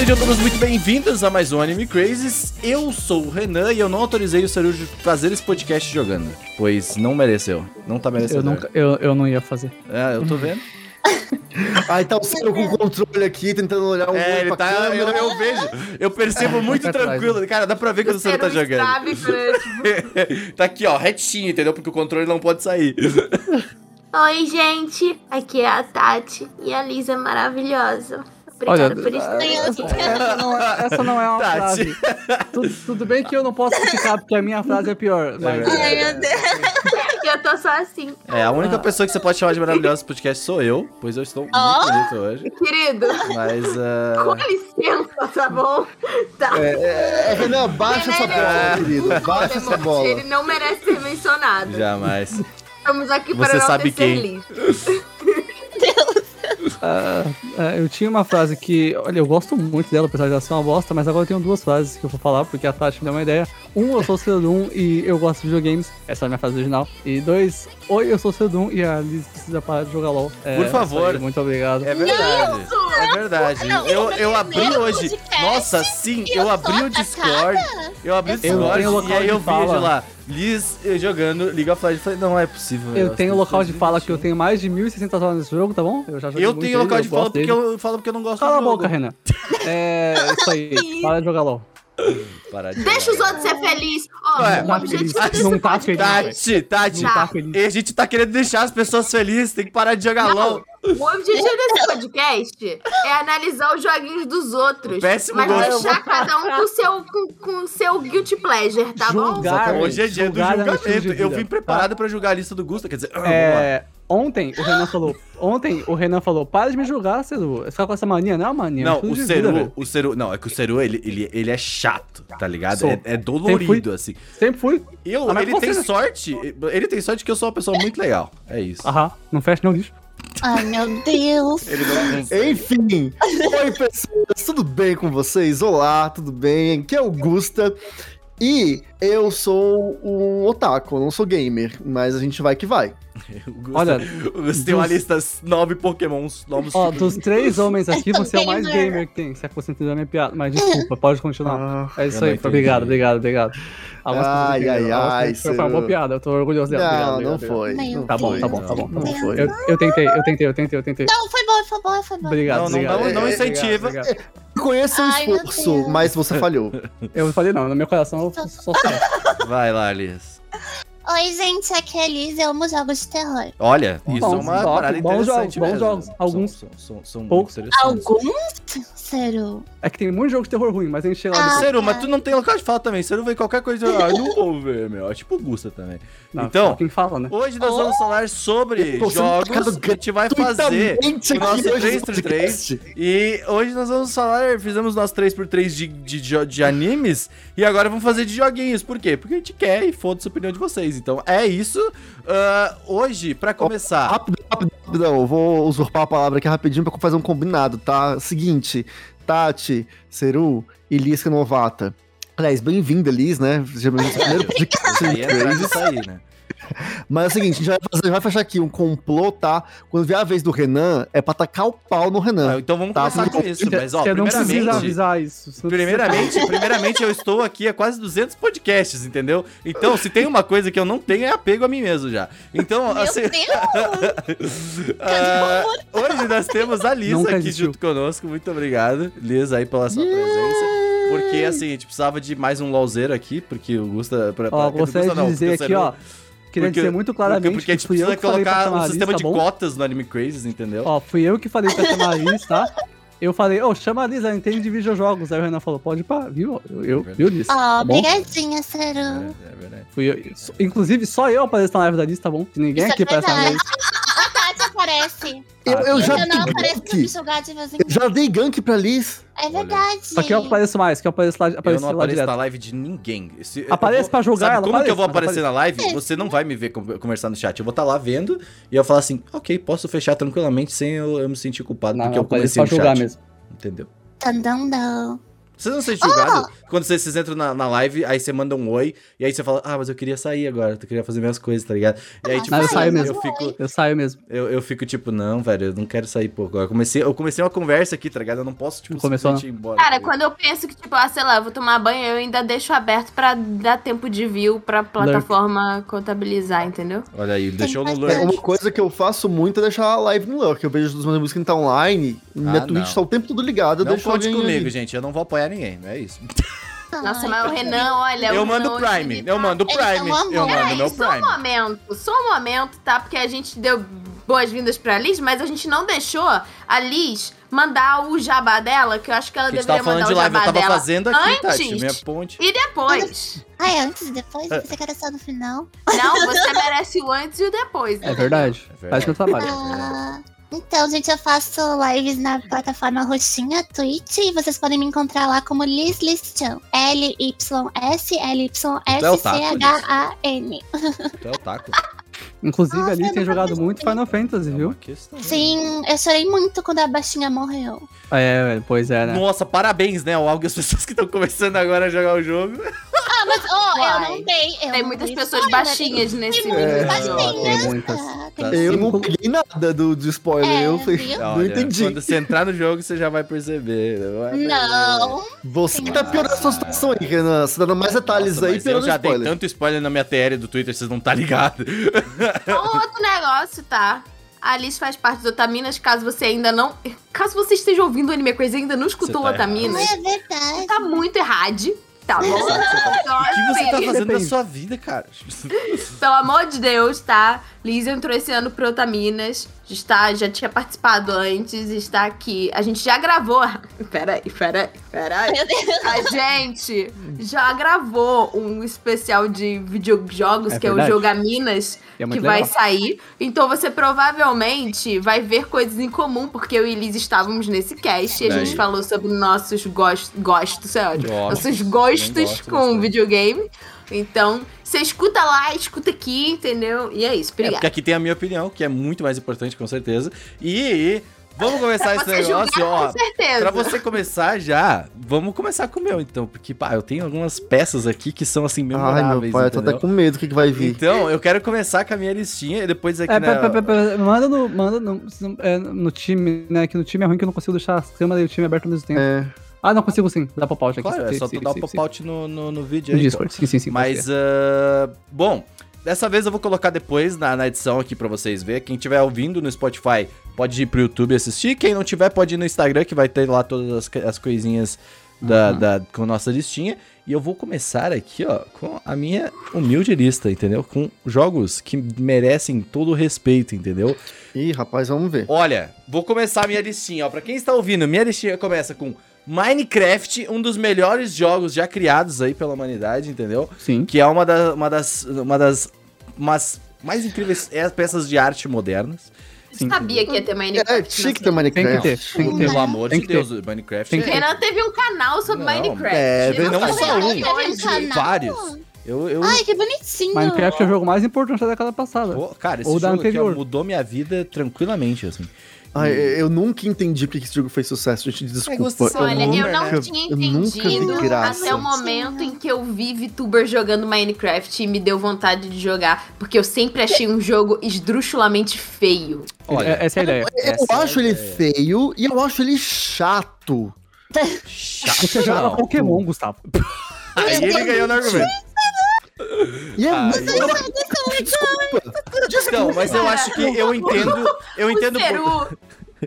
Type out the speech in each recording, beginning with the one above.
Sejam todos muito bem-vindos a mais um Anime Crazes. Eu sou o Renan e eu não autorizei o Sarujo fazer esse podcast jogando, pois não mereceu. Não tá Eu, merecendo. nunca, eu, eu não ia fazer. É, eu tô vendo. Ah, então você com o controle aqui, tentando olhar um É, ele tá. Eu, eu vejo. Eu percebo muito Vai atrás, tranquilo. Cara, dá pra ver que o Saru tá jogando. Sabe, tá aqui, ó, retinho, entendeu? Porque o controle não pode sair. Oi, gente. Aqui é a Tati e a Lisa é maravilhosa. Obrigada Olha, por aqui. Essa não é, essa não é uma Tati. frase. Tudo, tudo bem que eu não posso criticar porque a minha frase é pior. Mas, verdade. Ai, meu Deus. Eu tô só assim. É, a única pessoa que você pode chamar de maravilhosa nesse podcast sou eu, pois eu estou muito bonito hoje. Querido, Mas. com Uh... licença, tá bom? Tá. É, Renan, baixa essa bola, querido. Baixa essa bola. Ele não merece ser mencionado. Jamais. Estamos aqui Você para não sabe quem. lixo. Ah, ah, eu tinha uma frase que, olha, eu gosto muito dela, apesar de ela ser uma bosta, mas agora eu tenho duas frases que eu vou falar, porque a Tati me deu uma ideia. Um, eu sou o Cedum e eu gosto de videogames. Essa é a minha frase original. E dois, oi, eu sou o Cedum e a Liz precisa parar de jogar LOL. É, Por favor. aí, muito obrigado. É verdade. É verdade. Não, Eu, eu abri hoje. Nossa, sim, eu eu abri o Discord. Eu abri o Eu Discord tenho e local aí eu vi fala. lá. Liz eh, jogando League of Legends. Falei, não é possível. Eu tenho local de fala que eu 20. tenho mais de 1.600 horas nesse jogo, tá bom? Eu já joguei Eu tenho local eu de fala porque dele. eu falo porque eu não gosto Cala a do jogo. boca, Renan. É isso aí. Para de jogar LOL. Parar de Deixa os outros ser felizes. Ó, Ué, o tá objetivo feliz. desse Não tá podcast- feliz. Tati, Tati, Tá. Tá feliz. E a gente tá querendo deixar as pessoas felizes, tem que parar de jogar LOL. O objetivo desse podcast é analisar os joguinhos dos outros. Péssimo mas gosto. deixar cada um com seu, com, com seu guilty pleasure, tá bom? Julgar. Exatamente. Hoje é dia do é julgamento. Eu vim preparado pra julgar a lista do Gusta, quer dizer, vamos lá. Ontem o Renan falou. Ontem o Renan falou: para de me julgar, Ceru. Você fica com essa mania, não é uma mania. Não, o vida, Ceru, velho. o Ceru, não, é que o Ceru, ele, ele, ele é chato, tá ligado? É, é dolorido, assim. Sempre fui. Eu, Ah, mas ele tem né? sorte, ele tem sorte que eu sou uma pessoa muito legal, é isso. Aham, não fecha não lixo. Ai, meu Deus. Ele não consegue. Enfim, oi pessoas, tudo bem com vocês? Olá, tudo bem? Aqui é o Gusta e eu sou um otaku, eu não sou gamer, mas a gente vai que vai. O Olha, o Gusta tem uma lista nove pokémons novos. Ó, dos três homens aqui, você é o mais Gamer. que tem. Se é que você entendeu a minha piada. Mas desculpa, pode continuar. Ah, É isso aí, obrigado, obrigado, obrigado. Ai, ai, ai, pessoas- Foi uma boa piada, eu tô orgulhoso dela. não, obrigado, não obrigado, foi. Tá bom, foi, tá bom, tá bom. Não foi. Eu, eu tentei, eu tentei, eu tentei, eu tentei. Não, foi bom, foi bom, foi bom. Obrigado, obrigado. não, incentiva. Conheço seu Ai, meu esforço, mas você falhou. Eu falei não, no meu coração eu só sou. Vai lá, Liz. Oi, gente, aqui é Liz, eu amo jogos de terror. Olha, isso Bons, é uma top, parada bons interessante jogos, bons mesmo. jogos. São- Alguns. São, são, são muito interessantes. Alguns? Sério? É que tem muito jogo de terror ruim, mas a gente chega lá Ah. Seru, mas tu não tem local de fala também. Seru vê qualquer coisa. Ah, não vou ver, meu. É tipo o Gusta também. Não, então, só quem fala, né? hoje nós vamos falar sobre jogos. atacado A gente vai fazer o nosso hoje no 3x3. podcast. E hoje nós vamos falar. Fizemos nosso 3x3 de, de, de, de animes. E agora vamos fazer de joguinhos. Por quê? Porque a gente quer e foda-se a opinião de vocês. Então é isso. Ah, hoje, pra começar. Rápido, rápido, rapidão, eu vou usurpar a palavra aqui rapidinho pra fazer um combinado, tá? Seguinte, Tati, Ceru e Liz, é novata. Aliás, bem-vinda, Liz, né? Ao primeiro podcast entrar Crazy. nisso aí, né? Mas é o seguinte, a gente vai, fazer, vai fechar aqui um complô, tá? Quando vier a vez do Renan, é pra tacar o pau no Ah, Renan. Então vamos Tá, começar com isso. Mas, ó, Você não precisa primeiramente. avisar isso. Precisa- Primeiramente, primeiramente, eu estou aqui há quase 200 podcasts, entendeu? Então, se tem uma coisa que eu não tenho, é apego a mim mesmo já. Então, Meu assim, ah, hoje nós temos a Lisa Nunca aqui existiu. junto conosco. Muito obrigado, Lisa, aí pela sua presença. Porque, assim, a gente precisava de mais um LOLzeiro aqui, porque o Gusta... Pra, Ó, pra- gostaria Gusta de não, dizer aqui, ó. Queria porque- dizer muito porque, claramente porque a gente que fui eu precisa que falei pra colocar chamar um a sistema Liz, de tá bom? cotas no Anime Crazes, entendeu? Ó, fui eu que falei pra chamar a Liz, tá? Eu falei, ô, chama a Liz, ela entende de videojogos. Aí o Renan falou, pode ir pra, viu? Eu, eu, viu, Liz? Ó, tá bom? obrigadinha, Saru. É, é verdade. Fui eu. Inclusive, só eu apareço na live da Liz, tá bom? Que ninguém Isso é aqui aparece na live. A Tati aparece. Eu, eu já eu não dei apareço pra me gank. julgar de vez em Eu já dei gank pra Liz. É verdade. Só que eu apareço mais, que eu apareço lá, Eu não lá apareço direto. na live de ninguém. Se- Aparece vou- pra jogar Sabe ela, como que eu vou aparece, aparecer na live? Você não vai me ver con- conversar no chat. Eu vou estar lá vendo e eu falar assim, ok, posso fechar tranquilamente sem eu, eu me sentir culpado Não, porque eu eu apareço comecei pra no jogar chat. mesmo. Entendeu? Tandandão. Vocês não se sentem julgados quando vocês, vocês entram na, na live, aí você manda um oi, e aí você fala, ah, mas eu queria sair agora, eu queria fazer minhas coisas, tá ligado? E aí, Ah, tipo, Não, eu assim, saio eu, mesmo. fico, Eu saio mesmo. eu, eu fico tipo, não, velho, eu não quero sair, pô. Eu comecei, eu comecei uma conversa aqui, tá ligado? Eu não posso, tipo, Não começou, simplesmente ir embora. Cara, tá quando eu penso que, tipo, ah, sei lá, eu vou tomar banho, eu ainda deixo aberto pra dar tempo de view pra plataforma contabilizar, entendeu? Olha aí, deixou no lurk. Uma coisa que eu faço muito é deixar a live no lurk. Eu vejo os meus amigos que estão online, minha Ah, Twitch não. tá o tempo todo ligado, eu Não deixo conte comigo, ali. gente, eu não vou apoiar ninguém, é isso. Nossa, mas o Renan, olha... eu o mando Renan Prime, eu mando Ele Prime, é eu mando Peraí, meu só um Prime. momento, só um momento, tá? Porque a gente deu boas-vindas pra Liz, mas a gente não deixou a Liz mandar o jabá dela, que eu acho que ela Que deveria mandar de o live, eu jabá tava dela fazendo aqui, Tati, antes minha ponte. e depois. Ai, antes e depois? É. Eu pensei que era só no final. Não, você merece o antes e o depois. É né? verdade. É verdade. Faz meu trabalho. Ah, então, gente, eu faço lives na plataforma roxinha, Twitch, e vocês podem me encontrar lá como Liz Liz Chan. L-Y-S-L-Y-S-C-H-A-N. Tu é o taco. Inclusive, Nossa, ali eu tem jogado muito Final Fantasy, É viu? Sim, eu chorei muito quando a baixinha morreu. É, pois é, né? Nossa, parabéns, né? Algo as pessoas que estão começando agora a jogar o jogo. Ah, mas, ó, eu não dei. Eu Tem não muitas dei pessoas spoiler. baixinhas nesse muitas É. baixinhas. Tem muitas. Ah, tem Tá. Eu não peguei nada do, de spoiler, É, eu viu? não Olha, entendi. Quando você entrar no jogo, você já vai perceber. Vai perceber. Não. Você que tá piorando a sua situação aí, Renan. Você tá dando mais detalhes Nossa, aí, mas eu piorando já dei spoiler. tanto spoiler na minha TR do Twitter, vocês não tá ligado. Um outro negócio, tá? A Alice faz parte do Otaminas, caso você ainda não. Caso você esteja ouvindo o Anime Crazy e ainda não escutou o tá Otaminas, É verdade. tá muito errado. Tá bom? Então, O que você tá fazendo da Depende. sua vida, cara? Pelo amor de Deus, tá? Liz entrou esse ano pro Otaminas. Está, já tinha participado antes, está aqui. A gente já gravou. Peraí, peraí, peraí. A gente já gravou um especial de videojogos, É que é o verdade. Jogaminas, É que muito vai legal. sair. Então você provavelmente vai ver coisas em comum, porque eu e Liz estávamos nesse cast e a gente falou sobre nossos gostos. Gostos, é ótimo. Nossos gostos gosto com bastante. videogame. Então, você escuta lá, escuta aqui, entendeu? E é isso, É, obrigada. porque aqui tem a minha opinião, que é muito mais importante, com certeza. E vamos começar esse negócio, julgar, ó. com certeza. Pra você começar já, vamos começar com o meu, então. Porque, pá, eu tenho algumas peças aqui que são, assim, Ai, memoráveis, meu pai, eu tô entendeu? até com medo do que, que vai vir. Então, eu quero começar com a minha listinha e depois aqui É, na... pera, pera, pera, pera, manda no, manda no, é, no time, né? Que no time é ruim que eu não consigo deixar a câmera e o time aberto ao mesmo tempo. É, Ah, não consigo sim. Dá pop-out aqui. Claro, é só sim, tu dar o pop-out no, no, no vídeo No aí. pô. Discord, sim, sim, sim. Mas, ah, bom, dessa vez eu vou colocar depois na, na edição aqui pra vocês verem. Quem estiver ouvindo no Spotify pode ir pro YouTube assistir. Quem não tiver, pode ir no Instagram, que vai ter lá todas as, as coisinhas da, Uhum. da- com a nossa listinha. E eu vou começar aqui, ó, com a minha humilde lista, entendeu? Com jogos que merecem todo o respeito, entendeu? Ih, rapaz, vamos ver. Olha, vou começar a minha listinha, ó. Pra quem está ouvindo, minha listinha começa com Minecraft, um dos melhores jogos já criados aí pela humanidade, entendeu? Sim. Que é uma, da, uma das. Uma das. Umas mais incríveis é, peças de arte modernas. sim. Sabia que ia ter É, Minecraft. tinha que ter Minecraft. Tem que ter, tem que ter. Pelo amor Tem de que Deus, ter. Minecraft Tem que é- ter. Renan teve um canal sobre Não, Minecraft. é, Ele não fazia só um, um vários. Eu, eu Ai, que bonitinho. Minecraft é o jogo mais importante da década passada. Pô, cara, esse Ou jogo aqui ó, anterior. mudou minha vida tranquilamente, assim. Ai, eu nunca entendi porque esse jogo fez sucesso, gente. Desculpa. eu Olha, eu nunca- não tinha eu nunca vi entendido até o momento em que eu vi VTuber jogando Minecraft e me deu vontade de jogar, porque eu sempre achei um jogo esdrúxulamente feio. Olha, É- Essa é a ideia. Eu Essa é acho ele ideia. feio e eu acho ele chato. chato. Você joga Pokémon, Gustavo. Aí ele ganhou no argumento. E é Ai. muito. Desculpa. Então, mas eu acho que eu entendo. Eu entendo. o Peru,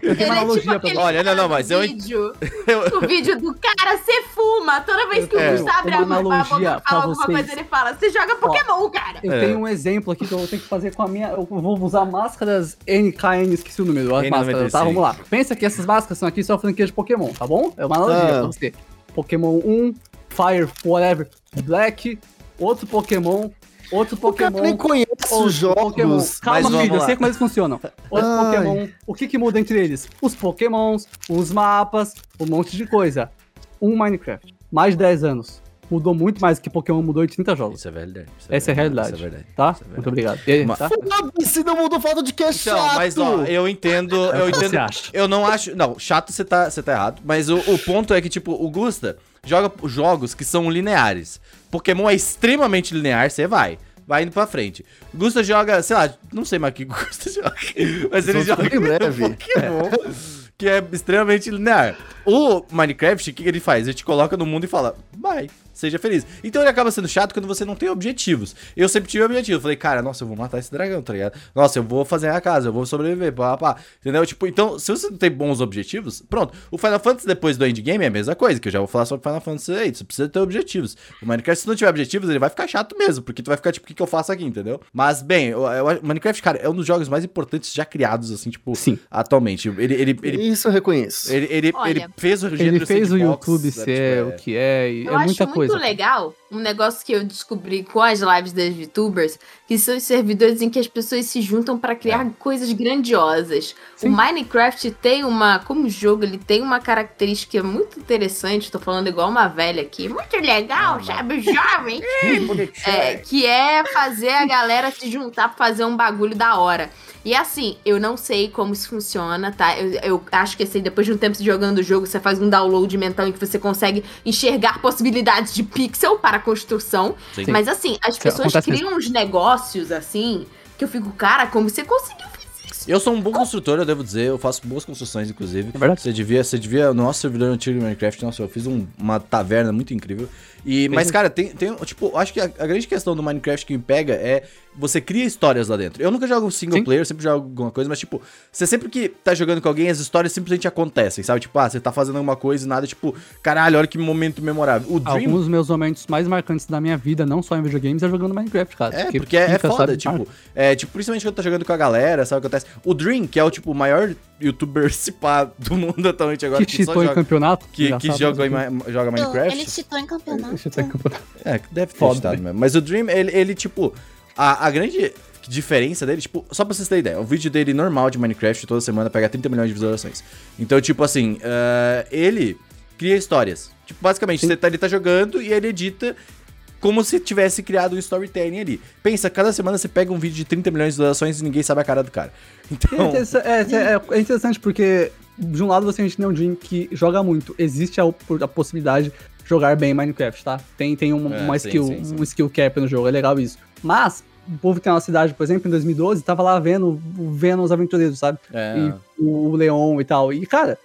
Eu tenho uma é tipo analogia pra aquele Olha, não, não, mas eu- vídeo, eu- o vídeo do cara, você fuma. Toda vez que É, o Gustavo abre a boca analogia pra falar alguma vocês. coisa, ele fala, você joga Pokémon, cara. Eu É. tenho um exemplo aqui que eu vou ter que fazer com a minha. Eu vou usar máscaras NKN, esqueci o número, as N96. máscaras, tá? Vamos lá. Pensa que essas máscaras são aqui só franquia de Pokémon, tá bom? É uma analogia Ah. pra você. Pokémon 1, Fire, whatever, Black, outro Pokémon, outro O cara Pokémon. nem conhece Os Pokémon. jogos. Calma, Mas vamos filho, eu sei como eles funcionam. Os Ai. Pokémon, o que que muda entre eles? Os Pokémons, os mapas, um monte de coisa. Um Minecraft, mais de 10 anos. Mudou muito mais que Pokémon mudou em 30 jogos. Isso é verdade. isso Essa é a verdade, realidade. Isso é verdade. Tá? Isso é verdade. Muito obrigado. E aí, Mas- tá? Se não mudou falta de que é Então, chato. mas ó, eu entendo, É eu o que você entendo. acha. Eu não acho. Não, chato você tá, você tá errado. Mas o, o ponto é que, tipo, o Gusta joga jogos que são lineares. Pokémon é extremamente linear, você vai. Vai indo pra frente. Gusta joga, sei lá, não sei mais o que Gusta joga. Mas ele joga em breve. Pokémon, que é extremamente linear. O Minecraft, o que que ele faz? Ele te coloca no mundo e fala, vai, seja feliz. Então ele acaba sendo chato quando você não tem objetivos. Eu sempre tive objetivo. Falei, cara, nossa, eu vou matar esse dragão, tá ligado? Nossa, eu vou fazer a casa, eu vou sobreviver, pá, pá. Entendeu? Tipo, então, se você não tem bons objetivos, pronto. O Final Fantasy depois do endgame é a mesma coisa, que eu já vou falar sobre Final Fantasy VIII. Você precisa ter objetivos. O Minecraft, se não tiver objetivos, ele vai ficar chato mesmo, porque tu vai ficar tipo, o que, que eu faço aqui, entendeu? Mas, bem, eu, eu, Minecraft, cara, é um dos jogos mais importantes já criados, assim, tipo, Sim. atualmente. Ele, ele, ele, Isso eu reconheço. ele, ele, Olha, ele fez o Ele fez o YouTube né, ser tipo, o que é, e é muita muito coisa. legal um negócio que eu descobri com as lives das VTubers, que são os servidores em que as pessoas se juntam pra criar coisas grandiosas. Sim. O Minecraft tem uma, como jogo, ele tem uma característica muito interessante, tô falando igual uma velha aqui, muito legal, sabe, jovem, é, que é fazer a galera se juntar pra fazer um bagulho da hora. E assim, eu não sei como isso funciona, tá? Eu, eu acho que assim, depois de um tempo jogando o jogo, você faz um download mental em que você consegue enxergar possibilidades de pixel para construção. Sim. Mas assim, as pessoas acontece criam uns negócios assim, que eu fico, cara, como você conseguiu fazer isso? Eu sou um bom construtor, eu devo dizer. Eu faço boas construções, inclusive. É verdade. Você devia, você devia. No nosso servidor antigo de Minecraft, nossa, eu fiz um- uma taverna muito incrível. E, mas, cara, tem, tem. Tipo, acho que a, a grande questão do Minecraft que me pega é. Você cria histórias lá dentro. Eu nunca jogo single Sim. player, sempre jogo alguma coisa, mas, tipo, você sempre que tá jogando com alguém, as histórias simplesmente acontecem, sabe? Tipo, ah, você tá fazendo alguma coisa e nada, tipo, caralho, olha que momento memorável. O Dream. Alguns dos meus momentos mais marcantes da minha vida, não só em videogames, é jogando Minecraft, cara. É, porque é, é fica, foda, sabe, tipo, é, tipo, principalmente quando tá jogando com a galera, sabe o que acontece? O Dream, que é o, tipo, o maior youtuber cipá do mundo atualmente agora, que que, só cheatou em joga, campeonato. que, que engraçado, joga, em joga Ele Minecraft. cheatou em campeonato. Cheatou em campeonato. É, deve ter Foda, cheatado né? mesmo. Mas o Dream, ele, ele tipo, a, a grande diferença dele, tipo, só pra vocês terem ideia, o vídeo dele normal de Minecraft toda semana pega 30 milhões de visualizações. Então, tipo assim, eh, ele cria histórias. Tipo, basicamente, você tá, ele tá jogando e ele edita como se tivesse criado um storytelling ali. Pensa, cada semana você pega um vídeo de 30 milhões de visualizações e ninguém sabe a cara do cara. É Então, interessante, é, é- é interessante porque, de um lado, você a gente tem um Dream que joga muito. Existe a, a possibilidade de jogar bem Minecraft, tá? Tem, tem um, É, uma sim, skill, sim, sim. um skill cap no jogo, é legal isso. Mas, o povo que tem uma cidade, por exemplo, em 2012, tava lá vendo, vendo os aventureiros, sabe? é, E o, o Leon e tal. E, cara,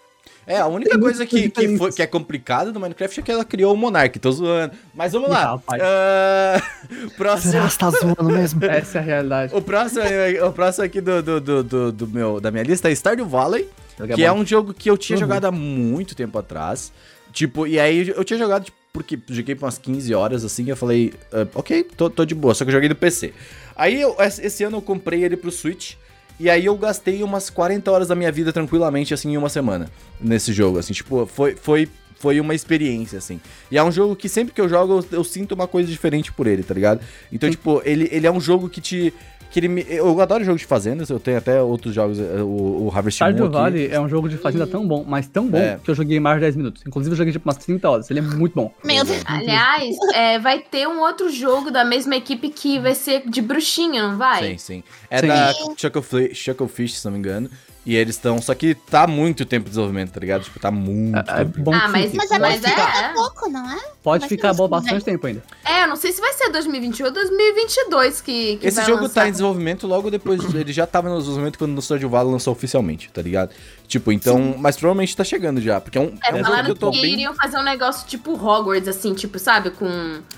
é, a única Tem coisa que, que, foi, que é complicado do Minecraft é que ela criou o Monark, tô zoando. Mas vamos lá. Ah, próximo. Será que tá zoando mesmo? essa é a realidade. O próximo, o próximo aqui do, do, do, do- do meu, da minha lista é Stardew Valley, é que é bom. um jogo que eu tinha Uhum. jogado há muito tempo atrás. Tipo, e aí eu tinha jogado, tipo, porque joguei por umas 15 horas, assim, eu falei, ah, ok, tô, tô de boa, só que eu joguei no PC. Aí, eu- esse ano eu comprei ele pro Switch, e aí eu gastei umas 40 horas da minha vida tranquilamente, assim, em uma semana, nesse jogo, assim, tipo, foi... foi foi uma experiência, assim. E é um jogo que sempre que eu jogo, eu, eu sinto uma coisa diferente por ele, tá ligado? Então, tipo, ele, ele é um jogo que te. Que ele me, eu adoro jogos de fazendas, eu tenho até outros jogos, eh, o, o Harvest Moon Stardew. Valley é um jogo de fazenda tão bom, mas tão bom, É. que eu joguei mais de 10 minutos. Inclusive, eu joguei tipo umas 30 horas. Ele é muito bom. Meu Deus. Aliás, é, vai ter um outro jogo da mesma equipe que vai ser de bruxinha, não vai? Sim, sim. É Sim. da Chucklefi- Chucklefish, se não me engano. E eles estão. Só que tá muito tempo de desenvolvimento, tá ligado? Tipo, tá muito É, é tempo. bom Ah, que mas-. Mas é Mas é. pouco, não é? Pode mas ficar bom bastante tempo ainda. É, eu não sei se vai ser 2021 ou 2022 que, que Esse vai jogo lançar. tá em desenvolvimento logo depois. ele já tava no desenvolvimento quando o Stardew Valley lançou oficialmente, tá ligado? Tipo, então. Mas provavelmente tá chegando já. Porque é um, é É, um que falaram eu tô que bem. iriam fazer um negócio tipo Hogwarts, assim, tipo, sabe? Com.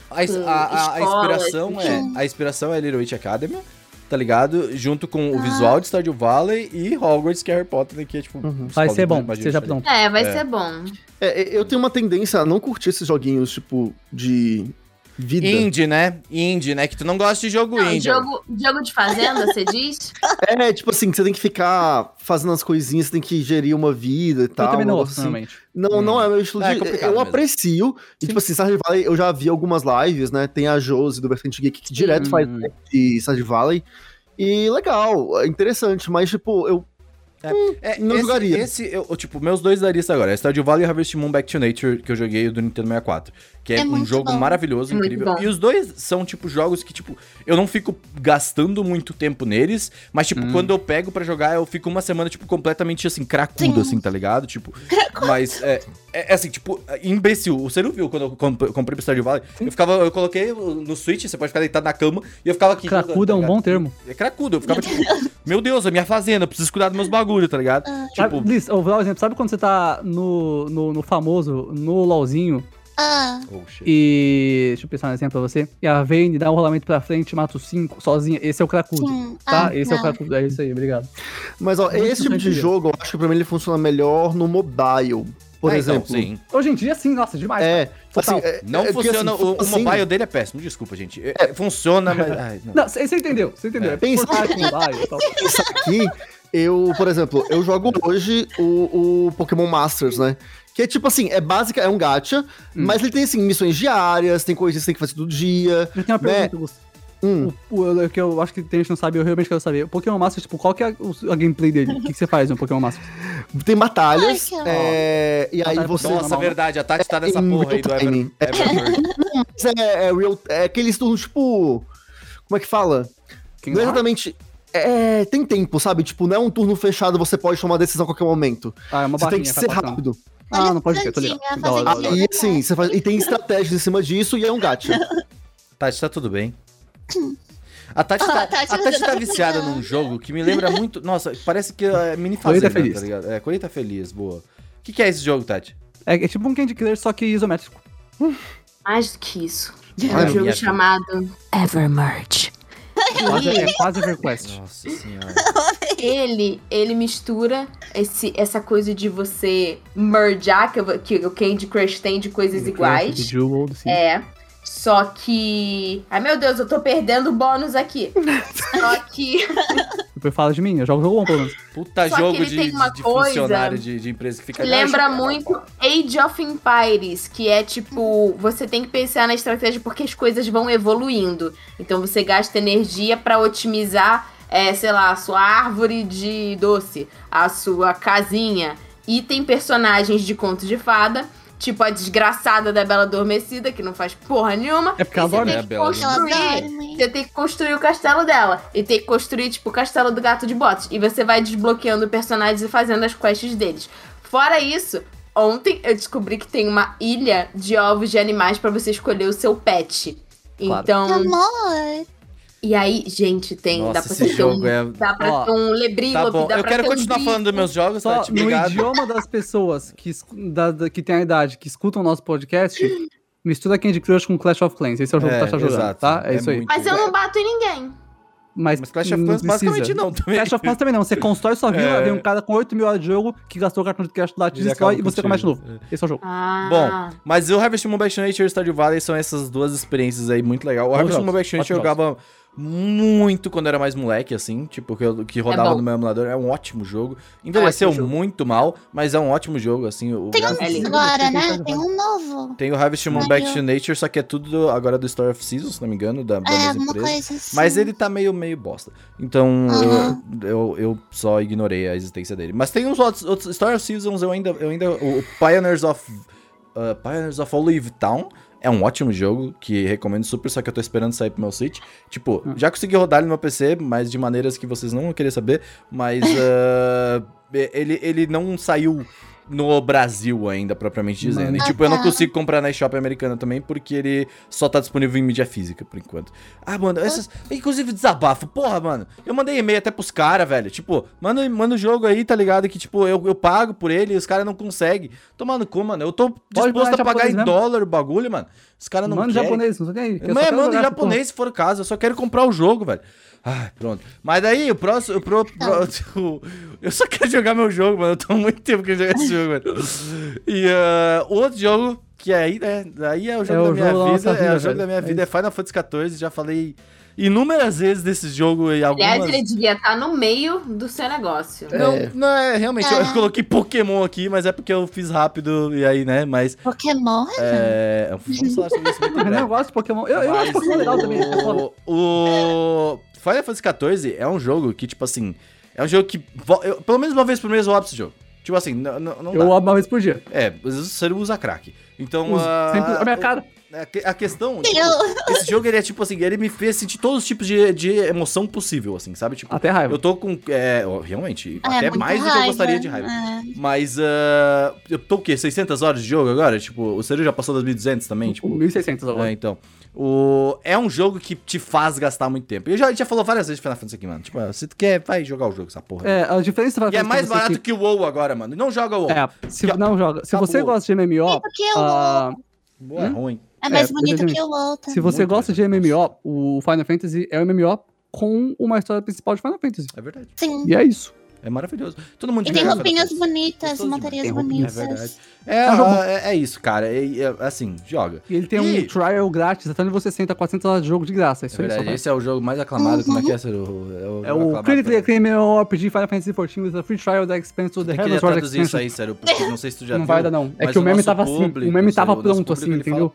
A, com a, a- a inspiração é assim. a inspiração é Little Witch Academy, tá ligado? Junto com o Ah. visual de Stardew Valley e Hogwarts, que é Harry Potter, né, que é tipo... Uhum. Vai ser bom, seja diferente. pronto. É, vai É. ser bom. É, eu tenho uma tendência a não curtir esses joguinhos, tipo, de vida. Indie, né? Indie, né? Que tu não gosta de jogo Não, indie. jogo, jogo de fazenda, você diz? É, tipo assim, que você tem que ficar fazendo as coisinhas, você tem que gerir uma vida e Eu tal. também um não gosto, assim. Não, Hum. não é meu estilo É, de. complicado eu mesmo. aprecio. E, tipo assim, Stardew Valley, eu já vi algumas lives, né? Tem a Josi do Vertente Geek que direto faz Hum. live de Stardew Valley. E legal, é interessante, mas, tipo, eu. É, Não esse, jogaria. Esse, eu, tipo, meus dois daria isso agora. É Stardew Valley e Harvest Moon Back to Nature, que eu joguei do Nintendo 64. Que é, É um jogo bom. maravilhoso, É incrível. E os dois são, tipo, jogos que, tipo, eu não fico gastando muito tempo neles, mas, tipo, Hum. quando eu pego pra jogar, eu fico uma semana, tipo, completamente, assim, cracudo, Sim. assim, tá ligado? Tipo, mas, é, é, é assim, tipo, imbecil. Você não viu quando eu comp- comprei pro Stardew Valley? Eu ficava, eu coloquei no Switch, você pode ficar deitado na cama, e eu ficava aqui... Cracudo é tá um ligado? bom termo. É cracudo, eu ficava, tipo, meu Deus, a minha fazenda, eu preciso cuidar dos meus bagulhos, tá ligado? Sabe, Tipo, Liz, eu vou dar um exemplo. Sabe quando você tá no, no, no famoso, no LOLzinho, Ah, Oh, e. Deixa eu pensar um exemplo pra você. E a Vayne dá um rolamento pra frente, mata os cinco sozinha. Esse é o cracudo. sim. Tá? Ah, Esse é o não. cracudo. É isso aí, obrigado. Mas, ó, Muito esse tipo de jogo, eu acho que pra mim ele funciona melhor no mobile. Por Ah, então, exemplo. sim. Hoje em dia, sim, nossa, demais. É, assim, é- Não é funciona. assim, o, o assim, mobile dele é péssimo, desculpa, gente. É, é, funciona, mas. ai, não. Não, você entendeu, você entendeu. É. É, Pensa- aqui, eu, por exemplo, eu jogo hoje o, o Pokémon Masters, né? Que é tipo assim, é básica, é um gacha, mas ele tem assim, missões diárias, tem coisas que você tem que fazer todo dia. Eu tenho uma Né? pergunta, Gusto. Hum. O, o, o que eu acho que tem gente que não sabe, eu realmente quero saber. O Pokémon Master, tipo, qual que é o- a gameplay dele? O que, que você faz no Pokémon Master? Tem batalhas, Ai, é, e aí Batalha você. Nossa, normal. verdade, a Tati tá nessa em porra aí do real Ever. Everbird. Mas é, é, real, é aqueles turnos, tipo. Como é que fala? Não é exatamente. É, tem tempo, sabe? Tipo, não é um turno fechado, você pode tomar decisão a qualquer momento. Ah, é uma você tem que ser passando. rápido. Ah, não pode ser, tô ligado. Aí, assim, você faz, e tem estratégias em cima disso e é um gacha. Tati, tá tudo bem? A Tati tá, Ah, Tati, a Tati tá tá viciada num jogo que me lembra muito. Nossa, parece que é mini Colheita fazenda, Feliz. tá ligado? É, Colheita Feliz, boa. O que, que é esse jogo, Tati? É, é tipo um Candy Killer, só que isométrico. Mais do que isso. É um jogo chamado Evermerge. Quase, é quase EverQuest. Nossa senhora. Ele, ele mistura esse, essa coisa de você mergear, que, que o Candy Crush tem de coisas iguais. Bejeweled, sim. É. Só que. Ai meu Deus, eu tô perdendo bônus aqui. Só que. Depois fala de mim, eu jogo jogo bom, pelo menos. Puta Só jogo de, tem uma de, de coisa funcionário de, de empresa que fica. Lembra "Não, muito Age of Empires, que é tipo, você tem que pensar na estratégia porque as coisas vão evoluindo. Então você gasta energia pra otimizar, é, sei lá, a sua árvore de doce, a sua casinha. E tem personagens de conto de fada, tipo a desgraçada da Bela Adormecida, que não faz porra nenhuma. É porque ela você dorme. tem É, que Bela construir você tem que construir o castelo dela. E tem que construir, tipo, o castelo do gato de botas. E você vai desbloqueando personagens e fazendo as quests deles. Fora isso, ontem eu descobri que tem uma ilha de ovos de animais pra você escolher o seu pet. Claro. Então, Amor. E aí, gente, tem. Nossa, dá pra jogo um, é- Dá pra Ó, ter um Tá bom, dá eu pra quero um continuar bicho. falando dos meus jogos, Só Tati. no idioma das pessoas que, da, da- que tem a idade, que escutam o nosso podcast, mistura Candy Crush com Clash of Clans. Esse é o jogo É, que tá jogando, exato. tá? É, É isso aí. Mas eu não bato em ninguém. Mas, Mas Clash of Clans basicamente não também. Clash of Clans também não. Você constrói sua vila, É. vem um cara com 8 mil horas de jogo que gastou o cartão de crédito lá, te destrói e você começa de novo. Esse é o jogo. Ah. Bom, mas o Harvest Moon Back to Nature e o Stardew Valley são essas duas experiências aí muito legal. O Harvest jogos, Moon Back to Nature eu jogava muito quando era mais moleque, assim, tipo, que, eu- que rodava bom. no meu emulador. É um ótimo jogo. Envelheceu ótimo jogo. muito mal, mas é um ótimo jogo, assim. O Tem um agora, né? Tem um novo. Tem o Harvest Moon Back eu- to Nature, só que é tudo do- agora do Story of Seasons, se não me engano, da, da É, mesma empresa. coisa assim. Mas ele tá meio, meio bosta. Então, Aham. eu, eu, eu só ignorei a existência dele. Mas tem uns outros, outros Story of Seasons, eu ainda. Eu ainda o Pioneers of. uh, Pioneers of Olive Town. É um ótimo jogo que recomendo super, só que eu tô esperando sair pro meu Switch. Tipo, já consegui rodar ele no meu PC, mas de maneiras que vocês não vão querer saber. Mas uh, ele, ele não saiu no Brasil ainda, propriamente dizendo. E Ah, tipo, eu não consigo comprar na eShop americana também, porque ele só tá disponível em mídia física, por enquanto. Ah, mano, essas. Inclusive, desabafo. Porra, mano. Eu mandei e-mail até pros caras, velho. Tipo, manda, manda o jogo aí, tá ligado? Que, tipo, eu, eu pago por ele e os caras não conseguem. Tomando cu, mano. Eu tô disposto a pagar japonês em dólar o bagulho, mano. Os caras não querem. japonês, não sei quem. Mas manda em japonês se for o caso, eu só quero comprar o jogo, velho. Ai, pronto. Mas daí, o próximo. O pro, pro- o- eu só quero jogar meu jogo, mano. Eu tô há muito tempo querendo jogar esse jogo, velho. E o outro jogo que aí, né? Aí é o jogo É da o minha jogo da vida. nossa é vida, o jogo da minha É vida. É Final Fantasy XIV. Já falei inúmeras vezes desse jogo e algumas. Aliás, ele devia estar no meio do seu negócio. Não, É. não, é realmente, eu, eu É. coloquei Pokémon aqui, mas é porque eu fiz rápido e aí, né? Mas Pokémon? é. Vamos falar sobre isso muito Eu gosto de Pokémon. Eu, eu acho Pokémon legal também. é. O, o Final Fantasy XIV é um jogo que, tipo assim, é um jogo que. eu- pelo menos uma vez por mês eu abro esse jogo. Tipo assim, não, não, não Eu dá. abro uma vez por dia. É, às vezes você usa crack. Então. Uso. ah, Sempre a minha cara. A, que- a questão. tipo, esse jogo, ele é tipo assim, ele me fez sentir todos os tipos de, de emoção possível, assim, sabe? Tipo, Até raiva. eu tô com. É, realmente, é, até mais do que eu raiva. gostaria de raiva. É. Mas, ah, eu tô o quê? 600 horas de jogo agora? Tipo, o Seru já passou das 1200 também? Tipo, 1600 agora. é, então. O... É um jogo que te faz gastar muito tempo. Eu já, a gente já falou várias vezes de Final Fantasy aqui, mano. Tipo, se tu quer, vai jogar o jogo, essa porra. É, a diferença vai E é mais você barato que- que o WoW agora, mano. Não joga o WoW. É, se Acabou. não joga. Se você gosta de MMO, Porque o ah, WoW é ruim. É mais é, bonito que o outro. se você Muito gosta de. MMO, o Final Fantasy é um MMO com uma história principal de Final Fantasy. É verdade. Sim. E é isso. É maravilhoso. Todo mundo E tem roupinhas bonitas, montarias bonitas. É verdade. É, É bom. é, é isso, cara. É, é, assim, joga. E ele tem E- um trial grátis, até onde você senta 400 horas de jogo de graça. É Isso aí verdade. só Esse é o jogo mais aclamado. Como é que é, Seru? É o, É o pra- Acclaimed MMORPG Final Fantasy XIV with a free trial that expands to the Heaven's Sword traduzir isso Expansion. aí, sério, porque não sei se tu já Não viu. vai dar, não. É que o meme tava assim, o meme tava pronto, público, assim, entendeu?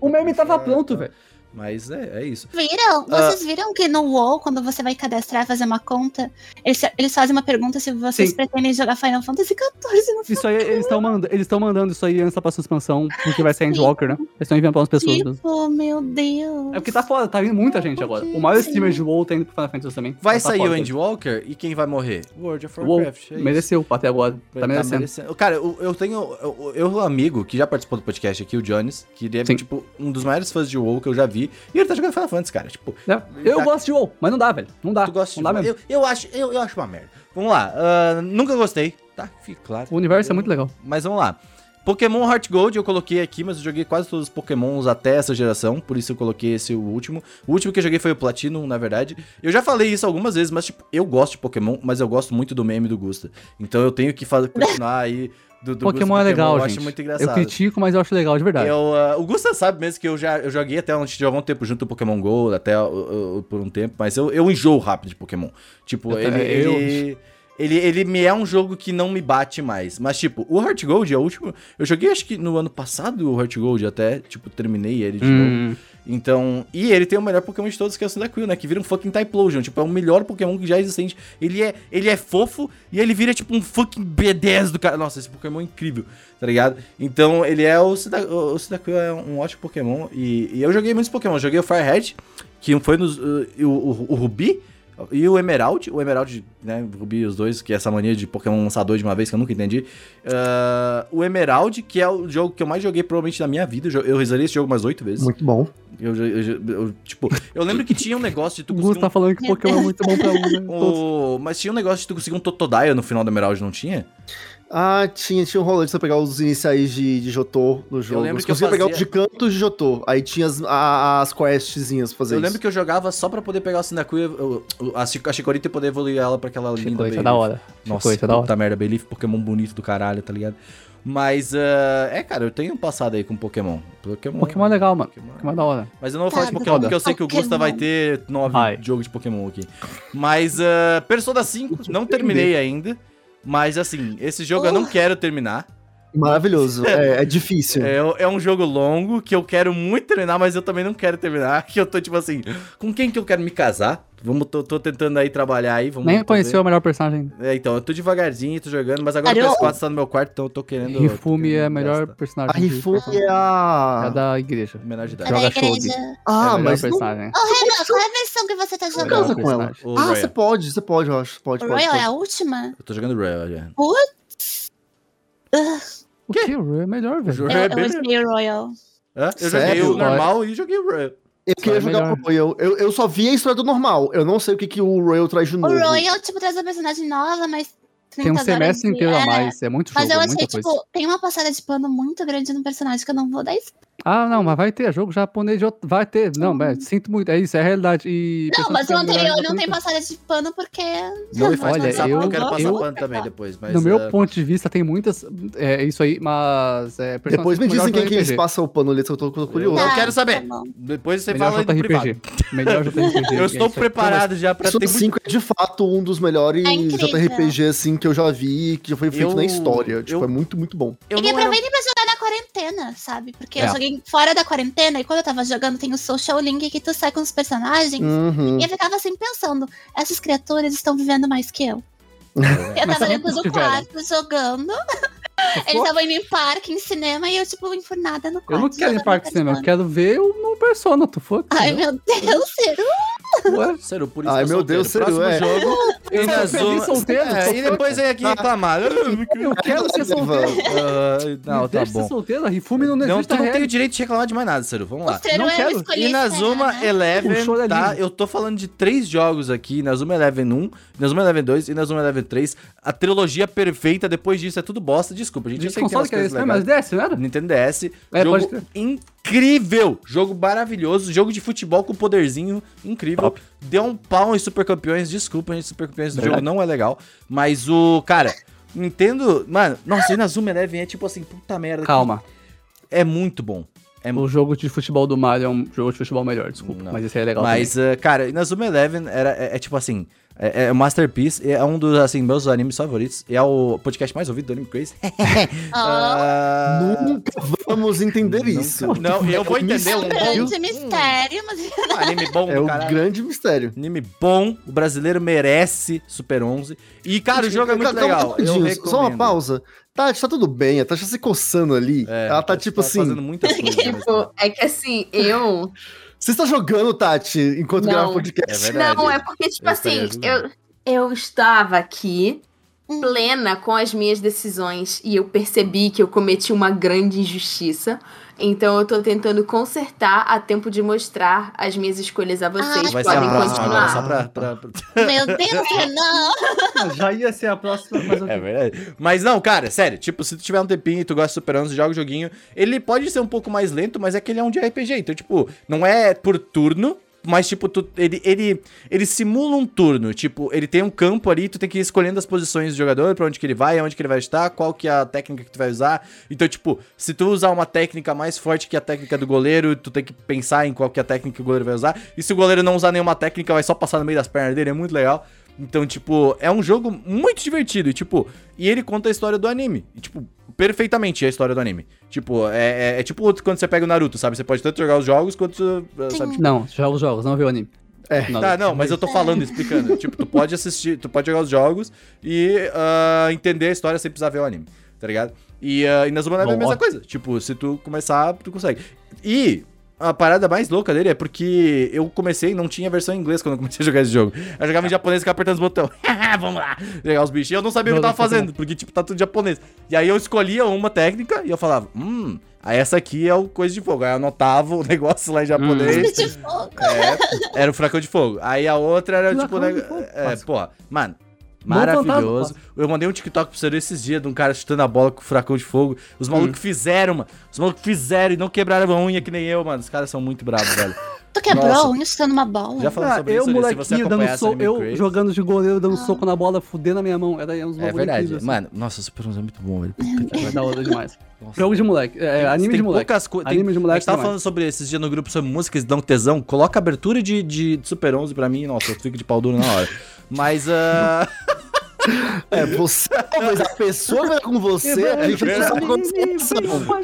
O meme tava pronto, velho. Mas é, é isso. Viram? Ah. Vocês viram que no WoW, quando você vai cadastrar, fazer uma conta, eles, eles fazem uma pergunta se vocês Sim. pretendem jogar Final Fantasy XIV no Isso aí, eles estão mandando, eles estão mandando isso aí antes da próxima expansão, porque vai ser Endwalker, né? Eles estão enviando para umas pessoas. Tipo, meu Deus. É porque tá foda, tá vindo muita gente agora. O maior Sim. streamer de WoW tá indo pro Final Fantasy também. Vai Tá sair foda, o Endwalker e quem vai morrer? World of WoW Warcraft. é isso. mereceu até agora. Tá merecendo. Cara, eu, eu tenho. Eu, eu, um amigo que já participou do podcast aqui, o Jones, que ele é, Sim. tipo, um dos maiores fãs de WoW que eu já vi. E ele tá jogando Final Fantasy, cara. Tipo, É, Eu Tá. gosto de WoW, mas não dá, velho. Não dá. tu gosta não de WoW? mesmo. Eu, eu, acho, eu, eu acho uma merda. Vamos lá. ah, nunca gostei, tá? Fique claro. O universo é Eu- muito legal. Mas vamos lá. Pokémon Heart Gold eu coloquei aqui, mas eu joguei quase todos os Pokémons até essa geração, por isso eu coloquei esse o último. O último que eu joguei foi o Platinum, na verdade. Eu já falei isso algumas vezes, mas tipo, eu gosto de Pokémon, mas eu gosto muito do meme do Gusta. Então eu tenho que fazer, continuar aí do, do Pokémon Gusta é legal, eu gente. acho muito Eu engraçado. critico, mas eu acho legal de verdade. Eu, ah, o Gusta sabe mesmo que eu já eu joguei até a gente jogou um tempo junto o Pokémon GO, até uh, uh, por um tempo, mas eu, eu enjoo rápido de Pokémon. Tipo, Eu ele, eu- ele, ele, ele me é um jogo que não me bate mais. Mas, tipo, o Heart Gold é o último. Eu joguei acho que no ano passado o Heart Gold até, tipo, terminei ele de novo. Então, e ele tem o melhor Pokémon de todos, que é o Cyndaquil, né? Que vira um fucking Typlosion. Tipo, é o melhor Pokémon que já existente. Ele é, ele é fofo e ele vira, tipo, um fucking B10 do cara. Nossa, esse Pokémon é incrível, tá ligado? Então, ele é o Cyndaquil, o Cyndaquil é um ótimo Pokémon. E, e eu joguei muitos Pokémon. Joguei o Firehead, que foi nos, uh, o, o, o Rubi. E o Emerald, o Emerald, né, o Rubi, os dois, que é essa mania de Pokémon lançador de uma vez, que eu nunca entendi. Ah, o Emerald, que é o jogo que eu mais joguei provavelmente na minha vida. Eu zerei esse jogo umas oito vezes. Muito bom. Eu, eu- eu- tipo, eu lembro que tinha um negócio de tu O conseguir Gus tá um, falando que Pokémon é muito bom pra um, né? O- Mas tinha um negócio de tu conseguir um Totodile no final do Emerald, não tinha? Ah, tinha, tinha um rolê de você pegar os iniciais de, de Jotô no jogo. lembro você que eu conseguia pegar fazia- os de cantos de Jotô. Aí tinha as, a- as questzinhas pra fazer eu isso. lembro que eu jogava só pra poder pegar o e- o- a, a Chikorita e poder evoluir ela pra aquela linda Chicoio, isso é Bayleaf. da hora. Nossa, Chicoio, isso é da hora. puta merda, Bayleaf, Pokémon bonito do caralho, tá ligado? Mas, ah, é, cara, eu tenho um passado aí com Pokémon. Pokémon, Pokémon é legal, mano. Pokémon é- Pokémon é da hora. Mas eu não vou falar de Tá, Pokémon, porque eu sei que o Gusta vai ter nove jogos de Pokémon aqui. Mas uh, Persona 5, não terminei ainda. Mas assim, esse jogo eu não quero terminar. Maravilhoso. É, é difícil. É, é um jogo longo que eu quero muito terminar, mas eu também não quero terminar. Que eu tô tipo assim, com quem que eu quero me casar? Vamos, tô, tô tentando aí trabalhar aí. Vamos, Nem conheceu o melhor personagem ainda. É, então, eu tô devagarzinho, tô jogando, mas agora o Caramba. PS4 tá no meu quarto, então eu tô querendo. Rifumi é a melhor gastar. personagem. A Rifumi é É a a... da igreja. Menor de É idade. Joga da Shogi. igreja. é a Ah, melhor mas não... personagem. Ô, Renan, qual é a versão que você tá jogando? casa com ela. O Ah, Royal. você pode, você pode, eu acho. Pode, O pode. Royal é pode. a última? Eu tô jogando Royal já. O que? O Ru é melhor, O velho. jogo Eu, é eu bem joguei o Royal. Hã? Eu Sério? joguei o normal e joguei o Royal. Eu queria é jogar melhor. o Royal. Eu, eu só vi a história do normal. Eu não sei o que, que o Royal traz de O novo. Royal, tipo, traz uma personagem nova, mas Tem um 30 horas semestre de- inteiro a é, mais. É muito jogo, Mas eu é achei, muita coisa. tipo, tem uma passada de pano muito grande no personagem que eu não vou dar spoiler. Ah, não, mas vai ter. Jogo japonês vai ter. Não, é, sinto muito. É isso, é a realidade. E Não, mas o anterior não tem passada de pano porque. Não me faz Olha, pensar, eu eu- quero passar eu- pano também depois. Mas, No meu ah, ponto de vista, tem muitas. É isso aí, mas. É, Depois me dizem quem RPG. passam o pano ali, eu tô, tô curioso. Eu Tá, quero saber. tá. Depois você Melhor fala aí no privado. Melhor JRPG. Eu é estou isso aí. preparado já pra ter Persona muito 5 é de fato um dos melhores É. JRPG assim que eu já vi, que já foi feito Eu- na história. Tipo, eu- é muito, muito bom. Eu e não era- aproveitem pra jogar na quarentena, sabe? Porque É. eu joguei fora da quarentena e quando eu tava jogando tem o social link que tu sai com os personagens. Uhum. E eu ficava assim pensando, essas criaturas estão vivendo mais que eu. Eu tava dentro do quarto jogando. Eles estavam indo em parque, em cinema, e eu, tipo, enfurnada no quarto. Eu não quero ir em parque de cinema, eu quero ver o Persona, tu for. Ai, meu Deus, Ciro. Ué, Seru, por isso Ai, que eu meu. Deus, Seru, Próximo é. jogo, Eu feliz solteiro, É, e depois vem aqui reclamar. Eu quero ser solteiro. Ah, não, Me tá deixa ser bom. solteiro, a Rifume não Não, existe tu não tem o direito de reclamar de mais nada, Seru. Vamos lá. Não eu quero. Inazuma né? Eleven, é tá? Eu tô falando de três jogos aqui, Inazuma Eleven 1, Inazuma Eleven 2 e Inazuma Eleven 3. A trilogia perfeita, depois disso é tudo bosta. Desculpa, gente. Eu De sei que tem console que é coisas esse, né? Mas desce, não era? Nintendo DS. É, jogo incrível. Jogo maravilhoso. Jogo de futebol com poderzinho incrível. Top. Deu um pau em Super Campeões. Desculpa, gente. Super Campeões do jogo não é legal. Mas o. Cara, Nintendo. Mano, nossa, Inazuma Eleven é tipo assim, puta merda. Calma. É muito bom. É O jogo de futebol do Mario é um jogo de futebol melhor, desculpa. Não. Mas esse aí é legal. Mas, uh, cara, Inazuma Eleven era, é, é tipo assim, é, é um Masterpiece, é um dos, assim, meus animes favoritos, é o podcast mais ouvido do Anime Crazy. Ah, Nunca vamos entender isso. Não, eu vou entender É um um bom grande mistério, mas um anime bom É caralho. grande mistério. Anime bom, o brasileiro merece Super 11. E, cara, o jogo é muito legal. Só uma pausa. Tati, tá tudo bem, a Tati tá se coçando ali. É, Ela tá tipo assim. fazendo ao mesmo tempo. Tipo, é que assim, eu. Você está jogando, Tati, enquanto Não. grava o É podcast. verdade. Não, é porque, tipo Eu assim, eu, eu estava aqui plena com as minhas decisões e eu percebi que eu cometi uma grande injustiça. Então eu tô tentando consertar a tempo de mostrar as minhas escolhas a vocês. Ah, Vai ser a Podem próxima continuar. agora, só pra... pra- pra- meu Deus, Renan. Ah, Já ia ser a próxima, mas eu É verdade. Mas não, cara, sério, tipo, se tu tiver um tempinho e tu gosta de Super 11, joga o joguinho. Ele pode ser um pouco mais lento, mas é que ele é um de RPG. Então, tipo, não é por turno, mas, tipo, tu, ele, ele, ele simula um turno. Tipo, ele tem um campo ali, tu tem que ir escolhendo as posições do jogador, pra onde que ele vai, aonde que ele vai estar, qual que é a técnica que tu vai usar. Então, tipo, se tu usar uma técnica mais forte que a técnica do goleiro, tu tem que pensar em qual que é a técnica que o goleiro vai usar. E se o goleiro não usar nenhuma técnica, vai só passar no meio das pernas dele, é muito legal. Então, tipo, é um jogo muito divertido. E, tipo, e ele conta a história do anime. E, tipo, perfeitamente a história do anime. Tipo, é, é, é tipo quando você pega o Naruto, sabe? Você pode tanto jogar os jogos quanto. Sabe? Não, joga os jogos, não vê o anime. É. Não, Tá, não, mas eu tô falando, explicando. tipo, tu pode assistir, tu pode jogar os jogos e ah, entender a história sem precisar ver o anime, tá ligado? E uh, Inazuma Eleven é a mesma coisa. Tipo, se tu começar, tu consegue. E a parada mais louca dele é porque eu comecei e não tinha versão em inglês quando eu comecei a jogar esse jogo. Eu jogava em japonês e ficava apertando os botões. Vamos lá, jogar os bichos. E eu não sabia o que eu tava fazendo, porque, tipo, tá tudo em japonês. E aí eu escolhia uma técnica e eu falava, hum, aí essa aqui é o coisa de fogo. Aí eu anotava o negócio lá em japonês. De fogo. É, era o furacão de fogo. Aí a outra era tipo. Furacão Né, de fogo. é, porra, mano. Maravilhoso. Eu mandei um TikTok pro você esses dias de um cara chutando a bola com o furacão de fogo. Os malucos fizeram, mano. Os malucos fizeram e não quebraram a unha que nem eu, mano. Os caras são muito bravos, velho. Tu quebrou Nossa. a unha chutando uma bola. Já falamos Ah, sobre eu, isso, Alice, se você molequinho, dando Anime eu Crazy. jogando de goleiro, dando soco na bola, fudendo a minha mão. Era uns É verdade. incrível, assim. Mano, nossa, o Super 11 é muito bom, velho. Vai dar hora demais. Nossa. Jogo de moleque. É, anime Tem de moleque. poucas coisas. Anime de A moleque gente tava falando sobre esses dias no grupo sobre músicas dão tesão. Coloca abertura de, de, Super 11 pra mim. Nossa, eu fico de pau duro na hora. Mas, ah. É, você, mas a pessoa vai com você, a gente não sabe quantos são.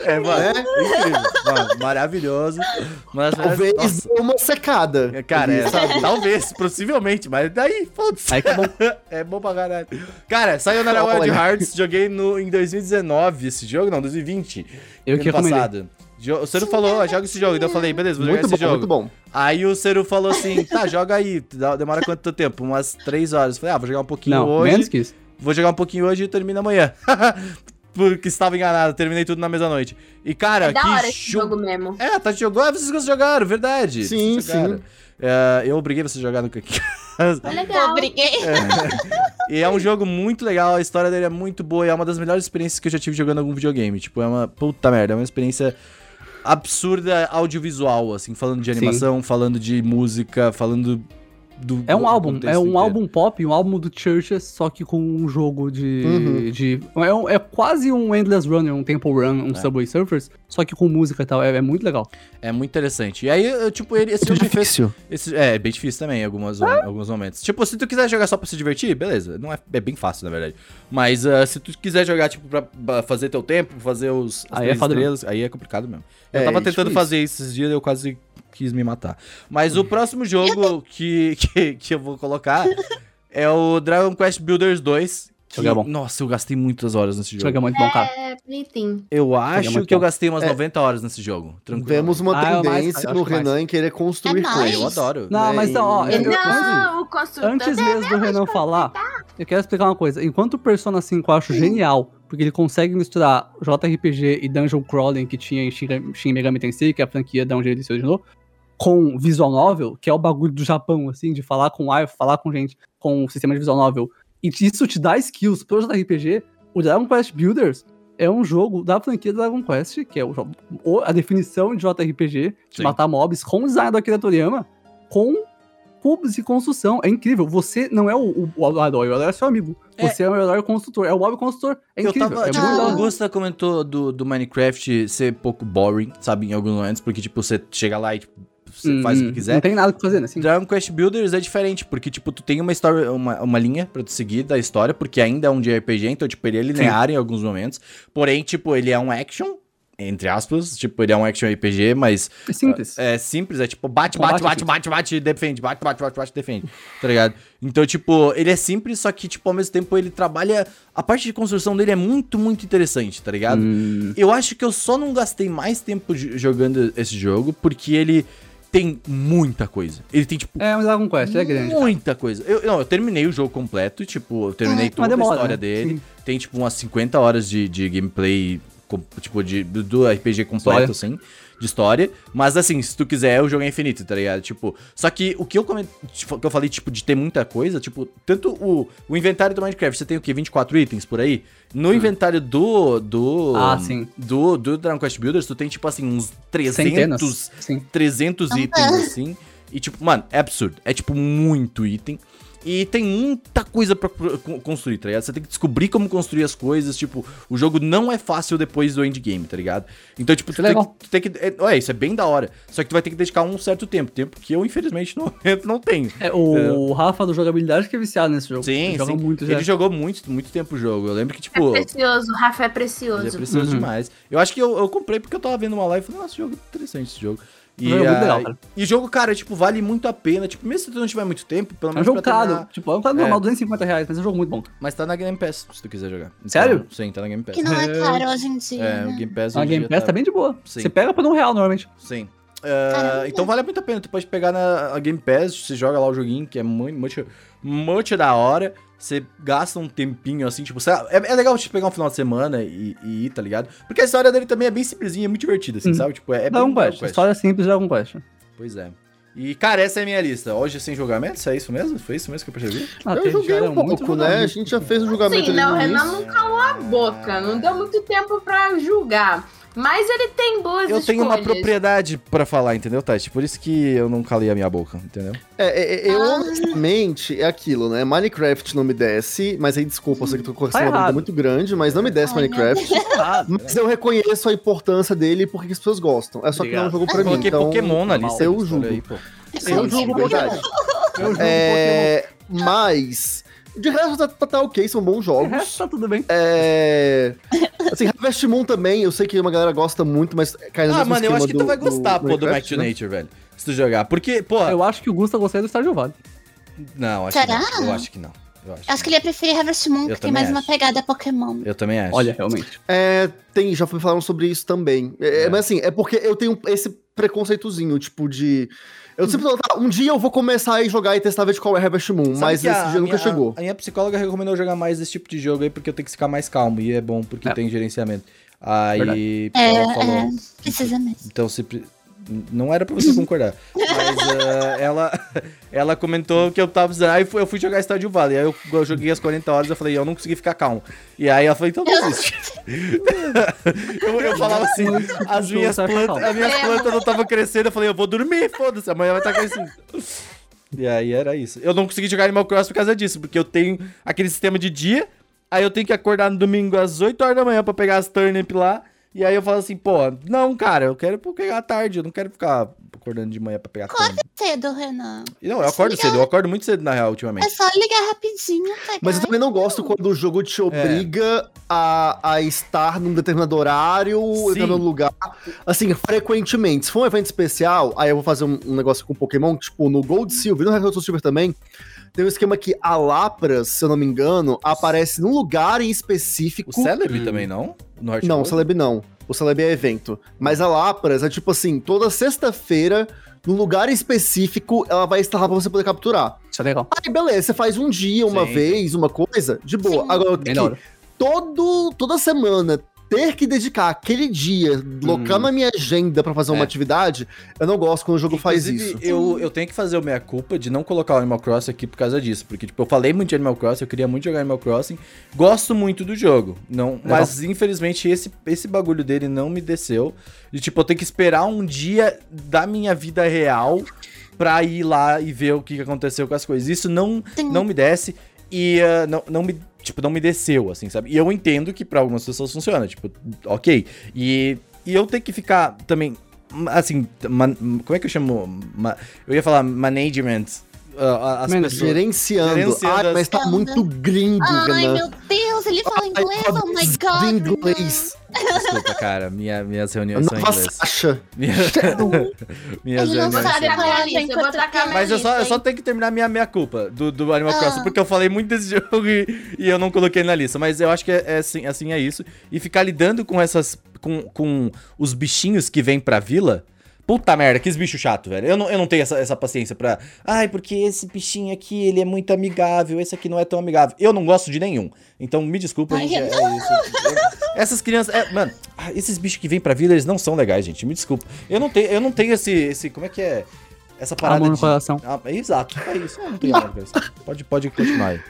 É, mano, é incrível. Mano, maravilhoso. Mas, Talvez nossa, uma secada. cara, ali, é, sabe? talvez, possivelmente, mas daí, foda-se. É bom. É bom pra caralho. Cara, saiu na Wild. Hearts, joguei no, em 2019 esse jogo, não, 2020. Eu ano que recomendei. O Ciro falou, ó, joga esse jogo. Daí eu falei, beleza, vou jogar Muito esse bom, jogo. muito bom. Aí o Ciro falou assim, tá, joga aí. Demora quanto tempo? Umas três horas. Eu falei, ah, vou jogar um pouquinho Não, hoje. menos que isso. Vou jogar um pouquinho hoje e termina amanhã. Porque estava enganado, terminei tudo na mesma noite. E, cara, É da que hora esse jogo. jogo mesmo. É, a Tati jogou. Ah, vocês jogaram, verdade. Sim, Vocês jogaram. sim. É, eu obriguei você a jogar no Cookie Foi legal. Obriguei. E é um jogo muito legal, a história dele é muito boa e é uma das melhores experiências que eu já tive jogando algum videogame. Tipo, é uma puta merda, é uma experiência absurda audiovisual, assim, falando de Sim. animação, falando de música, falando do. É um álbum, é um inteiro. álbum pop, um álbum do Churches, só que com um jogo de. Uhum. de é, um- é quase um Endless Runner, um Temple Run, um É. Subway Surfers, só que com música e tal. É, é muito legal. É muito interessante. E aí, eu, tipo, ele, esse jogo fez. Difícil. Esse, é, bem difícil também em algumas, alguns momentos. Tipo, se tu quiser jogar só pra se divertir, beleza. Não é, é bem fácil, na verdade. Mas ah, se tu quiser jogar, tipo, pra, pra fazer teu tempo, fazer os as Aí é estrelas, aí é complicado mesmo. Eu É, tava é tentando difícil. fazer isso esses dias e eu quase quis me matar. Mas o próximo jogo que, que, que eu vou colocar é o Dragon Quest Builders 2. Que, é bom. Nossa, eu gastei muitas horas nesse Esse jogo. jogo é muito bom, cara. É, bonitinho. Eu acho muito que eu gastei umas É. 90 horas nesse jogo. Tranquilo. Vemos uma Ah, é tendência eu no mais. Renan em querer construir É coisas. Eu adoro. Não, né, mas então, ó, eu, eu- Não, o construtor Antes mesmo do Renan falar, eu quero explicar uma coisa. Enquanto o Persona 5 eu acho genial, porque ele consegue misturar JRPG e Dungeon Crawling que tinha em Shin Shin Megami Tensei, que é a franquia da onde ele se originou, com Visual Novel, que é o bagulho do Japão, assim, de falar com ar, falar com gente com o sistema de Visual Novel, e isso te dá skills pro JRPG, o Dragon Quest Builders é um jogo da franquia Dragon Quest, que é o, o- a definição de JRPG, de Sim. matar mobs, com o design do Akira Toriyama, com cubos e construção. É incrível. Você não é o, o, o herói, o herói é seu amigo. É. Você é o herói construtor, é o mob construtor. É eu incrível. tava, é tipo, hora. Augusta comentou do, do Minecraft ser pouco boring, sabe, em alguns momentos, porque, tipo, você chega lá e, tipo, você faz o que Hum, quiser. Não tem nada que fazer, né? Assim, Dragon Quest Builders é diferente, porque, tipo, tu tem uma história, uma, uma linha pra tu seguir da história, porque ainda é um JRPG, então, tipo, ele é linear em alguns momentos. Porém, tipo, ele é um action, entre aspas, tipo, ele é um action RPG, mas é simples. é simples, é tipo, bate, bate, é bate, bate, bate, defende, bate, bate, bate, bate, defende, tá ligado? Então, tipo, ele é simples, só que, tipo, ao mesmo tempo ele trabalha, a parte de construção dele é muito, muito interessante, tá ligado? Hum, Eu acho que eu só não gastei mais tempo jogando esse jogo, porque ele tem muita coisa. Ele tem, tipo, é um Dragon Quest, é grande. cara. muita coisa. Eu, não, eu terminei o jogo completo, tipo, eu terminei Ah, toda mas demora, a história né? dele. Sim. Tem, tipo, umas 50 horas de, de gameplay, tipo, de, do, do RPG completo, História. assim, de história. Mas, assim, se tu quiser, o jogo é infinito, tá ligado? Tipo, só que o que eu, coment... tipo, que eu falei, tipo, de ter muita coisa, tipo, tanto o, o inventário do Minecraft, você tem o quê? 24 itens por aí? No inventário do... do Hum. Ah, sim. Do, do Dragon Quest Builders, tu tem, tipo, assim, uns 300... Centenas. Sim. 300 itens, assim. E, tipo, mano, é absurdo. É, tipo, muito item. E tem muita coisa con- construir, tá ligado? Você tem que descobrir como construir as coisas. Tipo, o jogo não é fácil depois do endgame, tá ligado? Então, tipo, tu Isso é tem, que, tu tem que. É, isso é bem da hora. Só que tu vai ter que dedicar um certo tempo. Tempo que eu, infelizmente, no momento não tenho. É, o Rafa do jogabilidade que é viciado nesse jogo. Sim, Ele joga sim. muito já. Ele jogou muito, muito tempo o jogo. Eu lembro que, É tipo. precioso, o Rafa é Ele é precioso. precioso Uhum. demais. Eu acho que eu, eu comprei porque eu tava vendo uma live e falei, nossa, jogo interessante esse jogo. E, É muito ah, legal, cara. e o jogo, cara, tipo, vale muito a pena. Tipo, mesmo se tu não tiver muito tempo, pelo É um menos jogo caro. terminar- Tipo, é um caro É. normal, 250 reais, mas é um jogo muito bom. Mas tá na Game Pass, se tu quiser jogar. Então, Sério? Sim, tá na Game Pass. Que não é É. caro hoje em dia. É, o? Game Pass A hoje em Game dia Pass tá bem de boa. Sim. Você pega por um real normalmente. Sim. Ah, Caramba. então vale muito a pena. Tu pode pegar na Game Pass, você joga lá o joguinho, que é muito, muito, muito da hora. Você gasta um tempinho assim, tipo, é, é legal te pegar um final de semana e, e ir, tá ligado? Porque a história dele também é bem simplesinha, é muito divertida, assim, Uhum. sabe? Tipo, é, é Dragon bem Quest. História simples de Dragon Quest. Pois é. E, cara, essa é a minha lista. Hoje sem julgamentos, é isso mesmo? Foi isso mesmo que eu percebi? Ah, Eu já um pouco, né? A gente já fez o julgamento Sim, ali não, o Renan não calou a boca, não deu muito tempo pra julgar. Mas ele tem boas Eu tenho uma escolhas. propriedade pra falar, entendeu, Tati? Por isso que eu não calei a minha boca, entendeu? É, é, é, eu, Ah. honestamente, é aquilo, né? Minecraft não me desce, mas aí, desculpa, eu sei que tô correndo Tá uma muito grande, mas não me desce Ai, Minecraft. Ah, Mas eu reconheço a importância dele porque as pessoas gostam. É só que não é um Obrigado. jogo pra Eu mim. coloquei Então, Pokémon na lista. Eu julgo. aí, pô. Eu julgo verdade. eu jogo É, mas, de resto, tá, tá, tá ok, são bons jogos. resto tá tudo bem. É. Assim, Harvest Moon também, eu sei que uma galera gosta muito, mas cai Ah, mano, eu acho que tu do- vai gostar, do pô, do Back to né? Nature, velho. Se tu jogar. Porque, pô. Eu acho que o Gusta gostaria do Stardew Valley. Não, acho Será? que não. Eu acho que não. Eu acho, Acho que ele ia preferir Harvest Moon, Eu que tem mais uma acho. pegada Pokémon. Eu também acho. Olha, realmente. É, tem, já fui falando sobre isso também. É, É. Mas assim, é porque eu tenho esse preconceitozinho, tipo, de. Eu sempre falo, tá, um dia eu vou começar a jogar e testar ver de qual é Harvest Moon, Sabe mas esse a- dia a nunca minha- chegou. A minha psicóloga recomendou jogar mais desse tipo de jogo aí porque eu tenho que ficar mais calmo. E é bom porque É. tem gerenciamento. Aí É, ela falou. é, precisa mesmo. Então se. Não era pra você concordar. Mas ah, ela, ela comentou que eu tava precisando. Aí eu fui jogar Stardew Valley. Aí eu, eu joguei as 40 horas eu falei, eu não consegui ficar calmo. E aí ela falou, então desiste. eu, eu falava assim, as minhas plantas, as minhas plantas não estavam crescendo. Eu falei, eu vou dormir, foda-se, amanhã vai estar crescendo. E aí era isso. Eu não consegui jogar Animal Crossing por causa disso, porque eu tenho aquele sistema de dia, aí eu tenho que acordar no domingo às 8 horas da manhã pra pegar as turnip lá. E aí eu falo assim, pô, não, cara, eu quero pegar à tarde, eu não quero ficar acordando de manhã pra pegar Acorda turnip. cedo, Renan. Não, eu acordo cedo, eu acordo muito cedo na real É ultimamente. só ligar rapidinho, pegar. Mas eu também não gosto quando o jogo te obriga a, a estar num determinado horário, em determinado lugar. Assim, frequentemente. Se for um evento especial, aí eu vou fazer um, um negócio com Pokémon, tipo, no Gold Silver, no Red Silver também, tem um esquema que a Lapras, se eu não me engano, aparece num lugar em específico. O Celebi também, não? No Heart Não, o Gold? Celeb não. O Celeb é evento. Mas a Lapras é tipo assim, toda sexta-feira, num lugar específico, ela vai estar lá pra você poder capturar. Isso é legal. Aí, beleza, você faz um dia, uma Sim, vez, uma coisa, de boa. Sim. Agora, eu tenho que todo, toda semana ter que dedicar aquele dia, locar na minha agenda pra fazer uma É. atividade, eu não gosto quando o jogo faz Inclusive, isso. Eu, eu tenho que fazer o minha culpa de não colocar o Animal Crossing aqui por causa disso. Porque, tipo, eu falei muito de Animal Crossing, eu queria muito jogar Animal Crossing. Gosto muito do jogo. Não, mas, infelizmente, esse, esse bagulho dele não me desceu. De, tipo, eu tenho que esperar um dia da minha vida real pra ir lá e ver o que aconteceu com as coisas. Isso não, Sim. não me desce e ah, não, não me. Tipo, não me desceu, assim, sabe? E eu entendo que pra algumas pessoas funciona, tipo, ok. E, e eu tenho que ficar também, assim, man- como é que eu chamo? Eu ia falar management. Ah, as Management. pessoas. Gerenciando. Gerenciando Ai, as- mas tá muito gringo, Ai, Renan. meu Deus, ele fala Ai, inglês, oh my god. inglês. Desculpa, cara, minha, minhas reuniões são em Nova inglês. Sasha. Minha- minhas Ele não reuniões sabe são em falar em eu vou tacar Mas eu só, eu só tenho que terminar minha, minha culpa do, do Animal Ah. Crossing, porque eu falei muito desse jogo e, e eu não coloquei na lista. Mas eu acho que é, é assim, assim é isso. E ficar lidando com essas. com, com os bichinhos que vêm pra vila. Puta merda, que bicho chato, velho. Eu não, eu não tenho essa, essa paciência pra. Ai, porque esse bichinho aqui, ele é muito amigável, esse aqui não é tão amigável. Eu não gosto de nenhum. Então, me desculpa, Ai, gente. É, é isso. Essas crianças. é, mano, ah, esses bichos que vêm pra vila, eles não são legais, gente. Me desculpa. Eu não tenho, eu não tenho esse, esse. Como é que é? Essa parada Amor no de. coração. Ah, é exato, é isso. Eu não tenho amor no coração. Pode, pode continuar aí.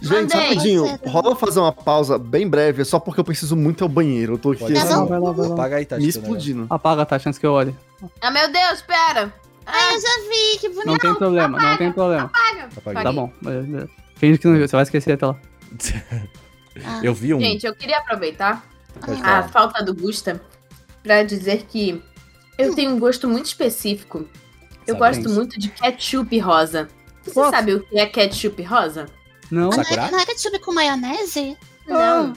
Gente, Mandei. rapidinho, rola fazer uma pausa bem breve, só porque eu preciso muito ao banheiro. Eu tô aqui Tá assim, bom. Vai lá, vai lá. Apaga aí, Tati. me explodindo. Apaga, Tati, antes que eu olhe. Ah, meu Deus, pera. Ai, eu já vi, que bonito. Não tem problema, não tem problema. Apaga. Apaguei. Tá bom. beleza. Finge que não viu, você vai esquecer até lá. Ah, Eu vi um. Gente, eu queria aproveitar Pode a falta do Gusta pra dizer que eu tenho um gosto muito específico. Eu Sabe gosto isso? muito de ketchup rosa. Você Gosto. sabe o que é ketchup rosa? Não, não, Sakura? é, não é ketchup com maionese? Não.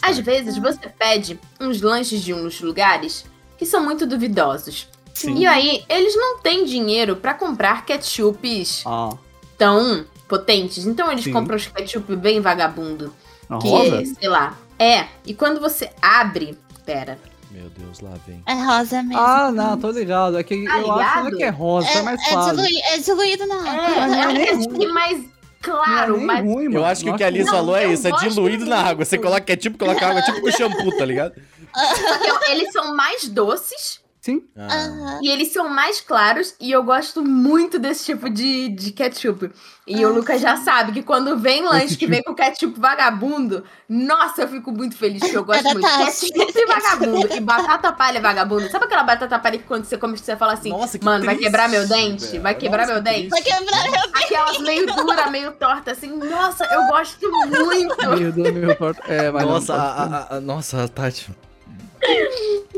Às vezes você pede uns lanches de uns lugares que são muito duvidosos. Sim. E aí, eles não têm dinheiro pra comprar ketchups ah, tão potentes. Então eles Sim. compram os ketchup bem vagabundo. a Que, rosa? sei lá. É. E quando você abre. Pera. Meu Deus, lá vem. É rosa mesmo. Ah, não, tô ligado. É que Tá eu acho que não é ligado? que é rosa, é, é mais é, claro. dilui- é diluído na água. É, não é é um nem Não claro, é mais. ruim, Eu acho que o que a Não, falou é isso, é diluído na água. Você coloca ketchup, coloca água, tipo com shampoo, tá ligado? Só que eles são mais doces Sim. Ah. E eles são mais claros. E eu gosto muito desse tipo de, de ketchup. E o Ah, Lucas já sabe que quando vem lanche Esse que tipo- vem com ketchup vagabundo, nossa, eu fico muito feliz, porque eu gosto da muito. Ketchup vagabundo e batata palha vagabundo. Sabe aquela batata palha que quando você come, você fala assim, Nossa, que mano, vai triste, quebrar meu dente? velho. Vai quebrar Nossa, meu que dente? Vai quebrar meu Aquelas meio dura, meio torta, assim. Nossa, eu gosto muito. Meio do meu torto. É, mas Nossa, não, a, a- a- nossa, Tati.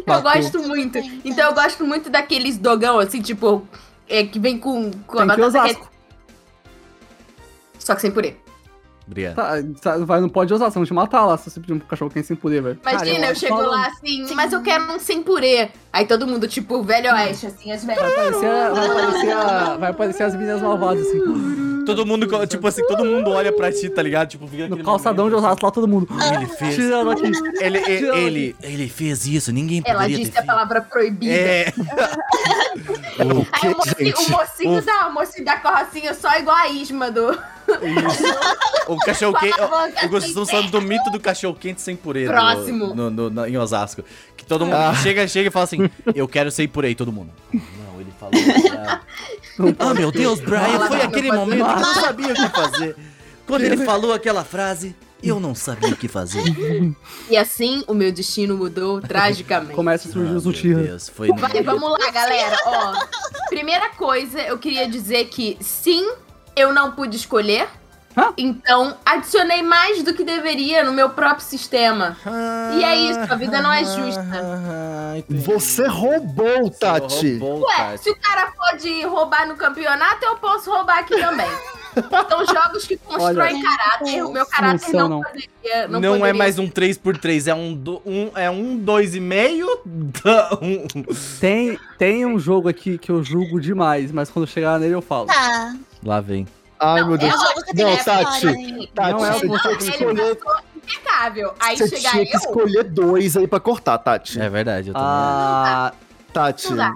Eu gosto muito. Então eu gosto muito daqueles dogão, assim, tipo, é, que vem com, com a que batata usar. quente. Só que sem purê. Obrigado. Tá, tá, vai, não pode usar, senão te matar lá se você pedir um cachorro quente sem poder, velho. Imagina, Cara, eu, acho chego falando- lá assim, mas eu quero um sem purê. Aí todo mundo, tipo, velho oeste, assim, as velhas. Vai aparecer, vai, aparecer a- vai aparecer as meninas malvadas, assim. Todo mundo, co- tipo assim, todo mundo olha pra ti, tá ligado? Tipo, fica No calçadão de momento, Osasco lá, todo mundo. Ele fez. Ele, ele, ele, ele fez isso, ninguém Ela poderia disse ter a palavra proibida. É, O Aí o mocinho, gente? o mocinho O- da, o mocinho da carrocinha só igual a Isma do. isso. O cachorro quente. Gosto sem falando do mito do cachorro quente sem purê. Próximo. No, no- no- em Osasco. Que todo mundo Ah. chega, chega e fala assim: Eu quero sem purê, todo mundo. Não, falou. Ah, Ah, meu Deus, Brian, foi não, aquele momento que eu não sabia o que fazer. Quando ele falou aquela frase, eu não sabia o que fazer. E assim o meu destino mudou tragicamente. Começa a surgir Ah, os meu Uchiha. Deus, foi Vai, vamos lá, galera. Ó, primeira coisa, eu queria dizer que sim, eu não pude escolher. Hã? Então, adicionei mais do que deveria no meu próprio sistema. E é isso, a vida não é justa. Ah. Você roubou, Você Tati. roubou, Ué, Tati. se o cara pode roubar no campeonato, eu posso roubar aqui também. São jogos que constroem Olha. caráter. O meu caráter Não são, não, não. poderia. Não, Não, é poderia mais um 3x3, é um, do, um, é um 2,5. da- Um, Tem, tem um jogo aqui que eu julgo demais, mas quando chegar nele eu falo. Tá. Lá vem. Ai, meu é Deus. que tem Não, história, Tati. né? Tati, Não é você que tinha que Ele escolher. passou impecável. Aí Você chegar tinha que eu. escolher dois aí pra cortar, Tati. É verdade, eu também. Ah, Tati. Não dá.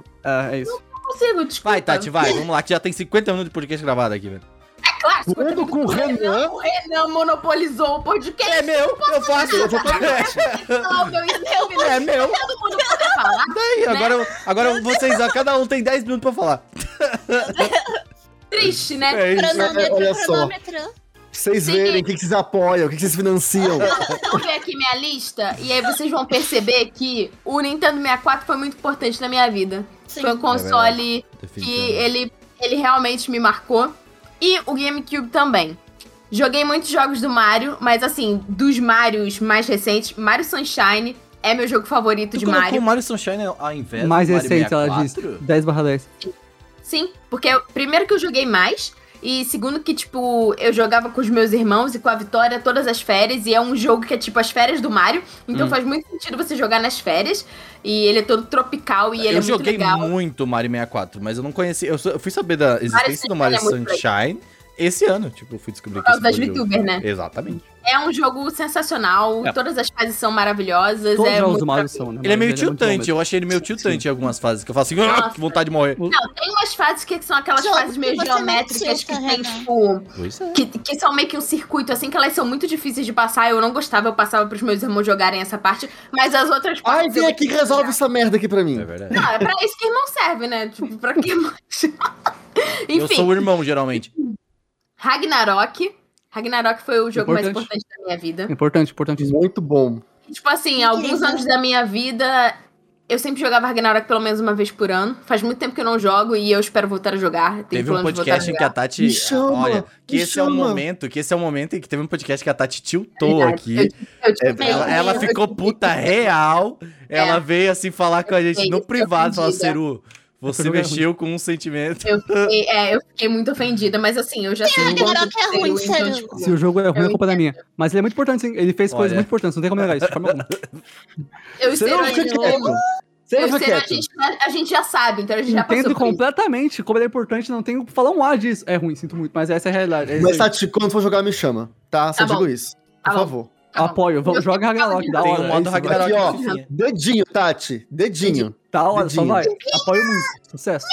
é, isso. Não consigo, desculpa. Vai, Tati, vai. Vamos lá, que já tem 50 minutos de podcast gravado aqui, velho. É claro, Quando com o Renan. O Renan monopolizou o podcast. É meu, eu faço. Não, meu, isso É meu. todo mundo poder falar. Daí, agora, agora vocês, cada um tem 10 minutos pra falar. Triste, né? É isso. Cronômetro, olha só. vocês verem o que, que vocês apoiam, o que, que vocês financiam. Vou ver aqui minha lista e aí vocês vão perceber que o Nintendo 64 foi muito importante na minha vida. Sim. Foi um console que ele, ele realmente me marcou. E o GameCube também. Joguei muitos jogos do Mario, mas assim, dos Marios mais recentes, Mario Sunshine é meu jogo favorito Tu de Mario. o Mario Sunshine ao invés Mais do Mario recente, ela diz. 64? 10 barra 10. Sim, porque eu- primeiro que eu joguei mais, e segundo que, tipo, eu jogava com os meus irmãos e com a Vitória todas as férias, e é um jogo que é tipo as férias do Mario, então Hum. faz muito sentido você jogar nas férias, e ele é todo tropical e ele eu é muito joguei legal. muito Mario 64, mas eu não conhecia. Eu, eu fui saber da existência do Mario Sunshine é muito Sunshine esse ano. Tipo, eu fui descobrir Por causa que das. VTubers, né? Exatamente. É um jogo sensacional, É. todas as fases são maravilhosas. Todos é os jogos são, né? Ele é meio bom tiltante, mesmo. eu achei ele meio tiltante em algumas fases, que eu falo assim, ah, Nossa. que vontade de morrer. Não, tem umas fases que são aquelas Jogo fases meio geométricas que tem, tipo. É. Que, que são meio que um circuito, assim, que elas são muito difíceis de passar. Eu não gostava, eu passava pros meus irmãos jogarem essa parte, mas as outras Ai, partes. vem eu aqui resolve essa merda aqui pra mim. É verdade. Não, é pra isso que não serve, né? Tipo, pra que mais? Eu Enfim, sou o irmão, geralmente. Ragnarok. Ragnarok foi o jogo mais Importante. importante da minha vida. Importante, importantíssimo. Muito bom. Tipo assim, alguns anos da minha vida, eu sempre jogava Ragnarok pelo menos uma vez por ano. Faz muito tempo que eu não jogo e eu espero voltar a jogar. Tenho Teve um podcast em que a. Tati. Me chama, olha, que me esse é o chama. momento, que esse é o momento em que teve um podcast que a Tati tiltou Verdade. aqui. Eu, eu, tipo, É, ela, ela eu- ficou puta real. Ela veio assim falar com a gente no privado. Falou, ofendida. Ceru, você mexeu com um sentimento. Eu fiquei, é, eu fiquei muito ofendida, mas assim, eu já sei Ragnarok quanto é ruim, eu, então, sério. tipo, Se o jogo é ruim, a culpa é minha. Mas ele é muito importante, sim. Ele fez coisas Olha. muito importantes, não tem como negar isso. eu Você não Ciro, a fica gente, quieto. A gente, a gente já sabe, então a gente já passou Entendo por isso. completamente como ele é importante, não tenho que falar um A disso. É ruim, sinto muito, mas essa é a realidade. É Mas. Tati, quando for jogar, me chama. Tá? Só Tá bom. digo isso. Tá Por bom. favor. Tá. Apoio, vamos, joga Ragnarok, da Tem hora. o é modo Ragnarok. Aqui, ó. Dedinho, Tati. Dedinho. Tá, olha, só vai. Apoio muito. Sucesso.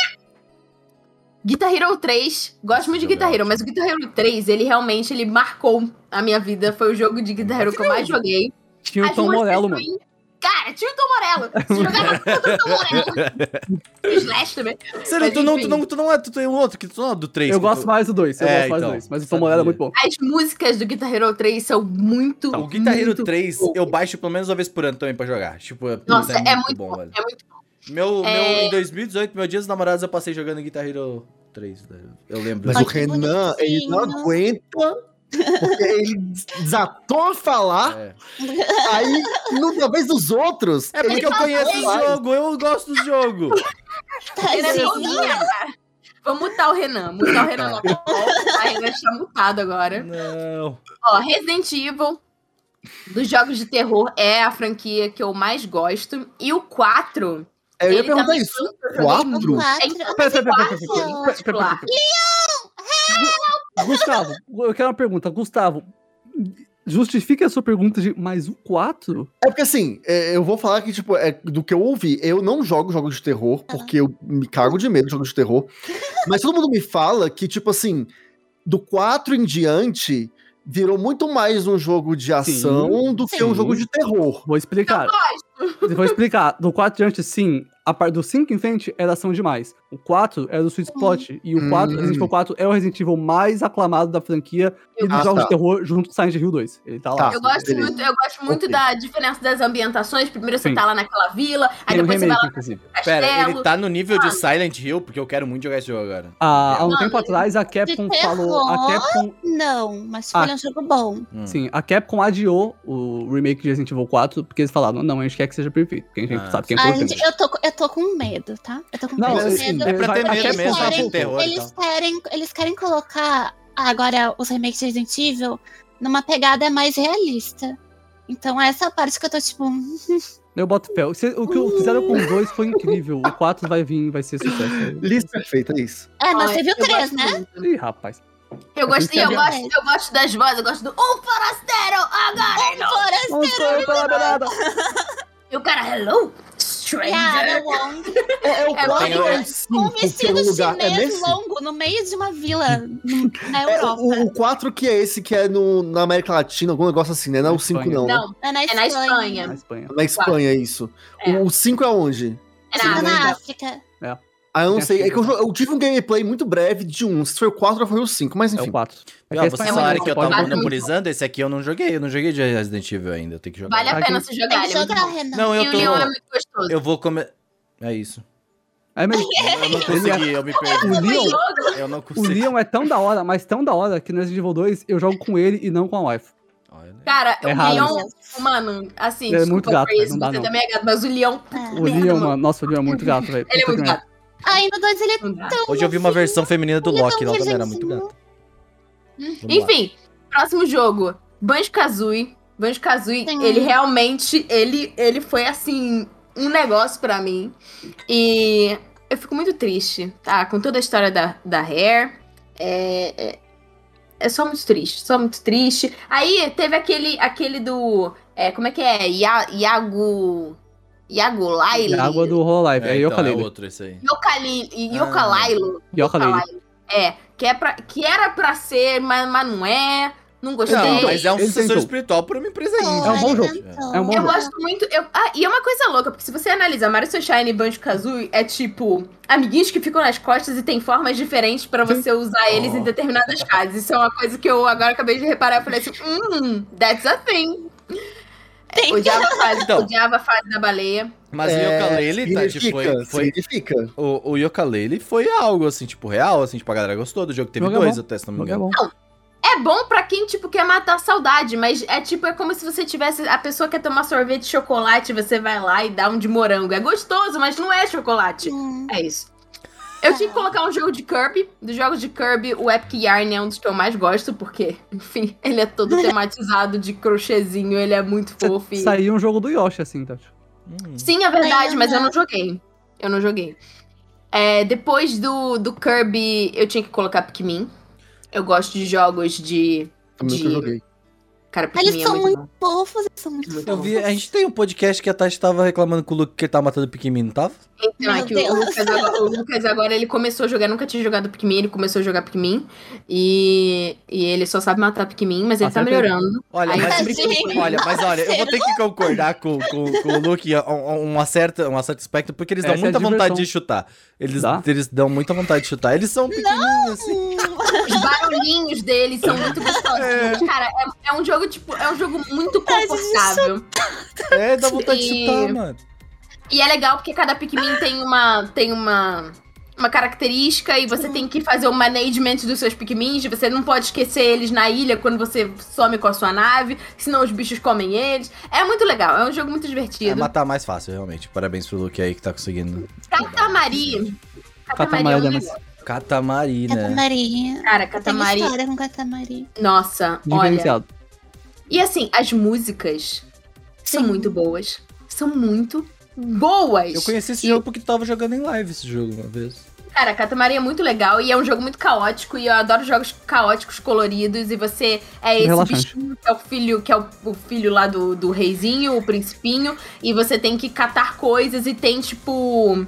Guitar Hero 3, gosto muito de Guitar Hero, mas o Guitar Hero 3, ele realmente ele marcou a minha vida. Foi o jogo de Guitar Hero que eu mais joguei. Tinha o Tom Morello, mano. Cara, tinha o Tom Morello. Você jogava tudo o Tom Morello. O Slash também. Tu não, tu não, tu não é, tu tem um outro, que tu não é do 3. Eu gosto mais do 2, eu É, gosto mais do então, 2. Mas o Tom. Morello é muito bom. As músicas do Guitar Hero 3 são muito. O Guitar Hero muito 3 boas. eu baixo pelo menos uma vez por ano também pra jogar. Tipo, é, Nossa, puta, é muito bom, bom. velho. É muito bom. Meu, É. meu, em 2018, meu dia dos namorados, eu passei jogando Guitar Hero 3. né? Eu lembro. Mas o Renan, ele não aguenta. Porque ele desatou a falar, É, aí, no, na vez dos outros, É porque eu conheço o jogo, eu gosto do jogo. Ele é. Vamos mutar o Renan. Mutar o Renan na call. A Renan está mutado agora. Não. Ó, Resident Evil. Dos jogos de terror é a franquia que eu mais gosto. E o 4. Eu ia ele perguntar isso. foi- eu joguei Quatro? Quatro. É Pera, pera, pera, pera, pera, Quatro. pera, pera, pera, pera. Gustavo, eu quero uma pergunta. Gustavo, justifique a sua pergunta de mais um 4? É porque assim, é, eu vou falar que, tipo, é, do que eu ouvi, eu não jogo jogos de terror, porque eu me cago de medo de jogos de terror. mas todo mundo me fala que, tipo assim, do 4 em diante, virou muito mais um jogo de ação do que sim. um jogo de terror. Vou explicar. Vou explicar. Do 4 diante, sim. A parte do 5 em frente era ação demais. O 4 era do Sweet Spot. E o 4, Hum. Resident Evil 4 é o Resident Evil mais aclamado da franquia e dos Ah, jogos tá. de terror junto com Silent Hill 2. Ele tá lá. Tá. Eu gosto beleza. muito, eu gosto muito Ok. da diferença das ambientações. Primeiro você Sim. tá lá naquela vila, aí Tem um depois você vai remake, lá inclusive. Pera, ele tá no nível de Mano. Silent Hill, porque eu quero muito jogar esse jogo agora. Ah, há um Mano, tempo atrás, a Capcom falou. A? Capcom. Não, mas Ah. ele é um jogo bom. Hum. Sim, a Capcom adiou o remake de Resident Evil 4 porque eles falaram: não, a gente quer que seja perfeito. Porque a gente Ah. sabe que é Ah, importante. gente, eu, tô, eu tô com medo, tá? Eu tô com Não, muito assim, medo. É pra ter medo mesmo, tá de voltando. terror eles querem, eles querem colocar agora os remakes de Resident Evil numa pegada mais realista. Então essa parte que eu tô tipo, Eu boto. Se- O que fizeram com os dois foi incrível. O 4 vai vir, vai ser sucesso. Lista perfeita, é isso. é, mas Ai, você viu três, gosto né? muito. Ih, rapaz. Eu gosto, Tem e eu que gosto, eu gosto das vozes, eu gosto do Um forasteiro, agora. Não sou pela beirada. E o cara, hello, Stranger. Wong, É, é o É, 4 tem- ou é- é o com 5 um é vestido no lugar. É chinês nesse? longo no meio de uma vila na É, Europa. o, o 4 que é esse que é no, na América Latina, algum negócio assim, né? Não é o Na 5 Espanha. não, né? Não, É na é na Espanha. Na Espanha. Na Espanha, isso. É. O 5 é onde? É na na África. Ah, eu não sei. É que eu, jo- eu tive um gameplay muito breve de um. Se foi o 4 ou foi o 5, mas É enfim. o 4. É Não, vocês falaram que eu tava monopolizando, esse aqui eu não joguei. Eu não joguei de Resident Evil ainda, eu tenho que jogar. Vale a pena se jogar, Tem que é jogar. Renan. Não, E eu o Leon é tô. muito gostoso. Eu vou comer. É isso. É mesmo. Eu não consegui, eu me perdi. O Leon, Eu não o consegui. Leon é tão da hora, mas tão da hora que no Resident Evil 2 eu jogo com ele e não com a wife. Cara, É o raro Leon, mano, assim, é desculpa, muito gato, Chris, não dá, você não. também é gato, mas o Leon, É. O Leon, mano. nossa, o Leon é muito gato, velho. ele é muito gato. No 2 ele é tão Hoje eu vi uma versão feminina do Ele é Loki, ela também era muito gata. Vamos lá. Enfim, próximo jogo, Banjo-Kazooie. Banjo-Kazooie, Sim. ele realmente, ele, ele foi, assim, um negócio pra mim. E eu fico muito triste, tá? Com toda a história da, da Hair. É, é, é só muito triste, só muito triste. Aí teve aquele, aquele do... É, como é que é? Ia, Iago... Iago Laile? É água do Hololive. É, É, então, é Yooka-Laylee. outro esse aí. Yokali- Yokalailo. Yooka-Laylee. É, que, é pra, que era pra ser, mas, mas não é. Não gostei. Não, mas é um Ele sucessor tentou. espiritual pra uma empresa indie. É um bom jogo. tentou. É um bom Eu jogo. gosto muito. Eu, ah, e é uma coisa louca, porque se você analisa Mario Sunshine e Banjo Kazooie, é tipo amiguinhos que ficam nas costas e tem formas diferentes pra você usar eles em Oh. determinadas fases. Isso é uma coisa que eu agora acabei de reparar. Eu falei assim: hum, that's a thing. Tem. Odiava a fase, Então. odiava a fase da baleia. Mas o Yooka-Laylee, Tati, significa, foi... foi significa. o, o Yooka-Laylee foi algo, assim, tipo, real, assim, tipo, a galera gostou do jogo. Teve Jogo é dois bom. até, se não me é engano. bom. É bom pra quem, tipo, quer matar a saudade, mas é tipo, é como se você tivesse. A pessoa quer tomar sorvete de chocolate, você vai lá e dá um de morango. É gostoso, mas não é chocolate. Hum, É isso. Eu tinha que colocar um jogo de Kirby. Dos jogos de Kirby, o Epic Yarn é um dos que eu mais gosto, porque, enfim, ele é todo tematizado de crochêzinho, ele é muito fofo. e- Saiu um jogo do Yoshi, assim, Tati. Hum. Sim, é verdade, mas eu não. não joguei. Eu não joguei. É, depois do, do Kirby, eu tinha que colocar Pikmin. Eu gosto de jogos de. Também de... que eu joguei. Cara, Eles é são muito muito fofos, eles são muito Muito Eu fofos. vi, a gente tem um podcast que a Tati tava reclamando com o Luke que ele tava matando o Pikmin, não tava? Então, é que o. Lucas, agora, o Lucas agora, ele começou a jogar, nunca tinha jogado Pikmin, ele começou a jogar Pikmin. E, e ele só sabe matar Pikmin, mas ele tá Acertei. melhorando. Olha, Aí mas, tá olha, mas olha, eu vou ter que concordar com, com, com o Luke um, um, uma certa, um certo aspecto, porque eles dão Essa é a muita vontade diversão. de chutar. Eles, Dá? eles dão muita vontade de chutar. Eles são pequenininhos, assim. Os barulhinhos deles são muito gostosos. Cara, é, é um jogo, tipo, é um jogo muito confortável. É, dá vontade de E- chutar, mano. E é legal porque cada Pikmin tem uma. tem uma. Uma característica e você tem que fazer o management dos seus Pikmins. Você não pode esquecer eles na ilha quando você some com a sua nave, senão os bichos comem eles. É muito legal, é um jogo muito É divertido. matar mais fácil, realmente. Parabéns pro Luke aí que tá conseguindo. Catamari. Catamari é um é negócio. Catamari, né? Catamaria. Cara, Tem Catamari. história com Catamari. Nossa, olha. E assim, as músicas são muito boas. São muito boas. Eu conheci esse jogo porque tu tava jogando em live esse jogo uma vez. Cara, Katamari é muito legal e é um jogo muito caótico e eu adoro jogos caóticos, coloridos e você é esse Relaxante. bichinho que é o filho, que é o, o filho lá do, do reizinho, o principinho, e você tem que catar coisas e tem tipo...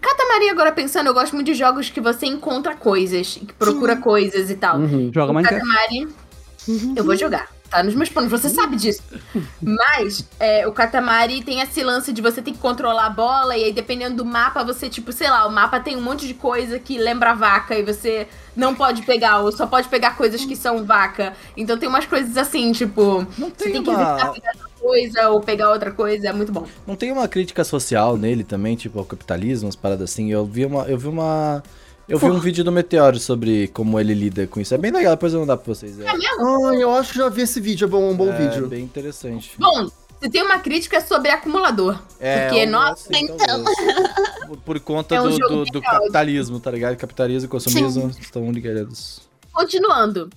Katamari, agora pensando, eu gosto muito de jogos que você encontra coisas, que procura coisas e tal. Uhum. Joga O Minecraft. Katamari, eu vou jogar. Tá nos meus planos, você sabe disso. Mas é, o Katamari tem esse lance de você ter que controlar a bola, e aí dependendo do mapa, você, tipo, sei lá, o mapa tem um monte de coisa que lembra vaca e você não pode pegar, ou só pode pegar coisas que são vaca. Então tem umas coisas assim, tipo, Não você tem tem que uma- evitar pegar outra coisa ou pegar outra coisa, é muito bom. Não tem uma crítica social nele também, tipo, ao capitalismo, umas paradas assim. Eu vi uma. Eu vi uma. Eu vi um vídeo do Meteoro sobre como ele lida com isso. É bem legal, depois eu vou mandar pra vocês. É, Ah, eu acho que já vi esse vídeo, é bom, um bom é vídeo. bem interessante. Bom, se tem uma crítica sobre acumulador. É, porque, um- nossa, assim, então. talvez. Por, por conta É um do, do, do capitalismo, tá ligado? Capitalismo e consumismo estão ligados. Continuando.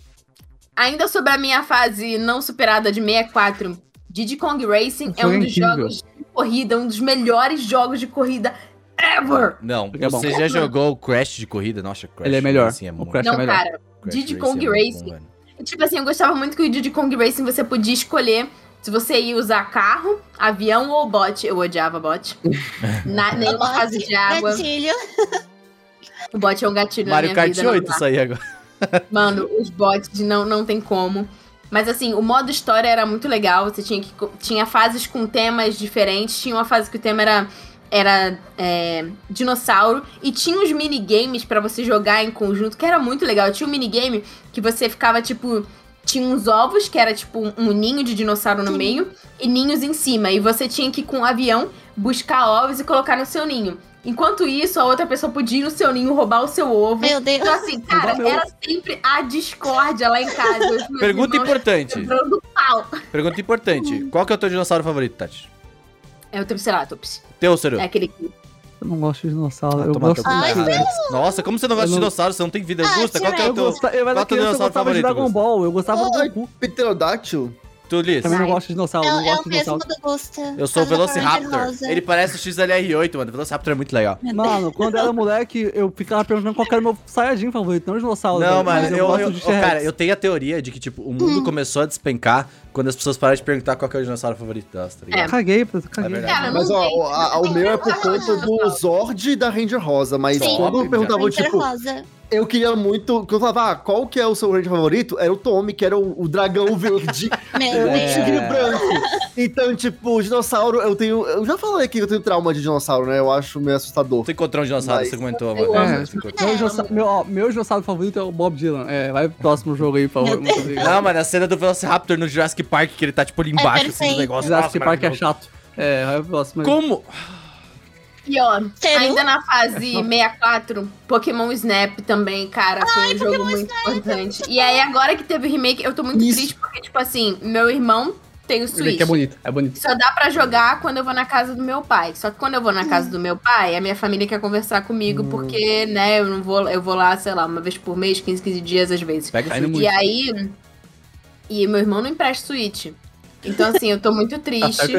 Ainda sobre a minha fase não superada de 64, Diddy Kong Racing é Foi um dos incrível. jogos de corrida, um dos melhores jogos de corrida ever. Não, Porque é bom. você já jogou o Crash de corrida? Nossa, Crash Ele é melhor. Racing é O muito- Crash é Não, melhor. cara. Crash Diddy Racing Kong é Racing. bom, velho. Tipo assim, eu gostava muito que o Diddy Kong Racing você podia escolher se você ia usar carro, avião ou bote. Eu odiava bote. Na, nenhuma Bote, fase de água. Gatilho. O bote é um gatilho Mario na minha Kart vida. não 8 dá. isso aí agora. Mano, os bots não, não tem como. Mas assim, o modo história era muito legal. Você tinha que. Tinha fases com temas diferentes. Tinha uma fase que o tema era. Era é, dinossauro. E tinha uns minigames pra você jogar em conjunto, que era muito legal. Tinha um minigame que você ficava, tipo. Tinha uns ovos, que era tipo um ninho de dinossauro no meio, e ninhos em cima. E você tinha que, com um avião, buscar ovos e colocar no seu ninho. Enquanto isso, a outra pessoa podia ir no seu ninho, roubar o seu ovo. Meu Deus. Então, assim, cara, meu. era sempre a discórdia lá em casa. Pergunta importante. Pergunta importante. Qual que é o teu dinossauro favorito, Tati? É o Triceratops. Teu, Seru? É aquele que... Eu não gosto de dinossauro. Ah, eu gosto Ai, vai, de... vai. Nossa, como você não gosta de Eu dinossauro? Você não tem vida. Ah, Gusta, qual que é o Eu, teu... gosta... eu era criança, eu gostava de Dragon? Ball. Eu gostava do Ai, Goku. Pterodáctil? Tu, Liz? Também não gosto de dinossauro. É, não é gosto o de mesmo dinossauro. do Gusta. Eu sou o Velociraptor. Ele parece o XLR8, mano. O Velociraptor é muito legal. Mano, quando eu era moleque, eu ficava perguntando qual que era o meu Saiyajin favorito, não o dinossauro. Não, mas eu, gosto eu- de ó, cara, eu tenho a teoria de que, tipo, o mundo começou a despencar quando as pessoas pararam de perguntar qual que é o dinossauro favorito delas, tá ligado? Caguei, pô, caguei. É verdade. Mas ó, o, a- o meu é por conta do Zord e da Ranger Rosa, mas Sim. quando perguntavam, Ranger tipo, rosa. Eu queria muito. Quando eu falava, ah, qual que é o seu Ranger favorito? Era o Tommy, que era o, o dragão verde, Meu é, o tigre branco. Então, tipo, o dinossauro, eu tenho. Eu já falei aqui que eu tenho trauma de dinossauro, né? Eu acho meio assustador. Tu encontrou um dinossauro, Mas- você comentou, Eu mano. É, Você meu, ó, meu dinossauro favorito é o Bob Dylan. É, vai pro próximo jogo aí, por favor. Muito obrigado. Não, mano, a cena do Velociraptor no Jurassic Park, que ele tá, tipo, ali embaixo, assim, perfeito. negócios. Jurassic Nossa, Park é chato. É, vai pro próximo aí. Como? E ó, ainda na fase 64, Pokémon Snap também, cara, foi um jogo muito importante. E aí, agora que teve o remake, eu tô muito Isso. triste porque, tipo assim, meu irmão tem o Switch. que é bonito, é bonito. Só dá pra jogar quando eu vou na casa do meu pai. Só que quando eu vou na casa do meu pai, a minha família quer conversar comigo, porque, né, eu não vou, eu vou lá, sei lá, uma vez por mês, 15, 15 dias às vezes. Pega. E aí. E meu irmão não empresta Switch. Então, assim, eu tô muito triste.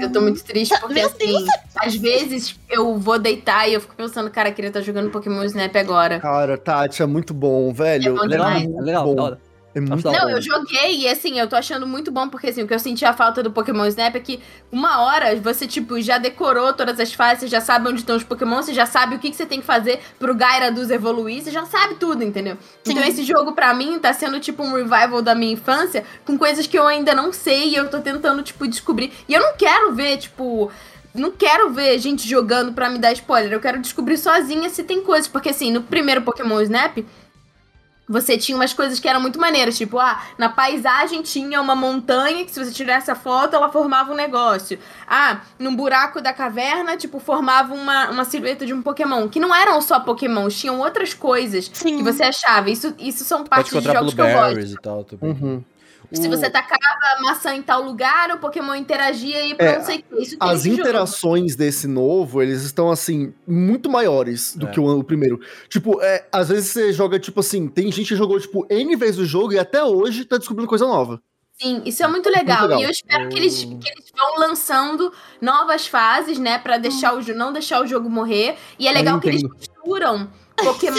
Eu tô muito triste porque, Meu assim, às vezes eu vou deitar e eu fico pensando, cara, queria estar jogando Pokémon Snap agora. Cara, Tati, é muito bom, velho. É bom Legal, demais. é legal, da hora. É muito Não, bom. eu joguei e assim, eu tô achando muito bom, porque assim, o que eu senti a falta do Pokémon Snap é que uma hora você, tipo, já decorou todas as fases, você já sabe onde estão os Pokémon, você já sabe o que, que você tem que fazer pro Gyarados evoluir, você já sabe tudo, entendeu? Então Sim. esse jogo, pra mim, tá sendo tipo um revival da minha infância, com coisas que eu ainda não sei e eu tô tentando, tipo, descobrir. E eu não quero ver, tipo. Não quero ver gente jogando pra me dar spoiler. Eu quero descobrir sozinha se tem coisas. Porque, assim, no primeiro Pokémon Snap, você tinha umas coisas que eram muito maneiras, tipo, ah, na paisagem tinha uma montanha que se você tirasse a foto, ela formava um negócio. Ah, num buraco da caverna, tipo, formava uma, uma silhueta de um Pokémon. Que não eram só Pokémons, tinham outras coisas Sim. que você achava. Isso, isso são partes de jogos que eu gosto. e tal. também. Uhum. Se você tacava maçã em tal lugar, o Pokémon interagia e pra É, não sei o que. Isso tem As esse jogo. interações desse novo, eles estão, assim, muito maiores do É. que o, o primeiro. Tipo, é, às vezes você joga, tipo assim, tem gente que jogou, tipo, N vezes o jogo e até hoje tá descobrindo coisa nova. Sim, isso é muito legal. legal. E eu espero que, eles, que eles vão lançando novas fases, né? Pra deixar o, não deixar o jogo morrer. E é legal que eles misturam Pokémon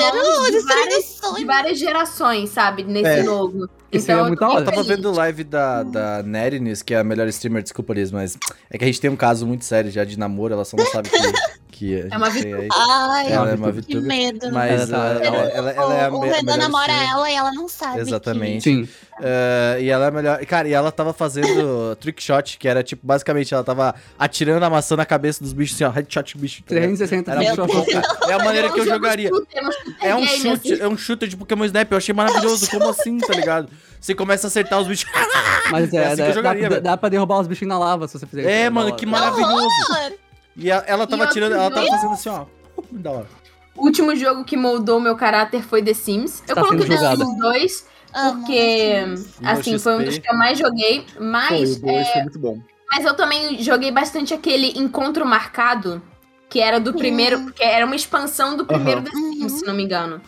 de várias, de várias gerações, sabe? Nesse É. novo. Isso aí é eu muito. Eu tava vendo live da, da Nerines, que é a melhor streamer, desculpa, Liz, mas é que a gente tem um caso muito sério já de namoro, ela só não sabe que, que a gente É uma tem aí. Ai, Ela é uma que VTuber. medo. Mas Ela ela, tá- ela, ela- ela é a o, me- o Renan namora ela e ela não sabe. Exatamente. Sim. É, e ela é a melhor. Cara, e ela tava fazendo trick shot, que era tipo, basicamente, ela tava atirando a maçã na cabeça dos bichos assim, ó, headshot bicho. tá ligado? 360 Era bicho muito. É a maneira que eu É um jogaria. é um shooter É um game, chute, assim. é um de Pokémon Snap, eu achei maravilhoso. Como assim, tá ligado? Você começa a acertar os bichos. Mas É é, assim que dá, eu jogaria, dá, dá pra derrubar os bichinhos na lava se você fizer isso. É, da mano, que maravilhoso. E a- ela tava E tirando, ela tava fazendo assim, ó. Da hora. O último jogo que moldou meu caráter foi The Sims. Eu Tá coloquei The. Sims 2, amo porque, no assim, foi um dos que eu mais joguei. Foi, Mas, o 2 foi muito bom. mas eu também joguei bastante aquele Encontro Marcado, que era do primeiro, porque era uma expansão do primeiro The Sims, Uhum. se não me engano.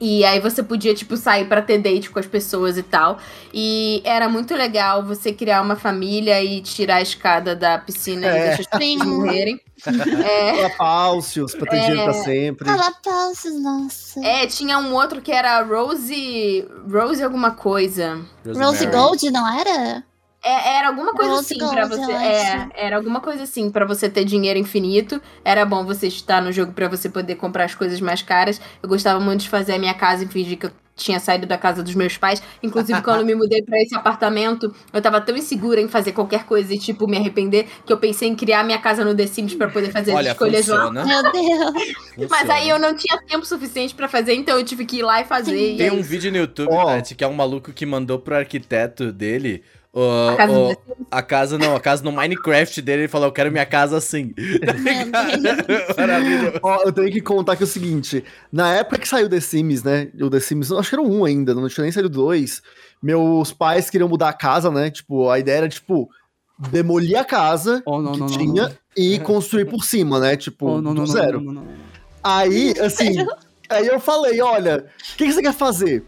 E aí você podia, tipo, sair pra ter date com as pessoas e tal. E era muito legal você criar uma família e tirar a escada da piscina É. e deixar as pessoas morrerem. É, Lapáucios, pra ter dinheiro pra sempre. Fala pauses, nossa. é, tinha um outro que era Rose. Rose alguma coisa. Rose Rosemary. Gold, não era? É, era alguma coisa assim pra você. É, era alguma coisa assim pra você ter dinheiro infinito. Era bom você estar no jogo pra você poder comprar as coisas mais caras. Eu gostava muito de fazer a minha casa e fingir que eu tinha saído da casa dos meus pais. Inclusive, quando eu me mudei pra esse apartamento, eu tava tão insegura em fazer qualquer coisa e, tipo, me arrepender, que eu pensei em criar minha casa no The Sims pra poder fazer as Olha, escolhas lá. funciona. Meu Deus. Mas funciona. aí eu não tinha tempo suficiente pra fazer, então eu tive que ir lá e fazer. e Tem é um vídeo no YouTube, Ó. Tati, que é um maluco que mandou pro arquiteto dele. A casa do ó, The Sims. a casa não, a casa no Minecraft dele, ele falou, eu quero minha casa assim. Meu Deus. Maravilhoso. Ó, eu tenho que contar que é o seguinte: na época que saiu The Sims, né? O The Sims, acho que era um ainda, não tinha nem saído dois. Meus pais queriam mudar a casa, né? Tipo, a ideia era, tipo, demolir a casa Oh, não, que não, tinha não. e construir por cima, né? Tipo, Oh, não, do zero. não, não, não. Aí, assim, aí eu falei, olha, o que, que você quer fazer?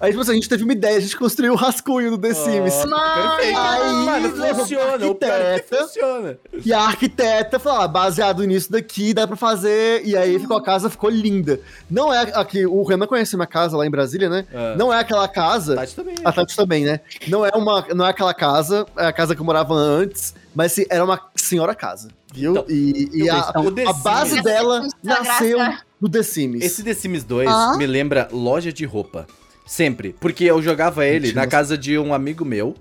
Aí, tipo assim, a gente teve uma ideia, a gente construiu o rascunho do The Sims. Mano, Perfeito. Aí, Mano, funciona. O é que arquiteta. funciona. E a arquiteta falou, ah, baseado nisso daqui, dá pra fazer. E aí ficou a casa, ficou linda. Não é aqui, o Renan conhece minha casa lá em Brasília, né? Ah, Não é aquela casa. Tati também. A Tati também, né? Não é, uma, não é aquela casa, é a casa que eu morava antes, mas sim, era uma senhora casa, viu? Então, e e a, a base dela nasceu no The Sims. Esse The Sims 2 Hã? me lembra loja de roupa. Sempre. Porque eu jogava ele Mentira. na casa de um amigo meu.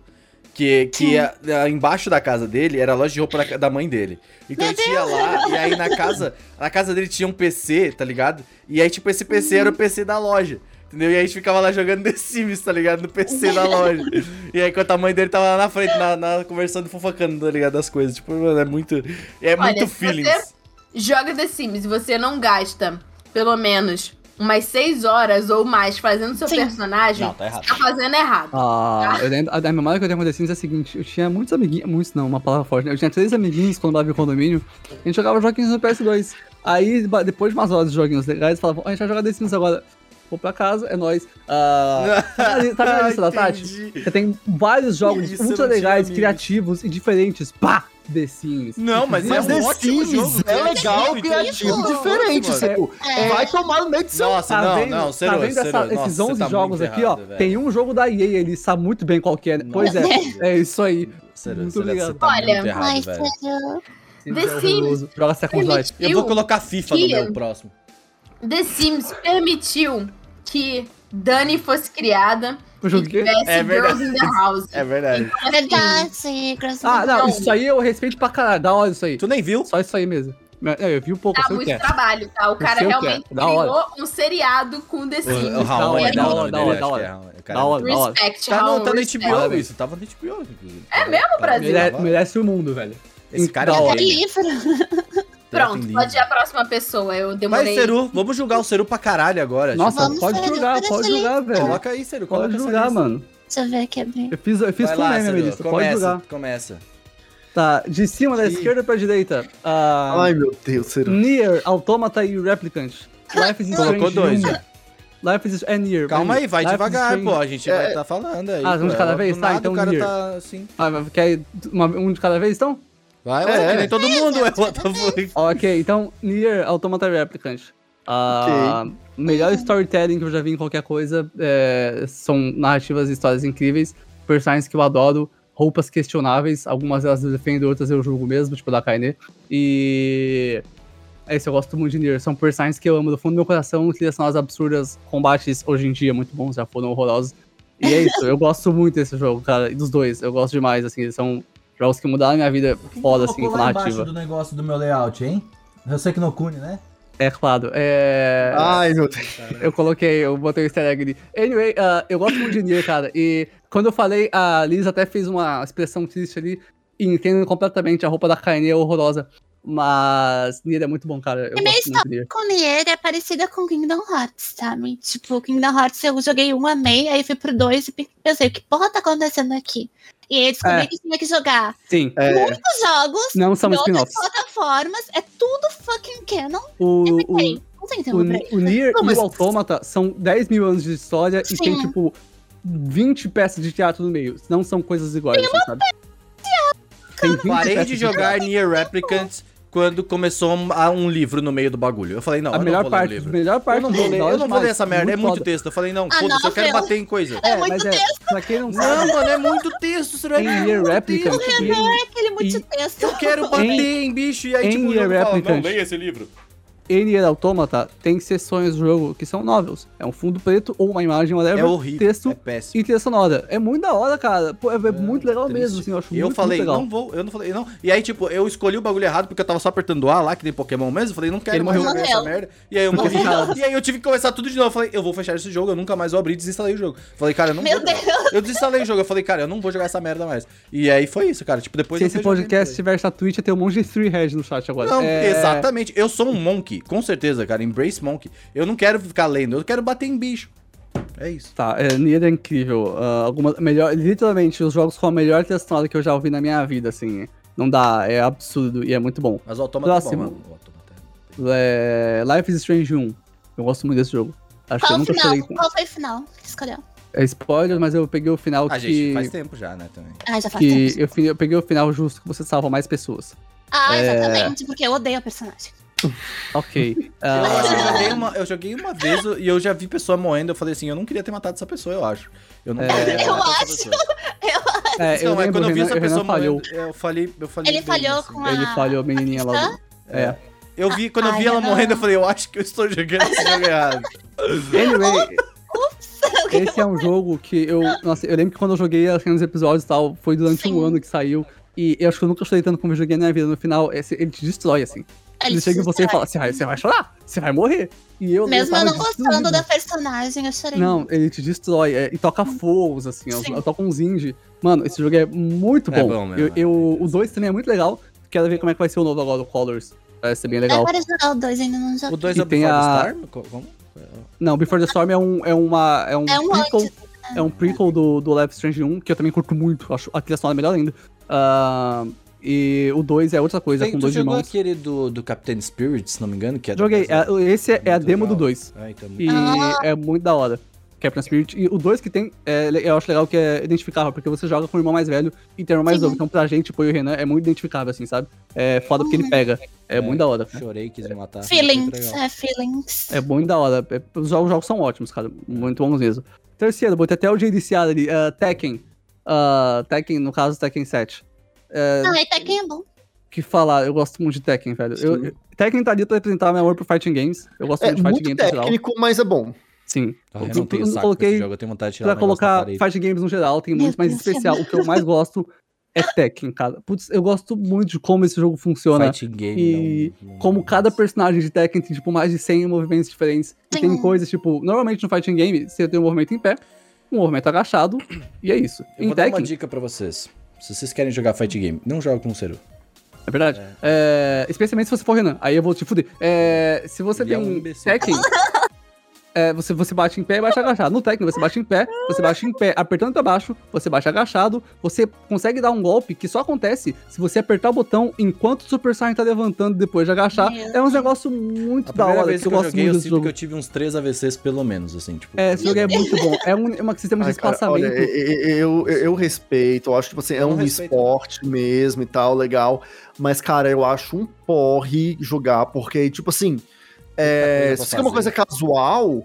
Que, que a- a- embaixo da casa dele era a loja de roupa da, da mãe dele. Então eu tinha lá, e aí na casa, na casa dele tinha um PC, tá ligado? E aí, tipo, esse PC era o PC da loja. Entendeu? E aí a gente ficava lá jogando The Sims, tá ligado? No PC da loja. E aí, enquanto a mãe dele tava lá na frente, na, na- conversando, fofocando, tá ligado? Das coisas. Tipo, mano, é muito. É Olha, muito se feelings. você- joga The Sims e você não gasta pelo menos umas 6 horas ou mais fazendo seu Sim. personagem, Não, tá errado. tá fazendo errado. Ah, eu lembro, a memória que eu tenho com The Sims é a seguinte, eu tinha muitos amiguinhos, muitos não, uma palavra forte, né? Eu tinha três amiguinhos quando eu abri o condomínio, a gente jogava joguinhos no PS2. Aí, depois de umas horas de joguinhos legais, falavam, a gente vai jogar The Sims agora. Vou pra casa, é nóis. Ah, tá na li- tá na lista da Tati? Você tem vários jogos Isso, tinha legais, criativos e diferentes. Pá! The Sims. Não, mas Mas é um The Sims jogo, é legal, e criativo, diferente. Tipo, É. vai tomar no meio de seu. Nossa, Tá não, vendo, não, tá Cero, vendo Cero, essa- nossa, esses você 11 tá jogos muito aqui, errado, ó? velho. Tem um jogo da EA, ele sabe muito bem qual que é. Pois é, é isso aí. Cero, Muito obrigado. Tá Olha, muito errado, velho. sério. The É horroroso. Joga Second Life. Eu vou colocar FIFA no meu próximo. The Sims permitiu que Dani fosse criada O e jogo que... tivesse É verdade. Girls in the House. É verdade. Então, assim, Verdade, Gross Ah, não, isso aí eu respeito pra caralho. Da hora isso aí. Tu nem viu? Só isso aí mesmo. É, eu vi um pouco, Dá que muito é. trabalho, tá? O cara é. realmente criou um seriado com The Sims. O, o Raul, Da é hora, da hora, nome da hora, da é hora. Da é hora, muito- da hora. Respect, Tá no, Raul, tá no. HBO isso, tava no HBO. É mesmo, Brasil? Mere- merece o mundo, velho. Esse cara Da é hora. gênio. livro. Pronto, pode ir a próxima pessoa. Eu demorei. Vai, Seru, vamos julgar o Seru pra caralho agora. Nossa, Vamos pode ver, jogar, parece pode jogar, velho. Coloca aí, Seru, coloca Pode lista. mano. Deixa eu ver aqui. abrir. Eu fiz, eu fiz Vai com lá, meme a Seru, minha lista, pode jogar. começa. Tá, de cima da esquerda pra direita. ah, Ai, meu Deus, Ciro. Nier, Automata e Replicant. Life is Colocou Strange dois 1. já. Life is é Nier. Calma aí, vai Life devagar, pô. A gente vai estar falando aí. Ah, um de cada vez? Tá, então o cara Nier. tá assim. Ah, mas quer uma- um de cada vez, então? Vai, É, que nem é. todo mundo, é what the fuck. Ok, então, Nier Automata Replicant. Ah, Melhor storytelling que eu já vi em qualquer coisa. é, são narrativas e histórias incríveis. Personagens que eu adoro. Roupas questionáveis. Algumas delas eu defendo, outras eu julgo mesmo, tipo da Kaine. E. É isso, eu gosto muito de Nier. São personagens que eu amo do fundo do meu coração. Trilhas sonoras absurdas. Combates hoje em dia muito bons, já foram horrorosos. E é isso, eu gosto muito desse jogo, cara. E dos dois, eu gosto demais, assim. Eles são jogos que mudaram a minha vida Quem foda, assim, com narrativa. do negócio do meu layout, hein? Eu sei que no Cune, né? É claro. É... Ai, meu Deus. Eu coloquei, eu botei o easter egg ali. Anyway, ah, eu gosto muito de Nier, cara. E quando eu falei, a Liz até fez uma expressão triste ali. E entendo completamente, a roupa da Kaine é horrorosa. Mas Nier é muito bom, cara. Eu É meio gosto muito de Nier. Com Nier é parecida com Kingdom Hearts, sabe? Tipo, Kingdom Hearts eu joguei um, amei, aí fui pro dois e pensei, o que porra tá acontecendo aqui? E aí descobri É. que tinha que jogar Sim, É, muitos jogos não são de outras plataformas, é tudo fucking canon. O, o, Peraí, não tem tempo o, isso. o Nier Não, e mas- o Automata são 10 mil anos de história e tem, Sim. tipo, 20 peças de teatro no meio. Não são coisas iguais, assim, sabe? Tem 20 Parei peças de teatro. jogar Nier Replicant quando começou um, a- um livro no meio do bagulho. Eu falei, não, A eu melhor não vou ler o parte, a livro. melhor parte Eu não do vou ler, eu não vou ler essa merda, é muito foda. texto. Eu falei, não, Ah, foda-se, eu não, quero bater em coisa. É, muito mas é, pra quem não Não, sabe, mano, é muito texto, isso é em Nier muito texto. ele- É aquele muito texto. Eu quero bater em bicho e aí, em tipo, o jogo fala, não, leia esse livro. Nier Automata tem seções do jogo que são novels. É um fundo preto ou uma imagem, whatever, É horrível, texto é péssimo. e trilha sonora. É muito da hora, cara. Pô, é, é muito legal triste. mesmo, assim, eu acho E eu muito, falei, muito legal. não vou, eu não falei, não. E aí, tipo, eu escolhi o bagulho errado porque eu tava só apertando A lá, que tem Pokémon mesmo. Eu falei, não quero Ele mais morreu. jogar essa merda. E aí eu morri. E aí eu tive que começar tudo de novo. Eu falei, eu vou fechar esse jogo, eu nunca mais vou abrir e desinstalei o jogo. Falei, cara, eu não Meu vou. jogar. Deus. Eu desinstalei o jogo. Eu falei, cara, eu não vou jogar essa merda mais. E aí foi isso, cara. Tipo, depois Se eu esse podcast tivesse na Twitch, ia ter um monte de three heads no chat agora. Não, É, exatamente. Eu sou um monkey, com certeza, cara. Embrace monkey. Eu não quero ficar lendo, eu quero bater em bicho. É isso. Tá, é, Nier é incrível. Ah, alguma, melhor, literalmente, os jogos com a melhor trilha sonora que eu já ouvi na minha vida, assim. Não dá, é absurdo e é muito bom. Mas o Autômata é bom, Próximo. mano. O Autômata É, Life is Strange 1. Eu gosto muito desse jogo. Acho que Qual eu o nunca final? Qual foi o final que escolheu? É spoiler, mas eu peguei o final é... Ah, que. gente, faz tempo já, né, também. Ah, já faz que tempo. eu, eu peguei o final justo que você salva mais pessoas. Ah, é- exatamente, porque eu odeio a personagem. Ok. Eu acho que eu joguei, uma, eu joguei uma vez e eu já vi pessoa morrendo. Eu falei assim, eu não queria ter matado essa pessoa, eu acho. Eu não É. queria ter Eu matado essa acho. é, eu não, é lembro, quando eu vi essa pessoa falhou. morrendo, eu falei, eu falei Ele bem, falhou assim. com a. Ele falhou a menininha lá. cristã? É. Eu vi, quando eu vi Ai, ela não. morrendo, eu falei, eu acho que eu estou jogando esse jogo errado. Anyway, esse é um jogo que eu. Nossa, eu lembro que quando eu joguei assim, nos episódios e tal, foi durante um Sim. ano que saiu. E eu acho que eu nunca chorei tanto como eu joguei na minha vida. No final, esse- ele te destrói, assim. Ele, Ele chega em você e fala: você vai, você vai chorar, você vai morrer. E eu Mesmo eu tava não gostando da personagem, eu chorei. Não, ele te destrói é, e toca fogos, assim, eu, eu toco uns indie. Mano, esse jogo é muito É bom. bom mesmo, eu, é eu- o 2 também é muito legal. Quero ver como é que vai ser o novo agora, o Colors. Parece ser bem legal. Agora jogar o 2 ainda não joguei. O 2 E é o tem Before the a- Storm? Co- Como? Não, Before the Storm é um, é uma, é um, É um prequel, antes. é um prequel do, do Life Strange 1, que eu também curto muito. Acho a trilha sonora melhor ainda. Ah, e o 2 é outra coisa, Tem, com dois jogou irmãos. aquele do, do Captain Spirit, se não me engano? Que é Joguei. É- esse é, é a demo do legal. 2. É, então, muito E Ah. é muito da hora. Captain Spirit. E o 2 que tem, é, eu acho legal que é identificável, porque você joga com o irmão mais velho e tem o irmão mais Sim. novo. Então pra gente, tipo, e o Renan, é muito identificável, assim, sabe? É foda porque ele pega. É, muito da hora. Chorei, quis me matar. Feelings, é, feelings. É muito da hora. É- os, jogos, os jogos são ótimos, cara. Muito bons mesmo. Terceiro, botei até o JDC ali. Uh, Tekken. Uh, Tekken, no caso, Tekken 7. É, Ah, e Tekken é bom. que falar, eu gosto muito de Tekken, velho. Eu, eu- Tekken tá ali pra representar meu amor por fighting games. Eu gosto É muito de fighting muito games em geral. técnico, mas é bom. Sim. Ah, eu Eu- não tenho saco coloquei jogo, eu tenho vontade de tirar Pra colocar fighting games no geral, tem muito, mas em Deus, especial, o que eu mais gosto é Tekken, cara. Putz, eu gosto muito de como esse jogo funciona. Fighting game, E não- não- como cada personagem de Tekken tem, tipo, mais de 100 movimentos diferentes. E tem coisas, tipo, normalmente no fighting game, você tem um movimento em pé, um movimento agachado, e é isso. Eu em vou dar uma Tekken, dica pra vocês. Se vocês querem jogar fight game, não joga com o Seru. é verdade. É, especialmente se você for Renan, aí eu vou te fuder. É, se você Ele é tem um imbecil. Tekken... é, você, você bate em pé e bate agachado. No Tekken, você bate em pé, você bate em pé, apertando pra baixo, você bate agachado, você consegue dar um golpe que só acontece se você apertar o botão enquanto o Super Saiyan tá levantando depois de agachar. Meu É um negócio muito da hora, vez que eu joguei, muito eu sinto jogo. que eu tive uns 3 AVCs pelo menos, assim, tipo. É, esse jogo é muito bom. É um, é um sistema de Ai, cara, espaçamento. olha, eu, eu, eu respeito, eu acho que assim, é um respeito. esporte mesmo e tal, legal. Mas, cara, eu acho um porre jogar, porque, tipo assim, é, se é uma coisa casual,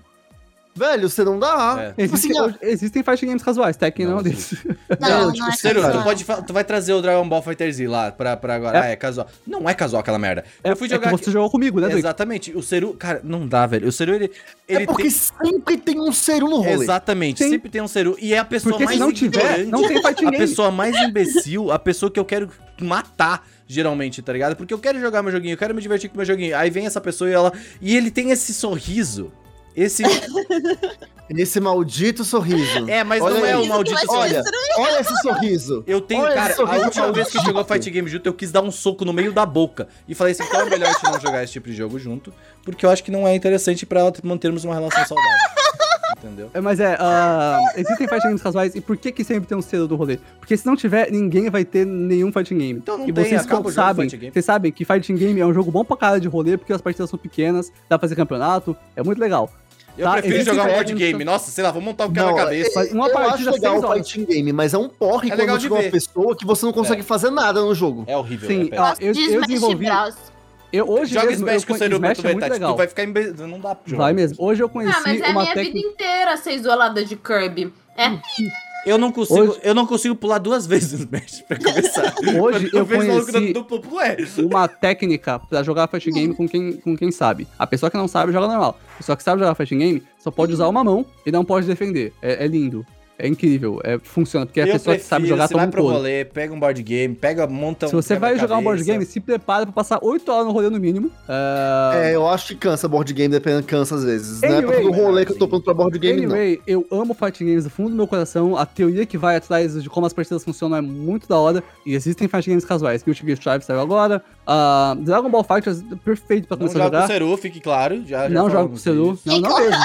velho, você não dá. É. Tipo assim, Existem, ah, hoje- existem fighting games casuais, Tekken não, é Não, um desses. Não, tipo, não é Sério, tu, pode, tu vai trazer o Dragon Ball Fighter Z lá pra, pra agora. É. Ah, é casual. Não é casual aquela merda. É, eu fui é jogar você jogou comigo, né, Drake? Exatamente. O Seru, cara, não dá, velho. O Seru, ele. ele é porque tem... sempre tem um seru no rolê. Exatamente, Sim. sempre tem um Seru. E é a pessoa Porque mais se não tiver, não tem fighting A game. pessoa mais imbecil, a pessoa que eu quero matar, geralmente, tá ligado? Porque eu quero jogar meu joguinho, eu quero me divertir com meu joguinho. Aí vem essa pessoa e ela. E ele tem esse sorriso. Esse. Esse maldito sorriso. É, mas Olha não é aí. o maldito sorriso. Olha, olha esse sorriso. Eu tenho, Olha cara, a última vez que maldito. jogou Fight Game junto, eu quis dar um soco no meio da boca. E falei assim, então é melhor a gente não jogar esse tipo de jogo junto, porque eu acho que não é interessante pra mantermos uma relação saudável. Entendeu? É, Mas é, ah, existem fighting games casuais e por que que sempre tem um selo do rolê? Porque se não tiver, ninguém vai ter nenhum fighting game. Então não e tem, vocês acaba o jogo sabem, fighting game. vocês sabem que fighting game é um jogo bom pra cara de rolê, porque as partidas são pequenas, dá pra fazer campeonato, é muito legal. Eu Tá, prefiro jogar um fighting board game. Nossa, sei lá, vou montar um Não, quebra-cabeça. Mas uma eu partida, acho legal o fighting game, mas é um porre É legal quando de chega uma pessoa que você não consegue fazer nada no jogo. É horrível. Sim, é ó, eu, eu desenvolvi. Eu, hoje Joga mesmo, Smash eu com o conhe- Seru pra Smash tu é ver, muito Tati. legal. Tu vai ficar imbe... Não dá pra jogar. Vai mesmo. Hoje eu conheci Ah, mas é a uma minha técnica. vida inteira ser isolada de Kirby. É, Eu não consigo, Hoje- eu não consigo pular duas vezes no Smash pra começar. Hoje eu vejo o maluco conheci- duplo, é. uma técnica pra jogar fighting game com quem, com quem sabe. A pessoa que não sabe joga normal. A pessoa que sabe jogar fighting game só pode usar uma mão e não pode defender. É, é lindo. É incrível. É, funciona. Porque a eu pessoa que sabe prefiro, jogar você toma vai um pro couro. rolê, pega um board game, pega, monta um Se você vai jogar um board game, se prepara pra passar 8 horas no rolê no mínimo. É... É, eu acho que cansa board game, dependendo, cansa às vezes. né? Anyway, Porque o rolê que eu tô pronto pra board game, não. Anyway, eu amo fighting games do fundo do meu coração. A teoria que vai atrás de como as partidas funcionam é muito da hora. E existem fighting games casuais. Guilty Gear Strive saiu agora. Ah, Dragon Ball Fighters, perfeito pra Não começar a joga com o jogar. Seru, fique claro. Já, já Não jogo com o Seru. Não, não mesmo.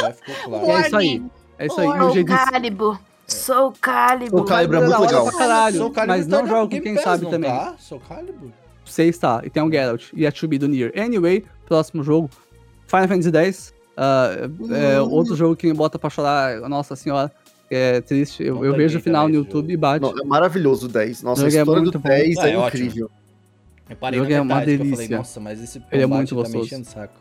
Já ficou claro. É isso aí. É isso aí. E o Soul jeito Calibur. Soul Calibur. O Calibur é muito legal. caralho, mas tá não no jogo com quem sabe não também. Tá? Soul Calibur? 6 tá, e tem um Geralt. E a 2B do Nier. Anyway, próximo jogo. Final Fantasy X. ah, é, Uhum. outro jogo que me bota pra chorar. Nossa senhora. É triste. Eu, eu tá vejo o final no YouTube e bate. Não, é maravilhoso o 10. Nossa, a é história muito do bom. 10 Ah, é, é incrível. Eu parei jogo na é uma metade, que eu falei, delícia. nossa, mas esse Ele é muito tá me gostoso. enchendo o saco.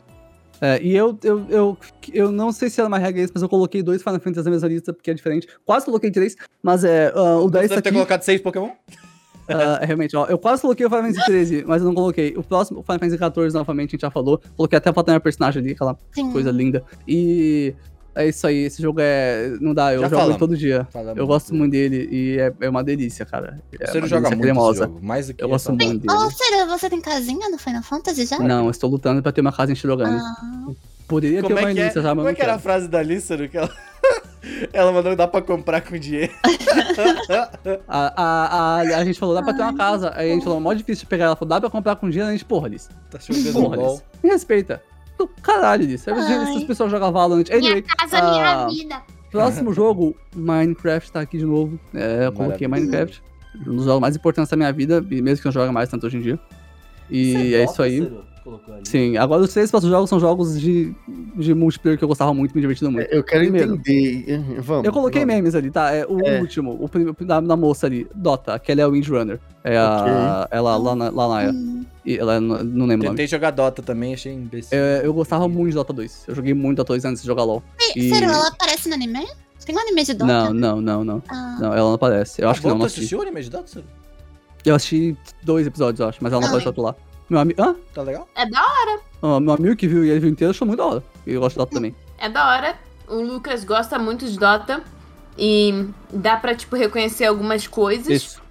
É, e eu, eu, eu, eu não sei se era uma regra isso, mas eu coloquei dois Final Fantasy na mesma lista, porque é diferente. Quase coloquei três, mas é. ah, o Você 10 deve tá ter aqui. colocado seis Pokémon? é, realmente, ó. Eu quase coloquei o Final Fantasy 13, mas eu não coloquei. O próximo, o Final Fantasy 14, novamente, a gente já falou. Coloquei até a foto da minha personagem ali, aquela Sim. coisa linda. E. É isso aí, esse jogo é. Não dá, eu Já jogo todo dia. Falamos eu gosto muito dele e é, é uma delícia, cara. É Você uma não joga delícia muito cremosa. esse jogo, mais do que Eu gosto muito dele. Ô, Ciro, você tem casinha no Final Fantasy já? Não, eu estou lutando pra ter uma casa em Shirogane. Ah, Poderia Como ter uma é que é, já, mas como é que era a frase da Lícero que ela... ela mandou dar pra comprar com dinheiro? A, a, a, a gente falou, dá pra ter uma casa. Aí a gente falou, mó difícil de pegar. Ela falou, dá pra comprar com dinheiro. A gente, porra, Liz. tá jogando Porra. Liz. Me respeita. Do caralho, Liz. Essas pessoas jogam Valorant. Anyway, casa, ah, minha vida. próximo jogo, Minecraft tá aqui de novo. É, eu coloquei Minecraft. Um dos jogos mais importantes da minha vida, mesmo que eu não jogue mais tanto hoje em dia. E é isso aí. Sim, agora os três próximos jogos são jogos de, de multiplayer que eu gostava muito, me divertindo muito. Eu quero Primeiro. entender. Vamos. Eu coloquei vamos. memes ali, tá? É o É. último, o da, da moça ali, Dota, aquela é a Windrunner. É a. Ela, Lana, Lanaia. Hum, E ela não, não lembro o nome. Tentei jogar Dota também, achei imbecil. É, eu gostava muito de Dota 2. Eu joguei muito Dota 2 antes de jogar LoL. E- Ciro, ela aparece no anime? Tem um anime de Dota? Não, não, não, não. Ah, Não, ela não aparece. Eu acho que não, Volta não a assisti. assistir o anime de Dota? Eu assisti dois episódios, eu acho, mas ela não Ah. apareceu por lá. Meu amigo. Hã? Tá legal? É da hora. Ah, meu amigo que viu e ele viu inteiro achou muito da hora. E eu gosto de Dota também. É da hora. O Lucas gosta muito de Dota. E dá pra, tipo, reconhecer algumas coisas. Isso.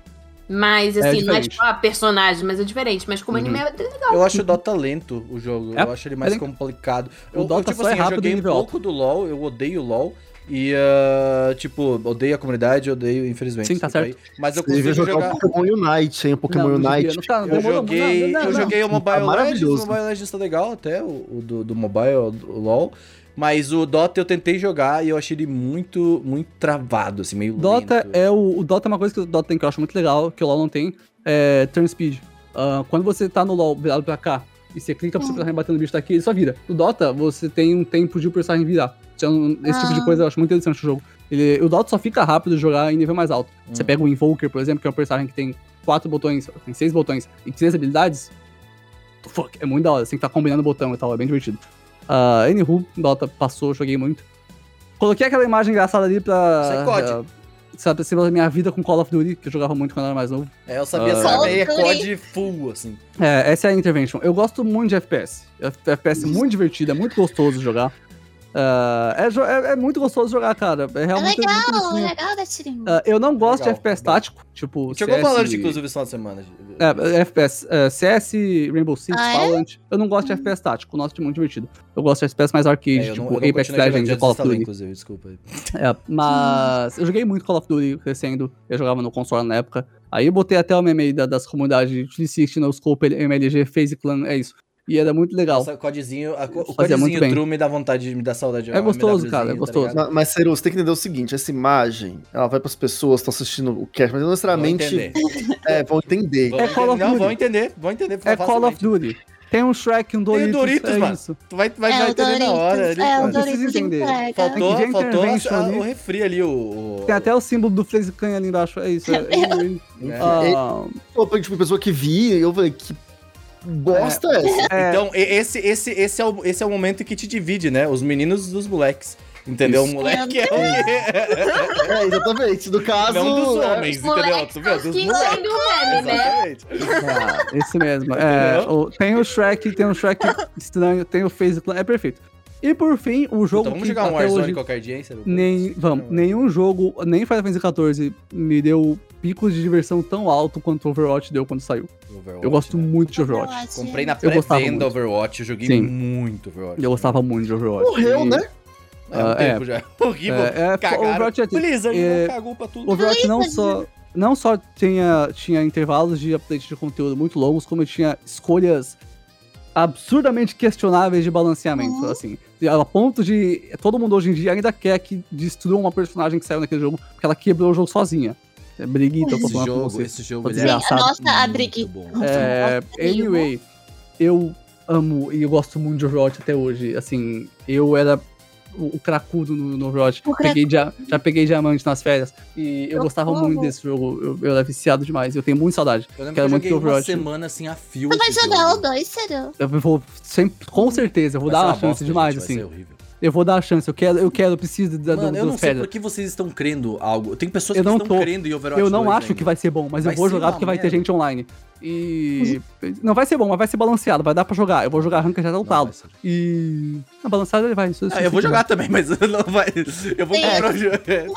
Mas, É assim, não é tipo, ah, personagem, mas é diferente. Mas como Uhum. anime é legal. Eu acho o Dota lento, o jogo. É? Eu acho ele mais Ele- complicado. O Eu, Dota eu, tipo só é assim, eu rápido joguei e um pouco do LoL, eu odeio o LoL. E, ah, tipo, odeio a comunidade, odeio, infelizmente. Sim, tá desculpa certo. aí. Mas eu Você devia consigo jogar jogar... o Pokémon Unite, hein? O Pokémon Não, não Unite. devia, não tá- Eu joguei. Não, eu não, joguei o Tá Mobile Legends, maravilhoso. o Mobile Legends tá legal até, o, o do, do mobile, o LoL. Mas o Dota eu tentei jogar e eu achei ele muito, muito travado, assim, meio Dota lento. é o, o Dota é uma coisa que o Dota tem que eu acho muito legal, que o LoL não tem, é turn speed. Ah, quando você tá no LoL virado pra cá e você clica pro seu personagem batendo no bicho daqui, ele só vira. No Dota, você tem um tempo de o personagem virar. Então, esse tipo de Ah. coisa eu acho muito interessante no jogo. Ele, o Dota só fica rápido de jogar em nível mais alto. Você Hum. pega o Invoker, por exemplo, que é um personagem que tem quatro botões, tem seis botões e três habilidades. Fuck, é muito da hora. Você tem que estar combinando o botão e tal, é bem divertido. Uh, Anywho, Dota passou, joguei muito. Coloquei aquela imagem engraçada ali pra. Isso é uh, sabe, assim, da minha vida com Call of Duty, que eu jogava muito quando eu era mais novo. É, eu sabia saber Call of COD full, assim. É, essa é a Intervention. Eu gosto muito de FPS. FPS é muito divertido, é muito gostoso de jogar. Ah, é, é- é muito gostoso jogar, cara. É É realmente legal, é gostosinho. legal da tirinha. Ah, eu não gosto Legal, de FPS legal. tático, tipo. Chegou CS falando, inclusive, esse final de semana. É, FPS, é, CS, Rainbow Six, Ah, é? Valorant. Eu não gosto de FPS tático, gosto de muito divertido. Eu gosto de FPS mais arcade, É, não, tipo Apex Legends e Call of Duty. inclusive, desculpa. É, mas eu joguei muito Call of Duty crescendo, eu jogava no console na época. Aí eu botei até o meme aí da- das comunidades 360, no Scope, MLG, FaZe Clan, é isso. E era muito legal. Nossa, o codezinho, a, o codezinho bem. true me dá vontade, de me dá saudade de É gostoso, cara, é tá gostoso. ligado? Mas, Ceru, você tem que entender o seguinte: essa imagem, ela vai pras pessoas que estão assistindo o cast, mas não Vão necessariamente entender. é, vão entender. Vão É Call of entender. Não, Duty. vão entender, vão entender. É Call of. Duty. Tem um Shrek, um Doritos, Doritos, é mano. isso. Tu vai, vai, é, vai entender na hora. Ali, é, o. Doritos entender. Faltou, Tem que ver faltou a- ali. o refri ali, o... o- Tem até o símbolo do FaZe Clan ali embaixo, é isso. É, é, É. ah, Pô, tipo, pessoa que vi, eu falei, que bosta é essa? é, Então, esse, esse, esse, é o, esse é o momento que te divide, né? Os meninos dos moleques. Entendeu? Isso. O moleque é o quê? É, exatamente. No caso. Não dos é, homens, entendeu? Moleques Tu viu? Dos moleques. do meme, né? Exatamente. Ah, esse mesmo. É, o- tem o Shrek, tem o Shrek estranho, tem o Clan, é perfeito. E por fim, o jogo Então vamos que jogar um até Warzone hoje, qualquer dia, hein? Nem, vamos, nenhum jogo, nem Final Fantasy XIV me deu picos de diversão tão alto quanto o Overwatch deu quando saiu. Overwatch, Eu gosto né? muito de Overwatch. Overwatch. Comprei na pré-venda. Overwatch, eu joguei Sim. muito Overwatch. Eu gostava muito de Overwatch. Morreu, E- né? É, um Ah, tempo é. já. Horrível. É, é, Cagaram. Overwatch é triste. Blizzard É, cagou pra tudo. O Overwatch não só, não só tinha, tinha intervalos de update de conteúdo muito longos, como tinha escolhas absurdamente questionáveis de balanceamento, Uhum. assim. A ponto de todo mundo hoje em dia ainda quer que destrua uma personagem que saiu naquele jogo, porque ela quebrou o jogo sozinha. É briguita, eu tô falando com jogo, você. esse jogo ele é. Nossa, a bom. É, anyway, eu amo e eu gosto muito de Overwatch até hoje. Assim, eu era o, o cracudo no, no Overwatch. Peguei dia- já peguei diamante nas férias. E eu Eu gostava amo. muito desse jogo. Eu, eu era viciado demais. Eu tenho muita saudade. Eu lembro que Quero eu muito joguei uma semana assim a fio. Tu vai jogar o jogo. 2, Ciro? Eu vou sempre, com certeza, eu vou Vai dar uma uma chance bosta, demais, gente, vai assim. Eu vou dar a chance. Eu quero, eu quero, eu preciso da, Mano, do, eu não sei férias. por que vocês estão crendo algo. Tem pessoas Eu que não estão tô. crendo em Overwatch Eu não 2 acho ainda. que vai ser bom, mas Vai eu vou jogar porque vai ter merda. gente online. E. Não vai ser bom, mas vai ser balanceado, vai dar pra jogar. Eu vou jogar rank já até o Não, talo. vai. E. A balançada ele vai. Isso, Ah, eu vou jogar também, mas não vai. Eu vou Sim. comprar o jogo.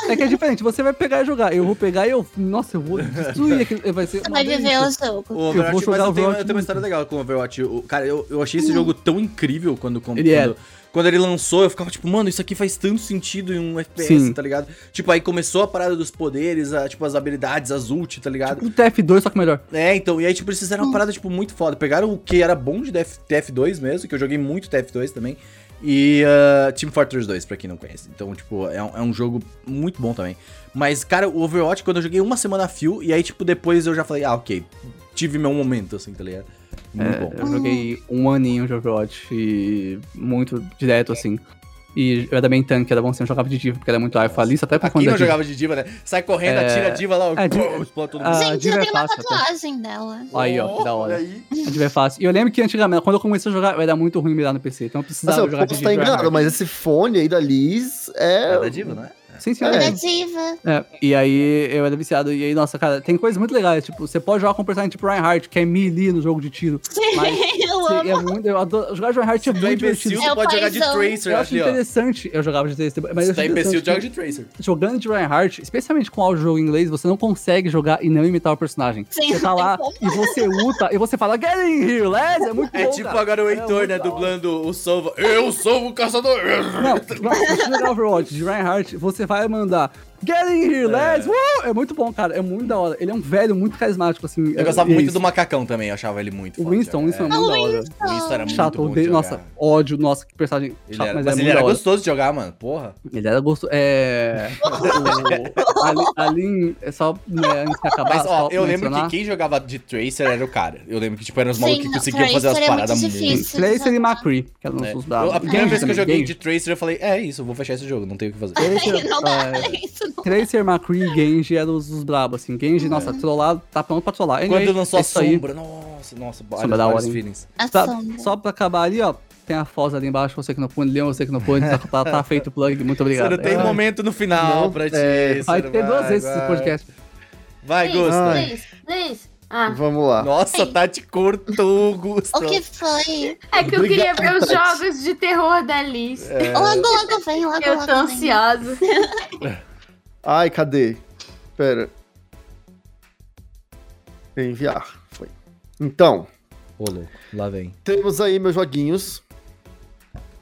É que é diferente, você vai pegar e jogar. Eu vou pegar e eu. Nossa, eu vou destruir aquele. Vai ser. Você vai viver o jogo. O Overwatch, vou jogar mas eu tenho, Overwatch eu tenho uma história legal com o Overwatch. O, cara, eu, eu achei esse jogo tão incrível quando, quando, Ele é. quando, quando ele lançou. Eu ficava tipo, mano, isso aqui faz tanto sentido em um FPS, Sim. tá ligado? Tipo, aí começou a parada dos poderes, a, tipo, as habilidades, as ult, tá ligado? O TF2, só que melhor. É, então, e aí, tipo, eles fizeram uma parada, tipo, muito foda. Pegaram o que era bom de TF, TF2 mesmo, que eu joguei muito TF2 também. E uh, Team Fortress 2, pra quem não conhece. Então, tipo, é um, é um jogo muito bom também. Mas, cara, o Overwatch, quando eu joguei uma semana a fio, e aí, tipo, depois eu já falei, ah, ok, tive meu momento, assim, tá ligado? Muito É, bom. eu joguei um aninho de Overwatch e muito direto, assim. E eu era bem tanque, era bom se eu jogava de diva, porque era muito alfa. Ali, até pra Aqui quando não é diva. jogava de diva, né? Sai correndo, É, atira a diva lá, é, explode todo Ah, mundo. Gente, diva eu é tenho uma fácil até. tatuagem dela. Aí, ó, que da hora. aí. A diva é fácil. E eu lembro que antigamente, quando eu comecei a jogar, eu era muito ruim mirar no PC, então eu precisava Nossa, eu jogar posso de estar diva. enganado, mas esse fone aí da Liz é. É da diva, não é? Sim, sim, é. é e aí eu era viciado. E aí, nossa, cara, tem coisas muito legais. Tipo, você pode jogar com um personagem tipo Reinhardt, que é melee no jogo de tiro. Mas eu você- amo. é muito, eu adoro, jogar de Reinhardt é é muito imbecil, divertido. É tu o pode jogar de. Tracer Eu acho ali, ó. interessante eu jogava de Tracer, mas Se é acho imbecil, joga de Tracer. Jogando de Reinhardt, especialmente com áudio jogo em inglês, você não consegue jogar e não imitar o personagem. Sim, você tá lá e você luta e você fala, get in here, lads! É muito É bom, tipo cara. agora o É Heitor, muito né, dublando o Sova. Eu sou o caçador! Não, não, se você jogar Overwatch de Reinhardt, você vai mandar Get in here, É. lads! Woo! É muito bom, cara. É muito da hora. Ele é um velho muito carismático, assim. Eu gostava é muito isso. do macacão também, eu achava ele muito O Winston, o Winston é, é. muito da Ah, hora. O Winston era muito Chato, bom Nossa, ódio, nossa, que personagem Ele chato, era, mas, mas é ele muito era da hora. gostoso de jogar, mano. Porra. Ele era gostoso. É. o- ali, ali é só. Né, antes de acabar, Mas, ó, só eu lembro mencionar. que quem jogava de Tracer era o cara. Eu lembro que, tipo, eram os malucos que conseguiam fazer as é muito paradas muito. difícil. Tracer e McCree, que eram É. os Eu- bravos. a primeira vez que eu joguei de Tracer, eu falei, é isso, vou fechar esse jogo, não tenho o que fazer. Não dá é, isso, não. Tracer, McCree e Genji eram os, os brabos, assim. Genji, nossa, trollado, tá pronto pra trollar. Anyway, Quando lançou é a isso aí. sombra, nossa, nossa, vários, Sombra da hora, vários hein? feelings. A Tá- sombra. só pra acabar ali, ó. Tem a Foz ali embaixo, você que não pôde, Leon, você que não pôde, tá, tá, tá feito o plug, muito Você obrigado. não tem É, momento no final Não, pra ti. é, Vai você ter duas vai, vezes esse podcast. Vai, Please, Gusta. Ai. please, please. Ah, Vamos lá. Nossa, Tati cortou, Gusta. O que foi? é que eu queria ver os jogos de terror da Alice. É. Logo, logo vem, logo, Eu logo tô vem. ansiosa. Ai, cadê? Pera. Enviar. Foi. Então, Ô, louco, lá vem. temos aí meus joguinhos.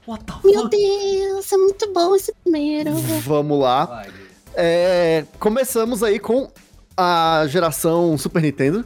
What the Meu fuck? Deus, é muito bom esse primeiro. Vamos lá. Vai, É, começamos aí com a geração Super Nintendo.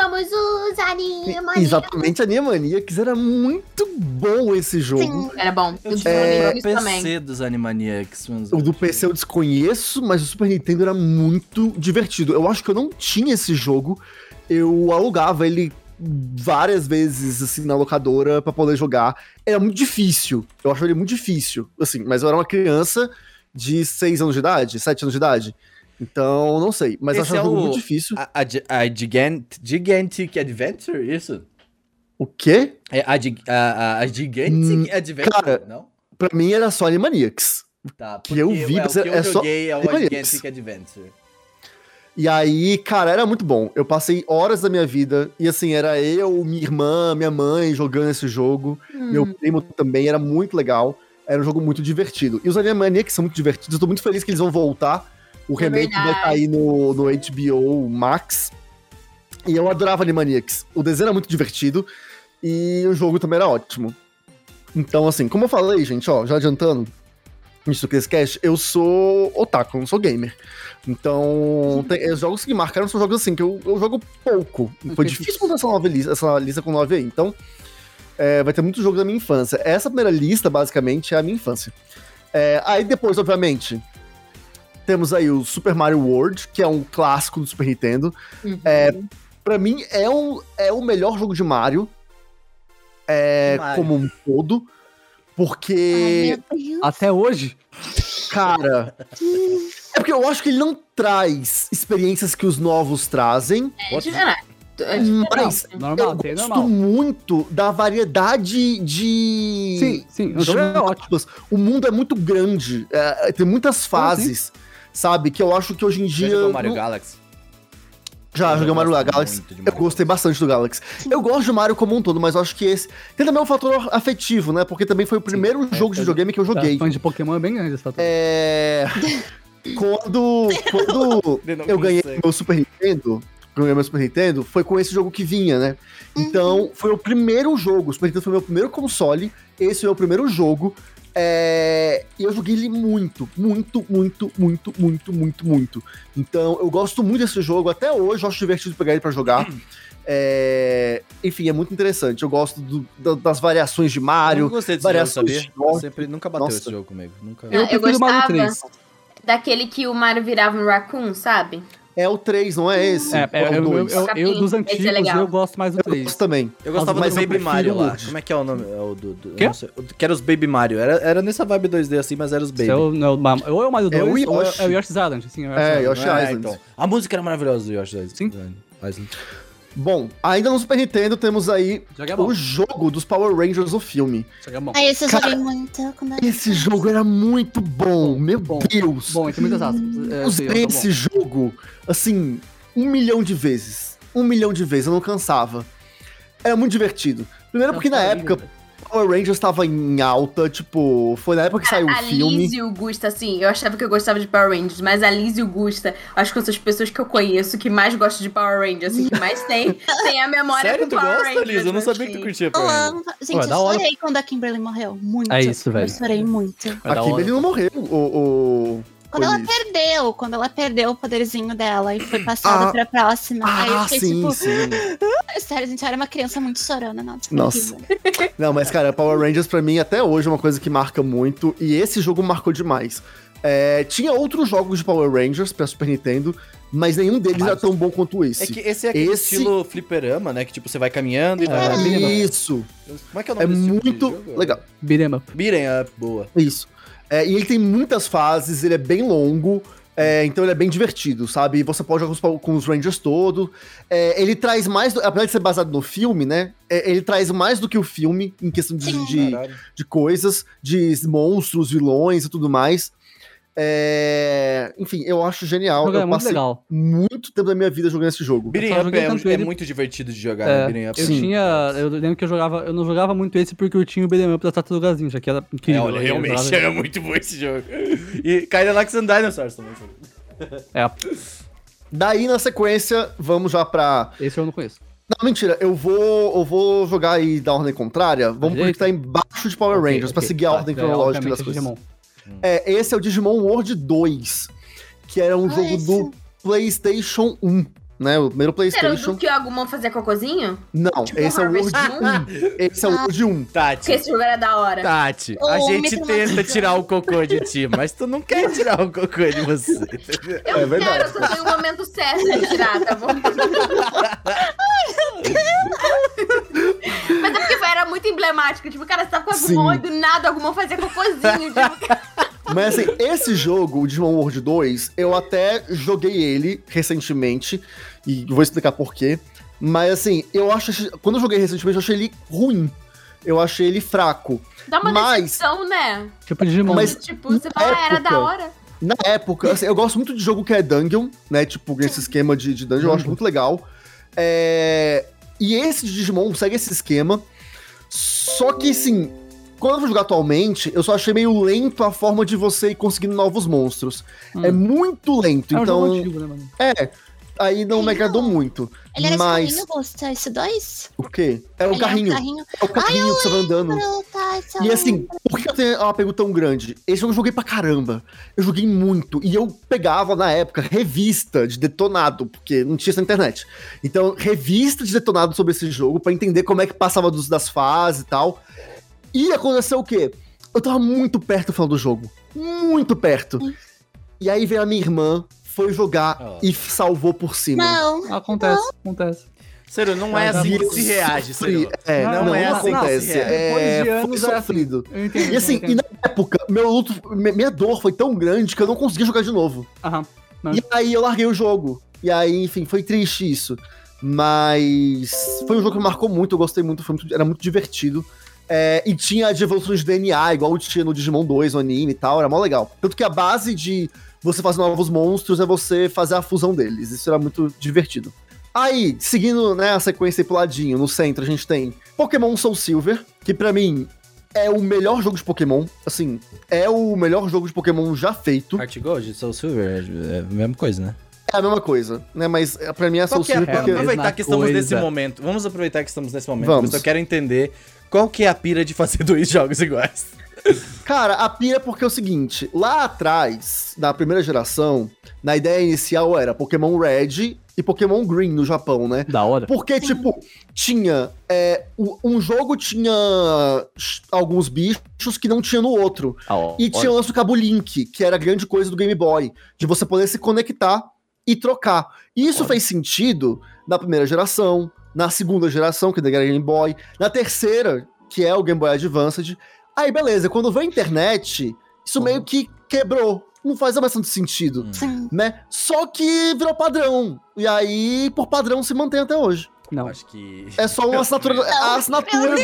Somos os animais. Exatamente, Animaniacs. Era muito bom esse jogo. Sim. Era bom. Eu tive É, pra isso também. PC dos Animaniacs. O do PC eu desconheço, mas o Super Nintendo era muito divertido. Eu acho que eu não tinha esse jogo. Eu alugava ele várias vezes, assim, na locadora pra poder jogar. Era muito difícil. Eu achava ele muito difícil, assim. Mas eu era uma criança de 6 anos de idade, 7 anos de idade. Então, não sei. Mas Esse achava é o jogo muito difícil. A, a, a Gigant, Gigantic Adventure, isso? O quê? É a, a, a, Gigantic Hum, Adventure, cara, não? Pra mim era só Animaniacs. Tá, que eu porque vi, é, o que eu é só joguei é o Animaniacs. Gigantic Adventure. E aí, cara, era muito bom. Eu passei horas da minha vida. E assim, era eu, minha irmã, minha mãe jogando esse jogo. Meu primo também, era muito legal. Era um jogo muito divertido. E os Animaniacs são muito divertidos. Eu tô muito feliz que eles vão voltar. O É remake vai verdade. cair no, no HBO Max. E eu adorava Animaniacs. O desenho era muito divertido. E o jogo também era ótimo. Então, assim, como eu falei, gente, ó, já adiantando, isso do Cast, eu sou otaku, eu não sou gamer. Então, tem, os jogos que marcaram são jogos assim, que eu, eu jogo pouco. Foi difícil montar essa, nova lista, essa lista com nove aí. Então, é, vai ter muitos jogos da minha infância. Essa primeira lista, basicamente, é a minha infância. É, aí depois, obviamente, temos aí o Super Mario World, que é um clássico do Super Nintendo. Uhum. É, pra mim, é, um, é o melhor jogo de Mario, é, Mario. como um todo. Porque, Ai. Até hoje, cara. É porque eu acho que ele não traz experiências que os novos trazem. É diferente. É diferente. Mas normal, eu gosto normal. muito da variedade de. Sim, sim, o de jogo é ótimo. O mundo é muito grande. é, tem muitas fases, sabe? Que eu acho que hoje em dia. jogou Mario não- Galaxy? Já, Eu joguei o Mario Galaxy. de Eu Mario gostei bastante do Galaxy. Eu gosto de Mario como um todo, mas eu acho que esse. Tem também um fator afetivo, né? Porque também foi o primeiro jogo de é, videogame que eu joguei. Fã de Pokémon é bem grande esse fator. É. Quando, quando De eu ganhei meu Super Nintendo, ganhei meu Super Nintendo, foi com esse jogo que vinha, né? Então, foi o primeiro jogo. O Super Nintendo foi meu primeiro console. Esse foi o meu primeiro jogo. É, E eu joguei ele muito, muito, muito, muito, muito, muito, muito. Então, eu gosto muito desse jogo. Até hoje, eu acho divertido pegar ele pra jogar. É, Enfim, é muito interessante. Eu gosto do- da- das variações de Eu Mario. não gostei desse jogo, variações sabia? de. Sempre, nunca bateu Nossa. esse jogo comigo. Nunca. Eu eu prefiro o Mario gostava 3. daquele que o Mario virava um raccoon, sabe? É o 3, não é esse? É, é, Ou eu, o eu, 2? eu, eu dos Esse é antigos, legal. eu gosto mais do Eu 3. gosto também. Eu gostava Mas do eu Baby Mario lá. Como é que é o nome? É o do, do, eu Quê? não sei. O- Que era os Baby Mario. Era, era nessa vibe 2D assim, mas era os Baby. É não, ma- ou é o Mario É 2 o ou é, Yoshi. é o Yoshi's Island. Sim, é o É, Yoshi's Island. Yoshi É, Island. então. A música era maravilhosa do Yoshi Island. Sim. Island. Bom, ainda no Super Nintendo temos aí é o jogo dos Power Rangers, o filme. É bom. Ai, esse Cara, joguei muito. Eu- Esse jogo era muito bom, meu Bom. Deus. Bom, tem muitas aspas. É, eu sim, usei bom. esse jogo, assim, um milhão de vezes. Um milhão de vezes, eu não cansava. Era muito divertido. Primeiro porque na época Power Rangers tava em alta, tipo, foi na época que saiu o A filme. Liz e o Gusta, assim, eu achava que eu gostava de Power Rangers, mas a Liz e o Gusta, acho que são as pessoas que eu conheço que mais gostam de Power Rangers, assim, que mais tem, tem a memória Sério, tu Power gosta, Rangers. Liz? Eu não sabia que tu assim. curtia Power Rangers. amo. Gente, Ué, eu da hora. chorei quando a Kimberly morreu. Muito. É isso, velho. Eu chorei muito. É A Kimberly hora. não morreu. O, o, Quando ela Pois. perdeu, quando ela perdeu o poderzinho dela e foi passado Ah. pra próxima. aí eu Ah, fiquei sim, tipo, sim. sério, gente, eu era uma criança muito chorona, nossa. foi Nossa. Não, mas cara, Power Rangers pra mim até hoje é uma coisa que marca muito e esse jogo marcou demais. É, tinha outros jogos de Power Rangers pra Super Nintendo, mas nenhum deles era tão bom quanto esse. É que esse é aquele Esse- estilo fliperama, né? Que tipo, você vai caminhando e vai. É, beat'em up. Isso, Como é que é o nome é desse tipo de muito jogo? legal. Beat'em up. Beat'em up, boa. Isso. É, e ele tem muitas fases, ele é bem longo, é, então ele é bem divertido, sabe? E você pode jogar com os, Rangers todos. É, ele traz mais, do- apesar de ser baseado no filme, né? é, ele traz mais do que o filme em questão de, de, de coisas, de monstros, vilões e tudo mais. É, Enfim, eu acho genial. eu é muito passei legal. muito tempo da minha vida jogando esse jogo. Só up é, é ele- muito divertido de jogar, É, né? Up. Eu Sim. tinha. Eu lembro que eu jogava. Eu não jogava muito esse porque eu tinha o Beat'em Up da Tartarugazinha, já que era É, incrível. olha, eu realmente era muito bom esse jogo. E Kylax and Dinosaurs também. É, Daí, na sequência, vamos já pra. esse eu não conheço. Não, mentira, eu vou, eu vou jogar aí da ordem contrária. Vamos pro que Direito? tá embaixo de Power Ok, Rangers, pra ok. seguir a Tá, ordem é, cronológica das é coisas. Digimon. É, esse é o Digimon World 2, que era um Ah, jogo esse. do PlayStation 1, né? O primeiro Era o PlayStation. que o Agumon fazia cocôzinho? Não, Tipo esse é o World Moon? 1. Esse é o World 1. Porque Tati, esse jogo era da hora. Tati, Ô, a gente tenta tirar o cocô de ti, mas tu não quer tirar o cocô de você. entendeu? Eu É verdade. quero, só tem o momento certo de tirar, tá bom? Mas é porque era muito emblemático. Tipo, cara, você tava com o Agumon Sim. e do nada o Agumon fazia cocôzinho. Tipo, Mas assim, esse jogo, o Digimon World 2, eu até joguei ele recentemente, e vou explicar por quê. Mas assim, eu acho. Quando eu joguei recentemente, eu achei ele ruim. Eu achei ele fraco. dá uma Mas- decepção, né? Tipo Digimon. Mas- Tipo, você fala, ah, era época- da hora. Na época, assim, eu gosto muito de jogo que é dungeon, né? Tipo, esse esquema de, de dungeon, eu acho muito legal. É, E esse de Digimon segue esse esquema. Só que, assim, quando eu vou jogar atualmente, eu só achei meio lento a forma de você ir conseguindo novos monstros. Hum. É muito lento, é um então. jogo antigo, né, mano? É, aí não me Ai, agradou muito. Ele era Mas. esse carrinho, Gusta, esse dois? O quê? É o Ele carrinho. É carrinho. O carrinho que você vai andando. Tá, E assim, por que eu tenho um apego tão grande? Esse jogo eu joguei pra caramba. Eu joguei muito. E eu pegava, na época, revista de detonado, porque não tinha essa internet. Então, revista de detonado sobre esse jogo, pra entender como é que passava dos, das fases e tal. E aconteceu o quê? Eu tava muito perto do final do jogo. Muito perto. E aí veio a minha irmã, foi jogar Oh. e salvou por cima. Não, Acontece, acontece. Sério, não é assim que se reage, sofri. sério. É, Não, não, não é não assim que se reage. É, Depois de foi anos é assim. sofrido. Eu entendo. E assim, e na época, meu luto, mi- minha dor foi tão grande que eu não conseguia jogar de novo. Aham. Não. E aí eu larguei o jogo. E aí, enfim, foi triste isso. Mas foi um jogo que me marcou muito, eu gostei muito, foi muito- era muito divertido. É, e tinha de evoluções de DNA, igual tinha no Digimon 2, no anime e tal, era mó legal. Tanto que a base de você fazer novos monstros é você fazer a fusão deles. Isso era muito divertido. Aí, seguindo né, a sequência aí pro ladinho, no centro a gente tem Pokémon Soul Silver, que pra mim é o melhor jogo de Pokémon. Assim, é o melhor jogo de Pokémon já feito. Heart Gold, Soul Silver, é a mesma coisa, né? É a mesma coisa, né? Mas é, pra mim é Soul é, Silver É, porque... mas- aproveitar que estamos nesse coisa. momento. Vamos aproveitar que estamos nesse momento. Vamos. Mas eu quero entender qual que é a pira de fazer dois jogos iguais. Cara, a pira é porque é o seguinte, lá atrás, na primeira geração, na ideia inicial era Pokémon Red e Pokémon Green no Japão, né? Da hora. Porque, tipo, tinha. é, um jogo tinha alguns bichos que não tinha no outro. Hora. E tinha o lance do cabo Link, que era a grande coisa do Game Boy, de você poder se conectar e trocar. E isso fez sentido na primeira geração, na segunda geração, que era Game Boy, na terceira, que é o Game Boy Advanced. Aí, beleza, quando veio a internet, isso meio que quebrou. Não faz mais tanto sentido, sim. né? Só que virou padrão. E aí, por padrão, se mantém até hoje. Não. Acho que. É só uma assinatura. A assinatura do.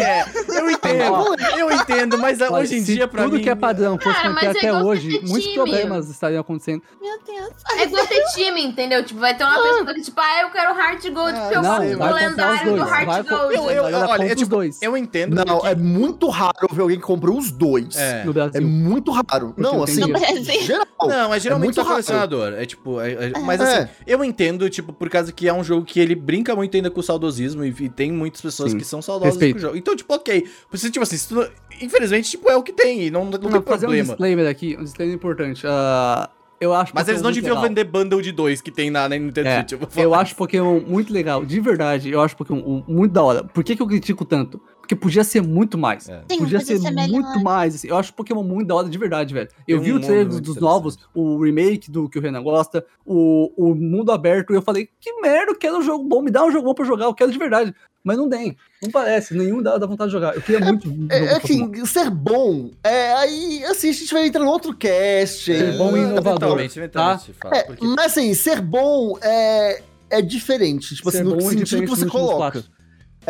É, eu entendo, eu entendo, mas Olha, hoje em dia, pra tudo mim. que é padrão fosse manter é até hoje, muitos time. problemas estariam acontecendo. Meu Deus. É igual ter time, entendeu? Tipo, vai ter uma pessoa que, tipo, ah, eu quero Heart Gold, porque eu não, gosto do lendário do. Heart Gold. Eu, eu, dar olha, é tipo, dois. eu entendo. Não, que- é muito raro ver alguém que compra os dois. É. No Brasil. É muito raro. Porque Não, não assim, No Brasil. geral. Não, é geralmente muito só raro. colecionador. É tipo, é- é- mas É. assim, eu entendo, tipo, por causa que é um jogo que ele brinca muito muito ainda com o saudosismo e, e tem muitas pessoas Sim. que são saudosas Respeito. com o jogo. Então, tipo, ok. Você, tipo assim, tu não- infelizmente, tipo, é o que tem, e não, não, tem Não, fazer um problema. disclaimer aqui, um disclaimer importante. Ah, eu acho Mas eles não deviam legal. vender bundle de dois que tem na, na Nintendo É, Switch. Eu, Eu acho. Pokémon muito legal, de verdade. Eu acho Pokémon muito da hora. Por que, que eu critico tanto? Porque podia ser muito mais. É. Sim, podia podia ser, ser muito mais. assim. Eu acho Pokémon muito da hora de verdade, velho. Eu Tem vi um o trailer dos, muito novos, o remake do que o Renan gosta, o, o mundo aberto, e eu falei, que merda, eu quero um jogo bom, me dá um jogo bom pra jogar, eu quero de verdade. Mas não tem, não parece, nenhum dá, dá vontade de jogar. Eu queria muito. É, jogo é Pokémon. assim, ser bom, é, aí, assim, a gente vai entrar no outro cast. É, aí, bom e inovador. Eventualmente, eventualmente, fala, É, porque- mas assim, ser bom é, é diferente, tipo Ser assim, no é sentido que você coloca.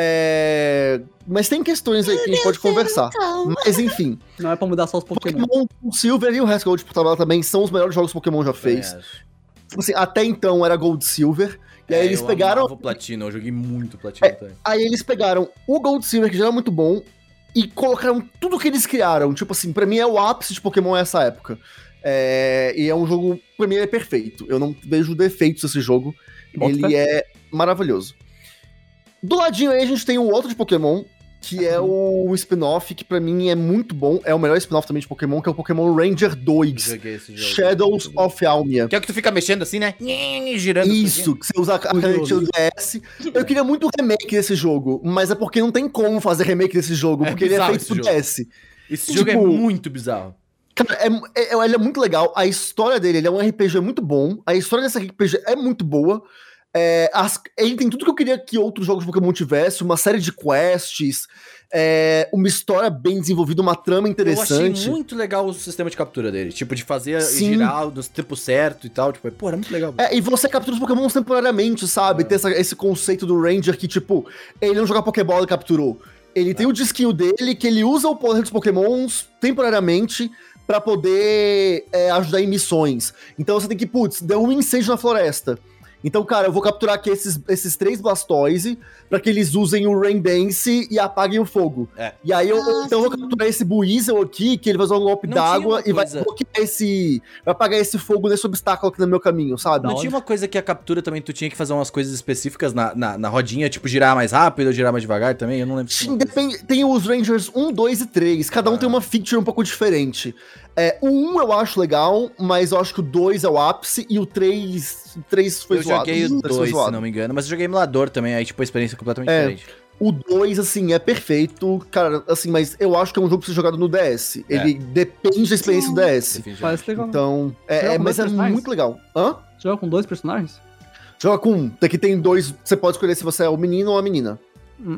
É, mas tem questões aí que a gente pode conversar. Então, Mas enfim, Não é pra mudar só os Pokémon. Pokémon Silver e o Red Gold por tabela também são os melhores jogos que Pokémon já também fez. Tipo assim, até então era Gold Silver. E aí É, eles eu pegaram. o Platino, eu joguei muito Platino É, também. Aí eles pegaram o Gold Silver, que já era muito bom, e colocaram tudo que eles criaram. Tipo assim, pra mim é o ápice de Pokémon essa época. É, e é um jogo, pra mim, ele é perfeito. Eu não vejo defeitos nesse jogo. Bota ele é maravilhoso. Do ladinho aí a gente tem um outro de Pokémon, que é o spin-off, que pra mim é muito bom. É o melhor spin-off também de Pokémon, que é o Pokémon Ranger 2. Joguei esse jogo. Shadows of Almia. Que é o que tu fica mexendo assim, né? Girando. Isso, que você usa a canetinha do DS. Eu queria muito o remake desse jogo, mas é porque não tem como fazer remake desse jogo, É porque ele é feito pro. DS. Esse jogo é Tipo- muito bizarro. Cara, é, é- ele é muito legal, a história dele, ele é um RPG muito bom, a história desse RPG é muito boa. É, as- ele tem tudo que eu queria que outros jogos de Pokémon tivessem, uma série de quests, é, uma história bem desenvolvida, uma trama Eu interessante. achei muito legal o sistema de captura dele. Tipo, de fazer Sim. girar no tempo certo e tal. Tipo, pô, era muito legal. É, e você captura os Pokémons temporariamente, sabe? É. Ter essa- esse conceito do Ranger que, tipo, ele não joga Pokébola e capturou. Ele tem o disquinho dele que ele usa o poder dos Pokémons temporariamente pra poder é, ajudar em missões. Então você tem que, putz, deu um incêndio na floresta. Então, cara, eu vou capturar aqui esses, esses três Blastoise pra que eles usem o Rain Dance e apaguem o fogo. É. E aí eu, Ah, então eu vou capturar esse Buizel aqui, que ele vai usar um golpe d'água e vai bloquear esse. Vai apagar esse fogo nesse obstáculo aqui no meu caminho, sabe? Não tinha uma coisa que a captura também tu tinha que fazer umas coisas específicas na, na, na rodinha, tipo girar mais rápido ou girar mais devagar também? Eu não lembro. Sim, depende, tem os Rangers 1, 2 e 3. Cada um Ah. tem uma feature um pouco diferente. É, o 1 eu acho legal, mas eu acho que o 2 é o ápice e o 3, o 3 foi Eu zoado. joguei o O 3 foi 2, se não me engano, mas eu joguei emulador também, aí tipo a experiência é completamente É. diferente. O 2, assim, é perfeito, cara, assim, mas eu acho que é um jogo pra ser jogado no DS. Ele depende da experiência do DS. Parece legal. Então, é, é- mas dois é muito legal. Hã? Joga com dois personagens? Joga com um. Daqui tem dois. Você pode escolher se você é o menino ou a menina.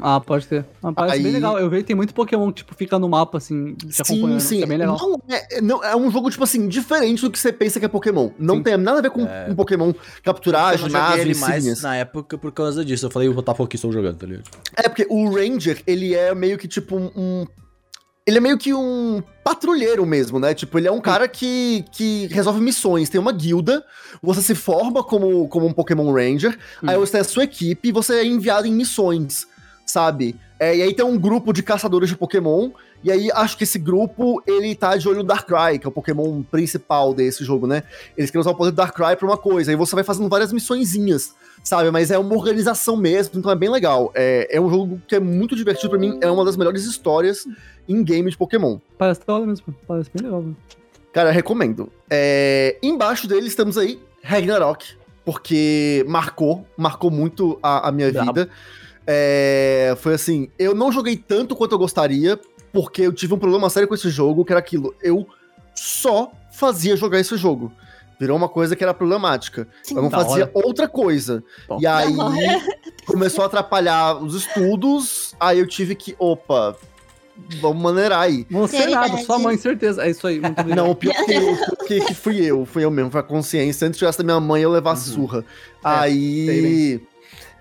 Ah, pode ter. Ah, parece Aí- bem legal. Eu vejo que tem muito Pokémon que tipo, fica no mapa, assim, te acompanhando. Sim, sim. É bem legal. Não é, não, é um jogo, tipo assim, diferente do que você pensa que é Pokémon. Não Sim. tem nada a ver com um Pokémon capturar, ginásio, ele mais na época por causa disso. Eu falei, eu vou estar aqui, estou jogando, tá ligado? É, porque o Ranger, ele é meio que tipo um. um- Ele é meio que um patrulheiro mesmo, né? Tipo, ele é um cara que, que resolve missões. Tem uma guilda, você se forma como, como um Pokémon Ranger, aí Hum. você tem a sua equipe e você é enviado em missões, sabe? É, e aí tem um grupo de caçadores de Pokémon, e aí acho que esse grupo, ele tá de olho no Darkrai, que é o Pokémon principal desse jogo, né? Eles querem usar o poder do Darkrai pra uma coisa, aí você vai fazendo várias missõezinhas, sabe? Mas é uma organização mesmo, então é bem legal. É, é um jogo que é muito divertido pra mim, é uma das melhores histórias em game de Pokémon. Parece da hora mesmo. Parece bem legal. Cara, recomendo. É, embaixo dele estamos aí, Ragnarok, porque marcou, marcou muito a, a minha vida. É, foi assim, eu não joguei tanto quanto eu gostaria, porque eu tive um problema sério com esse jogo, que era aquilo, eu só fazia jogar esse jogo. Virou uma coisa que era problemática. Sim. Eu não fazia outra coisa. Bom. E aí começou a atrapalhar os estudos, aí eu tive que, opa, vamos maneirar aí. Você Verdade. nada, sua mãe, certeza. É isso aí. Muito obrigado. Não, o pior que, pior que, que fui eu, fui eu mesmo, foi a consciência. Antes tivesse da minha mãe, eu levasse Uhum. surra. É, sei aí.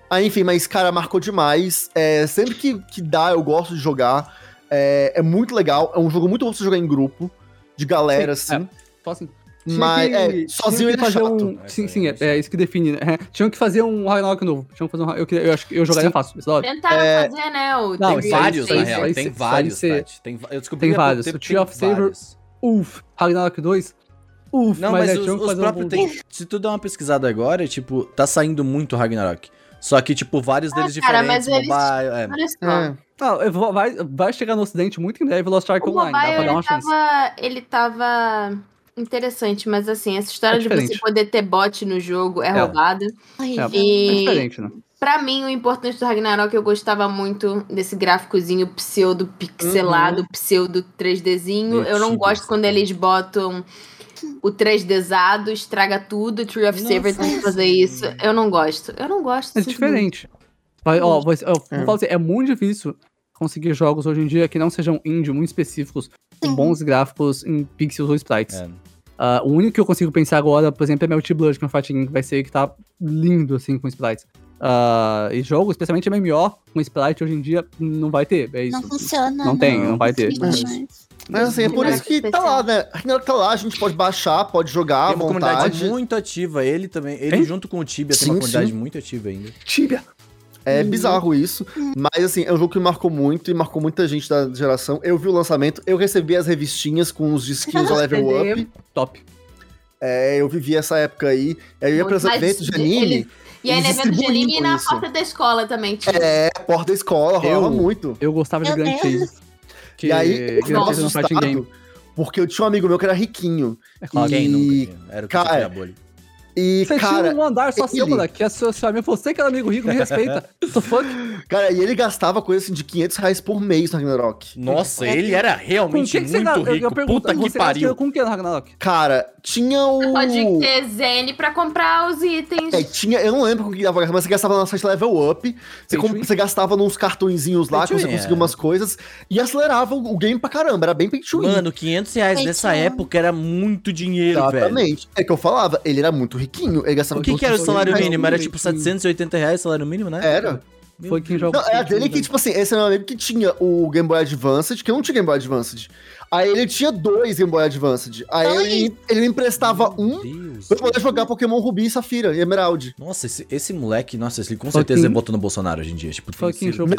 Aí, enfim, mas, cara, marcou demais. É, sempre que, que dá, eu gosto de jogar. É, é muito legal. É um jogo muito bom pra você jogar em grupo, de galera, Sim, assim. Só assim. Tinha Mas, que- é, tinha sozinho ele é fazer chato. Um... É, Sim, sim, é, isso é isso que define, né? Tinham que fazer um Ragnarok novo. Tinham que fazer um... eu, eu acho que eu jogaria Sim. fácil. É. Tentaram É, fazer, né? O Não, Tem vários, na real. Tem vários, Tati. Tem, eu descobri Tem vários. tempo O Tree of Saber- vários. Uf, Ragnarok 2. Uf, Não, mas, é, os, os fazer um- próprios. tem- se tu der uma pesquisada agora, tipo, tá saindo muito Ragnarok. Só que, tipo, vários deles Ah, cara, diferentes, mas eles- mobile. É. Só. É. Não, eu vou- vai, vai chegar no ocidente muito em breve Lost Ark O Online, dá pra dar uma ele chance. tava, ele tava interessante, mas assim, essa história É de você poder ter bot no jogo é, É. roubada. É E diferente, né? pra mim, o importante do Ragnarok, eu gostava muito desse gráficozinho pseudo pixelado, pseudo 3Dzinho. Meio eu não gosto quando eles botam o 3Dzado, estraga tudo. Tree of. Saber tem que fazer isso. Eu não gosto. Eu não gosto. É diferente. Vai, ó, vai, eu É. assim, é muito difícil conseguir jogos hoje em dia que não sejam indie muito específicos, com bons gráficos em pixels ou sprites. É. Ah, o único que eu consigo pensar agora, por exemplo, é Melty Blood, que é um fighting que vai ser que tá lindo, assim, com sprites. Ah, e jogo, especialmente MMO, com sprite hoje em dia, não vai ter. É isso. Não funciona. Não tem, não vai ter. Mas- mas- assim, é por isso que tá lá, né? Ragnarok tá lá, a gente pode baixar, pode jogar à Tem uma comunidade vontade. muito ativa. Ele também. Ele Hein? junto com o Tibia tem Sim, uma comunidade sim. muito ativa ainda. Tibia. É Uhum. bizarro isso, mas assim, é um jogo que marcou muito e marcou muita gente da geração. Eu vi o lançamento, eu recebi as revistinhas com os disquinhos da Level Up. Top. É, eu vivi essa época aí. Eu ia para os eventos de ele- anime. E aí, evento de anime e na isso. porta da escola também. Tipo. É, porta da escola, rolava Eu- muito. Eu gostava de Grand. Chase. Que, e aí, eu que ficava fez no fighting game. assustado, porque eu tinha um amigo meu que era riquinho. É claro. Quem E- nunca? Era o que cara, tinha a bolha. E, Você cara, tinha um andar só seu, ele- moleque. Que é seu, seu amigo, você que era amigo rico, me respeita. What the fuck? cara, e ele gastava coisa assim de 500 reais por mês no Ragnarok. Nossa, ele era realmente que que muito eu- rico. eu pergunto, Puta que você gastou pariu. Com o que no Ragnarok? Cara, tinha o. Pode ter Zen pra comprar os itens. É, tinha, eu não lembro com que dava, mas você gastava na site Level Up, você, você gastava nos cartõezinhos lá, que você conseguia é. umas coisas, e acelerava o, o game pra caramba, era bem pay to win. Mano, 500 reais nessa eu- época era muito dinheiro, velho. Exatamente. É que eu falava, ele era muito riquinho, ele gastava O que, que era o 200 salário mínimo? Era tipo bonitinho. 780 reais o salário mínimo, né? Era. Meu Foi quem jogou. Não, era dele que, tipo assim, esse é meu amigo que tinha o Game Boy Advanced, que eu não tinha Game Boy Advanced. Aí ele tinha dois Game Boy Advanced. Aí Dois? ele, ele me emprestava um Deus. pra poder jogar Pokémon Rubi e Safira e Emerald. Nossa, esse, esse moleque, nossa, ele com Fucking- certeza votou no Bolsonaro hoje em dia. Tipo, Fucking jogo Não,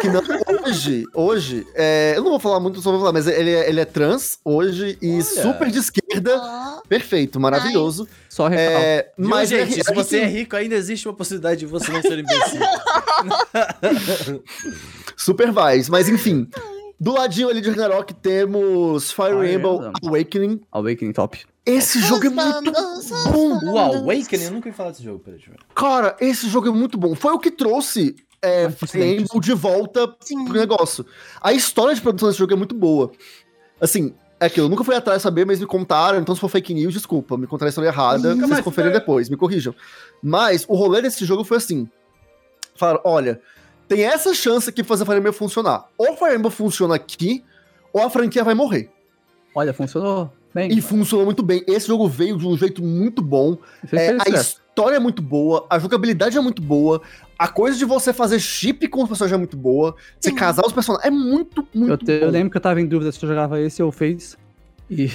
que não. Hoje, hoje, é, eu não vou falar muito sobre falar, mas ele é, ele é trans hoje e Olha. super de esquerda. Perfeito, maravilhoso. Só recalque. É, Viu, mas é gente, ri- se você é rico, ainda existe uma possibilidade de você não ser imbecil. Super vibes, mas enfim. Do ladinho ali de Ragnarok temos Fire Fire Emblem. Awakening. Awakening top. Esse jogo é muito bom. o Awakening, eu nunca ia falar desse jogo, peraí, deixa eu ver. Cara, esse jogo é muito bom. Foi o que trouxe é, Fire Emblem de volta Sim. pro negócio. A história de produção desse jogo é muito boa. Assim, é aquilo, eu nunca fui atrás saber, mas me contaram, então se for fake news, desculpa, me contaram a história errada, Nunca vocês foi. depois, me corrijam. Mas o rolê desse jogo foi assim. Falaram, olha, tem essa chance aqui pra fazer Fire Emblem funcionar. Ou Fire Emblem funciona aqui, ou a franquia vai morrer. Olha, funcionou bem. E funcionou muito bem. Esse jogo veio de um jeito muito bom. Fez É, fez a história é muito boa, a jogabilidade é muito boa, a coisa de você fazer chip com os personagens é muito boa, você casar os personagens é muito, Eu, muito te- eu lembro que eu tava em dúvida se eu jogava esse ou Fates. E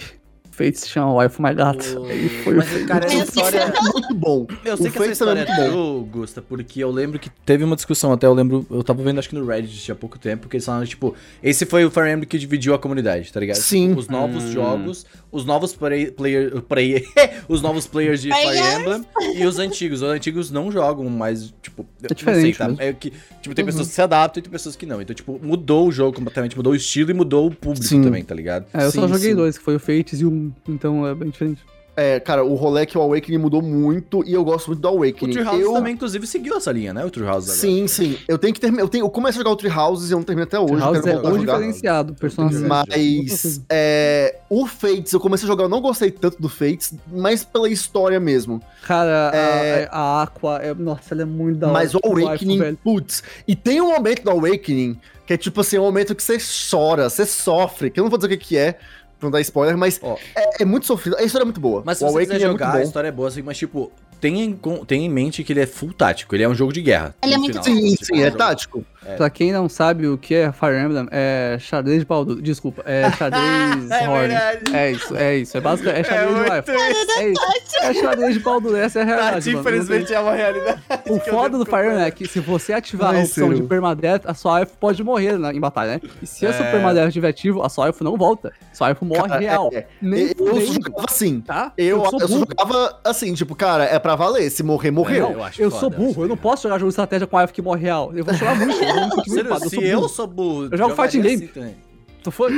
Fates se chama Wife My Gato. E foi o Mas, Fates. cara, essa história... É muito bom. Eu sei O que essa Fates também história é é muito true, Gusta, porque eu lembro que teve uma discussão até, eu lembro, eu tava vendo acho que no Reddit há pouco tempo, que eles falaram, tipo, esse foi o Fire Emblem que dividiu a comunidade, tá ligado? Sim. Tipo, os novos Hum. jogos, os novos play, player, player, os novos players de Fire Players. Emblem e os antigos. Os antigos não jogam, mas, tipo, eu não diferente sei, tá? mesmo. É que, tipo, tem pessoas que se adaptam e tem pessoas que não. Então, tipo, mudou o jogo completamente, mudou o estilo e mudou o público Sim. também, tá ligado? É, eu só Sim, joguei sim. dois, que foi o Fates e o 1, então é bem diferente. É, cara, o rolê que o Awakening mudou muito e eu gosto muito do O Awakening. Tree House eu... também, inclusive, seguiu essa linha, né? O Tree House agora. Sim, sim. Eu tenho que terminar. Eu, tenho... eu começo a jogar o Tree Houses e eu não termino até hoje. eu House quero é a o jogar. diferenciado, personagem. Mas é, o Fates, eu comecei a jogar, eu não gostei tanto do Fates, mas pela história mesmo. Cara, a- É. a, Aqua, é, nossa, ela é muito da hora. mas o tipo, Awakening, putz. E tem um momento do Awakening que é tipo assim, um momento que você chora, você sofre, que eu não vou dizer o que, que é, não dar spoiler, mas Ó. é, é muito sofrido. A história é muito boa. Mas se o você quiser é jogar, a bom. história é boa, assim, mas tipo, tenha em, tenha em mente que ele é full tático, ele é um jogo de guerra. Ele é muito final. Sim, sim, é jogo- tático. Pra quem não sabe o que é Fire Emblem, é xadrez de pau duro. Desculpa, é xadrez É verdade. É isso, é isso. É basicamente, é xadrez de wife. É isso. É xadrez de pau duro, essa é a realidade, Tati, infelizmente, é uma realidade. O foda do Fire Emblem é que se você ativar a opção de permadeath, a sua wife pode morrer na- em batalha, né? E se a sua É. permadeath estiver ativo, a sua wife não volta. Sua wife morre Cara, real. é, Nem eu fudendo, jogava assim. tá? Eu, eu, burro. jogava assim, tipo, cara, é pra pra valer. Se morrer, morreu. É, eu acho Eu foda, sou eu burro, acho eu não posso jogar jogo de estratégia com elfo que morre real. Eu vou chorar muito. Eu, não fico Sério, eu se sou eu sou burro. Eu jogo fighting game. assim também. Tu foi?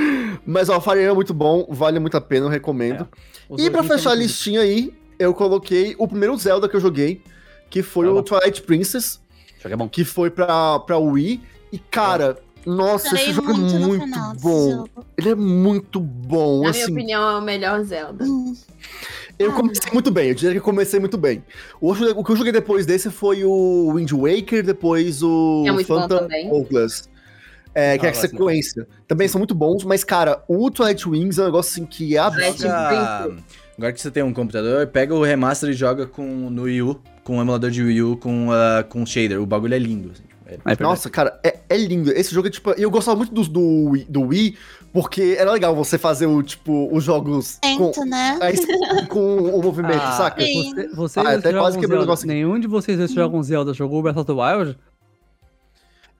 Mas ó, Fire Emblem é muito bom, vale muito a pena, eu recomendo. Os E pra fechar a muito listinha aí, eu coloquei o primeiro Zelda que eu joguei, que foi Tá o. Twilight Princess. Jogo é bom. que foi pra, pra Wii. E, cara, nossa, esse jogo é muito muito final bom. Ele é muito bom, Na minha assim. opinião, é o melhor Zelda. Eu comecei muito bem, eu diria que eu comecei muito bem. O, outro- o que eu joguei depois desse foi o Wind Waker, depois o É Phantom. Hourglass. É, que é Ah, a gosto muito. sequência. Também são muito bons, mas, cara, o Twilight Wings é um negócio assim que é absurdo. Agora que você tem um computador, pega o remaster e joga com, no Wii U, com o emulador de Wii U, com, ah, com shader. O bagulho é lindo. assim, é- É. Nossa, cara, é, é lindo. Esse jogo é tipo. Eu gostava muito do, do, Wii- do Wii, porque era legal você fazer o, tipo, os jogos com, Tento, né? a- com o movimento, Ah, saca? Sim. Você, vocês Ah, dois até quase jogam quebrei o negócio. Nenhum de vocês que jogam Zelda jogou Breath of the Wild?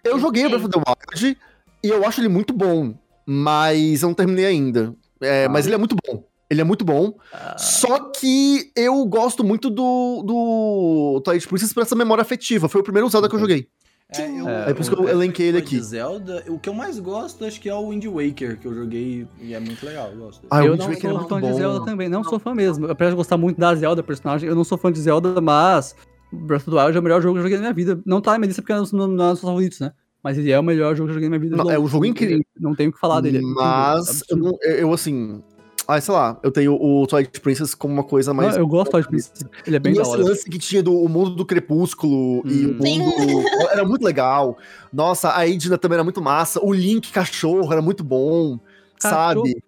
Eu joguei o Breath of the Wild e eu acho ele muito bom, mas eu não terminei ainda. É, Ah. Mas ele é muito bom. Ele é muito bom. Ah, Só que eu gosto muito do, do Twilight Princess por essa memória afetiva. Foi o primeiro Zelda que eu joguei. É, eu, É, é por isso que eu elenquei ele aqui. De Zelda, o que eu mais gosto, acho que é o Wind Waker, que eu joguei e é muito legal. Eu gosto. Ah, eu não Waker é sou muito fã de bom. Zelda também, não sou fã mesmo. Apesar de gostar muito da Zelda, personagem, eu não sou fã de Zelda, mas Breath of the Wild é o melhor jogo que eu joguei na minha vida. Não tá na minha lista porque é um dos favoritos, né? Mas ele é o melhor jogo que eu joguei na minha vida. Não, é um jogo incrível. Não tenho o que falar dele. é Mas não- eu, eu, assim. Ah, sei lá, eu tenho o Twilight Princess como uma coisa mais. Não, eu gosto do Twilight Princess. Ele é bem e da esse hora. lance que tinha do o mundo do crepúsculo e o Hum. Sim. mundo. Era muito legal. Nossa, a Edna também era muito massa. O Link cachorro era muito bom. Cachorro? Sabe?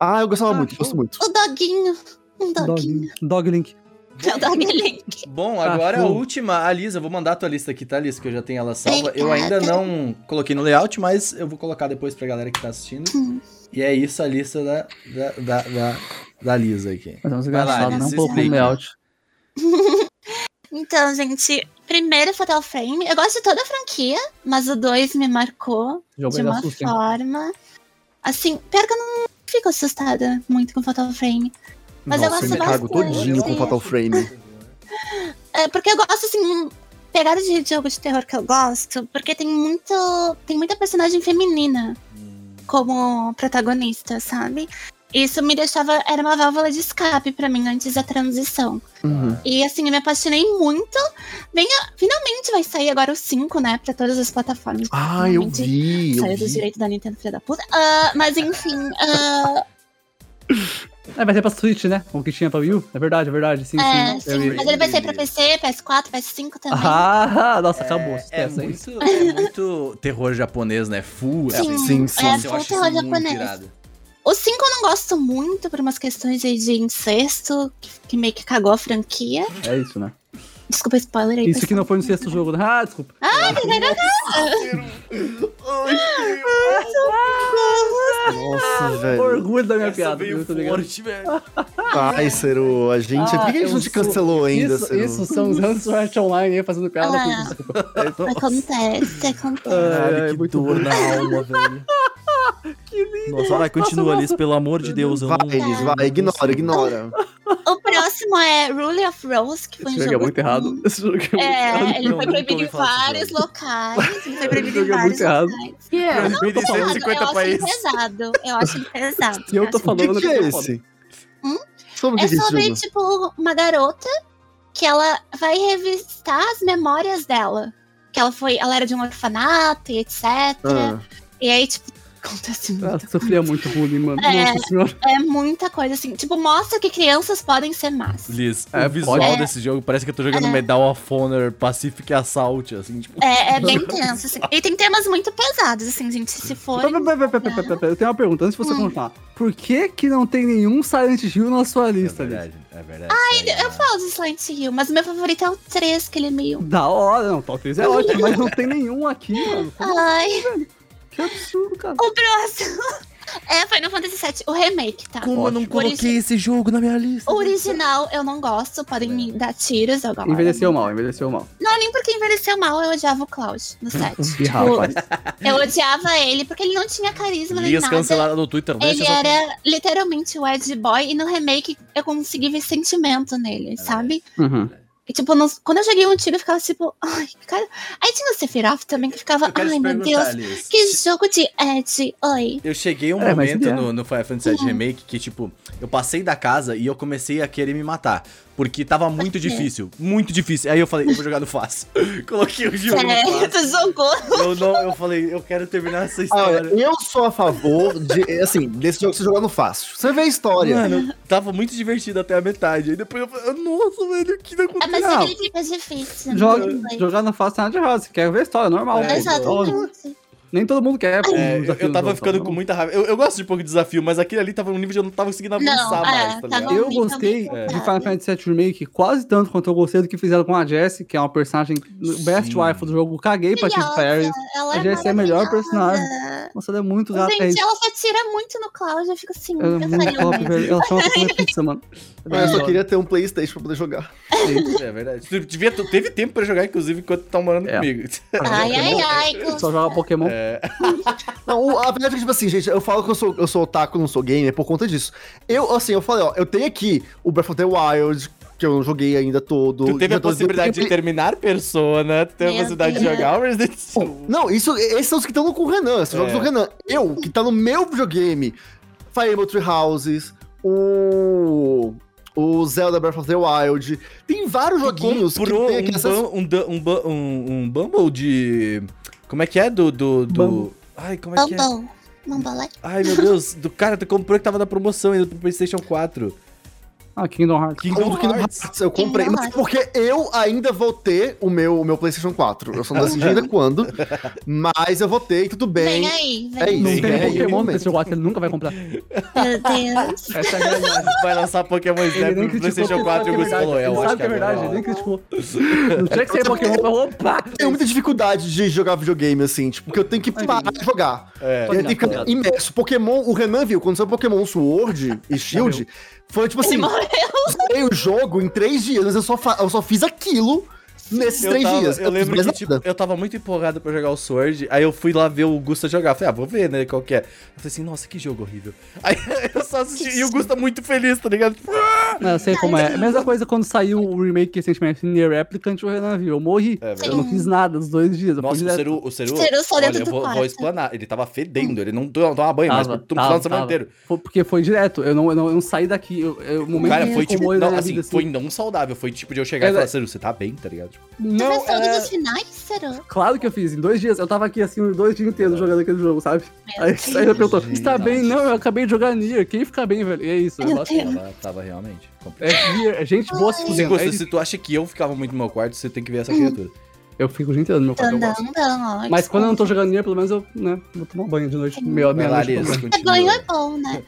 Ah, eu gostava muito, gosto muito. O doguinho. Um doguinho. Dog, Dog Link. É o doguinho. Bom, agora é a última. A Lisa, eu vou mandar a tua lista aqui, tá, Lisa? Que eu já tenho ela salva. Eu ainda não coloquei no layout, mas eu vou colocar depois pra galera que tá assistindo. Hum. E é isso a lista da, da, da, da, da Lisa aqui. Mas é um Vai lá, no explique. layout. Então, gente, primeiro Fatal Frame. Eu gosto de toda a franquia, mas o 2 me marcou jogo de uma assusta, hein? forma. Assim, pior que eu não fico assustada muito com Fatal Frame. Mas eu Nossa, gosto eu me cago bastante. todinho com Fatal Frame. É, porque eu gosto, assim, pegada de jogo de terror que eu gosto, porque tem muito. Tem muita personagem feminina como protagonista, sabe? Isso me deixava. Era uma válvula de escape pra mim antes da transição. Uhum. E assim, eu me apaixonei muito. Venha, finalmente vai sair agora o 5, né? Pra todas as plataformas. Ah, eu vi. Saiu dos direitos da Nintendo, filha da puta. Ah, mas enfim, ah, É, vai ser pra Switch, né? O que tinha pra Wii U. É verdade, é verdade. Sim, é, sim. sim, mas ele vai sair pra PC, PS4, PS5 também. Ah, nossa, acabou. É, aí. muito, é muito terror japonês, né? Full. Sim, Sim, sim. é full acho terror japonês. irado. O 5 eu não gosto muito por umas questões aí de incesto, que, que meio que cagou a franquia. É isso, né? Desculpa spoiler aí. Isso que não foi no sexto jogo, né? Ah, desculpa. Nossa, velho. Orgulho da minha Essa piada. veio muito obrigado. forte, velho. Ai, Seru, a gente. Ah, Por que a gente eu não te sou- cancelou ainda, Isso, Seru? isso são os Hunts Online aí fazendo piada. Ah. desculpa. É, Acontece, acontece. Ai, ai, que muito dor na alma, velho. Que lindo. Nossa, vai, continua, Alice, pelo amor de Deus. Eu Vai, não... Elis, vai, ignora, ignora. O próximo é Rule of Rose, que foi Esse um jogo é muito errado. Esse jogo é muito É, errado. ele Não, foi proibido em desse vários locais. Ele foi proibido jogo em é vários muito errado. locais. Que é? Proibido em Pesado, 150 eu acho ele pesado. Eu acho ele pesado. Se eu tô O falando, que, que é eu tô falando. esse? Hum? Sobre o que É que é esse sobre, jogo? tipo, uma garota que ela vai revistar as memórias dela. Que ela foi. Ela era de um orfanato e etc. Ah, E aí, tipo, acontece Ah, muito. sofria muito bullying, mano. É. Nossa senhora. É muita coisa, assim. Tipo, mostra que crianças podem ser más. Liz, É, o visual pode- desse jogo parece que eu tô jogando É. Medal of Honor Pacific Assault, assim, tipo... É, é bem tenso, assim. E tem temas muito pesados, assim, gente. Se forem. Pera, pera, pera, pera, pera, pera. Eu tenho uma pergunta, antes de você Hum. continuar. Por que que não tem nenhum Silent Hill na sua É lista, ali? verdade, é verdade. Ai, Eu falo de Silent Hill, mas o meu favorito é o 3, que ele é meio. Da hora, não, top 3 é ótimo, mas não tem nenhum aqui, mano. Ai, Que absurdo, cara. o próximo. É Final Fantasy VII, o remake, tá? Como eu não coloquei esse jogo na minha lista? O original eu não gosto, podem me dar tiros, eu gosto. Envelheceu mal, envelheceu mal. Não, nem porque envelheceu mal, eu odiava o Cloud no set. Tipo, rapaz. eu odiava ele porque ele não tinha carisma nem Lias nada. canceladas no Twitter, Ele era literalmente o Ed Boy e no remake eu consegui ver sentimento nele, sabe? Uhum. E, tipo, não- quando eu joguei o antigo, eu ficava tipo, ai, cara. Aí tinha o Sephiroth também, que ficava, ai meu Deus, Alice. que jogo de Ed. Oi. Eu cheguei um É, momento é. no, no Final Fantasy VII Remake que, tipo, eu passei da casa e eu comecei a querer me matar. Porque tava muito quê? difícil. Muito difícil. Aí eu falei, eu vou jogar no fácil. Coloquei o jogo no Sério, fácil. tu jogou? Eu, não, eu falei, eu quero terminar essa Ah, Olha, história. eu sou a favor de, assim, desse jogo você jogar no fácil. Você vê a história. Mano, tava muito divertido até a metade. Aí depois eu falei, nossa, velho, o que tá É, mas tipo é difícil. Joga, não foi? jogar na fácil nada de errado. Você quer ver a história, normal. É, Exatamente. Nem todo mundo quer. pô, É, um eu, tava jogo, ficando com muita raiva. Eu, eu gosto de pouco de desafio, mas aquele ali tava num nível que eu não tava conseguindo avançar Não, mais, é, tá tá ligado? Eu gostei bem de. Final Fantasy VII Remake quase tanto quanto eu gostei do que fizeram com a Jessie, que é uma personagem best Sim. wife do jogo. Caguei pra Maravilhosa, Perry. A é Jessie é a melhor personagem. Nossa, ela é muito gata. é Gente, isso. ela só tira muito no Cloud, eu fico assim, Ela é eu muito top, velho. Ela chama pra comer pizza, mano. Mas eu só queria ter um Playstation pra poder jogar. É verdade. Tu devia, tu teve tempo pra jogar, inclusive, enquanto tá morando É. comigo. Ai, ai, ai. Só joga Pokémon. É. Não, o- a verdade é que, tipo assim, gente, eu falo que eu sou, eu sou otaku, não sou gamer por conta disso. Eu, assim, eu falei, ó, eu tenho aqui o Breath of the Wild, que eu não joguei ainda todo. Tu teve a possibilidade de terminar Persona, tu teve a possibilidade de jogar o Resident Evil. Não, isso, esses são os que estão com o Renan, esses jogos É. do Renan. Eu, que tá no meu videogame, Fire Emblem Three Houses, o... O Zelda Breath of the Wild. Tem vários joguinhos que tem um, aqui essas... bum- um, du- um, bu- um, um Bumble de... Como é que é? Do... do, do... Bumble. Ai, como é que é? Bumble. Bumble. Ai, meu Deus. Do cara, tu comprou que tava na promoção ainda pro Playstation 4. Ah, Kingdom Hearts. Kingdom que no Hearts. Hearts eu comprei, Kingdom mas Hearts. porque eu ainda vou ter o meu, o meu PlayStation 4. Eu só não decidi ainda quando, mas eu vou ter e tudo bem. Vem aí, vem É aí. isso. Não tem é, Pokémon realmente. pra esse jogo, ele nunca vai comprar. Meu Deus. Essa é a. Vai lançar Pokémon Snap criticou Playstation porque 4 e o sabe Gus que é falou, é, verdade. eu acho sabe que é que é verdade, ele nem criticou. Não tinha que ser Pokémon pra opa! Eu tenho muita dificuldade de jogar videogame, assim, tipo, porque eu tenho que parar de jogar. É. Eu tenho que ficar imerso. Pokémon, o Renan viu, quando saiu Pokémon Sword e Shield, foi tipo assim, eu zerei o jogo em três dias, eu só, eu só fiz aquilo nesses Eu, três tava- dias. eu não fiz lembro que, tipo, eu tava muito empolgado pra jogar o Sword, aí eu fui lá ver o Gusta jogar. Falei, ah, vou ver, né, qual que é. Eu falei assim, nossa, que jogo horrível. Aí eu só assisti, e o Gusta muito feliz, tá ligado? Tipo, ah! Não, eu sei como é. Mesma coisa quando saiu o remake recentemente, Nier Replicant, o Renan viu. Eu morri. É eu não fiz nada dos dois dias. Eu Nossa, o. Seru, o Seru, Seru só dentro olha, eu vou, quarto. vou explanar. Ele tava fedendo, ele não to- tomava banho, mas Tava, no tava, final de semana inteiro. Foi porque foi direto. Eu não, eu não, eu não saí daqui. Eu, eu, o momento Cara, que foi tipo, não, assim, vida, foi não saudável, foi tipo de eu chegar É, e falar. Seru, você tá bem, tá ligado? Tipo, Tu Não, fez todos é... os finais, será? Claro que eu fiz. Em dois dias. Eu tava aqui, assim, dois dias inteiros jogando aquele jogo, sabe? Meu Aí, Deus. aí eu perguntou, Gente. está bem? Não, eu acabei de jogar Nier. Quem fica bem, velho? E é isso. Meu eu gosto- Deus. tava, tava realmente complicado. É, Nier, é gente boa se Se, fudendo. É isso. se tu acha que eu ficava muito no meu quarto, você tem que ver essa criatura. Eu fico o dia inteiro no meu quarto. eu gosto. Andando, Mas quando eu não tô jogando Nier, pelo menos eu, né, vou tomar banho de noite. Meia lá, noite. Banho. É banho continua. é bom, né?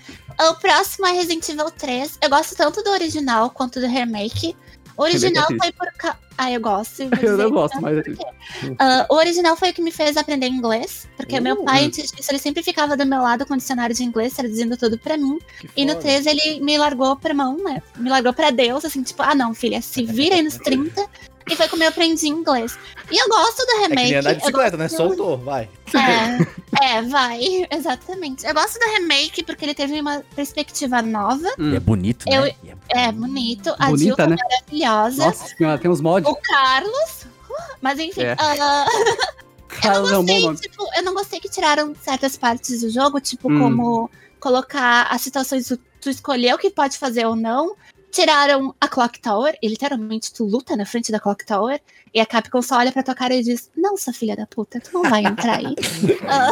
O próximo é Resident Evil 3. Eu gosto tanto do original quanto do remake. O original foi por ca... Ah, eu gosto. Eu não gosto, tanto mas-. Ah, o original foi o que me fez aprender inglês. Porque meu Uh. pai, antes disso, ele sempre ficava do meu lado com dicionário de inglês, traduzindo tudo pra mim. E no foda. 3 ele me largou pra mão, né? Me largou pra Deus, assim, tipo, ah não, filha, se vira aí nos 30. E foi como eu aprendi inglês. E eu gosto do É que remake. nem andar de eu bicicleta, né? Soltou, vai. É, é, vai, exatamente. Eu gosto do remake porque ele teve uma perspectiva nova. Hum. é bonito, Eu- né? É É bonito. A Bonita, Jill tá né? maravilhosa. Nossa senhora, tem uns mods. O Carlos. Mas enfim, É. ah, Cara, não, bom gostei, tipo, eu não gostei que tiraram certas partes do jogo, tipo, Hum. como colocar as situações do tu escolher o que pode fazer ou não. Tiraram a Clock Tower, e literalmente tu luta na frente da Clock Tower, e a Capcom só olha pra tua cara e diz: Não, sua filha da puta, tu não vai entrar aí. Ah,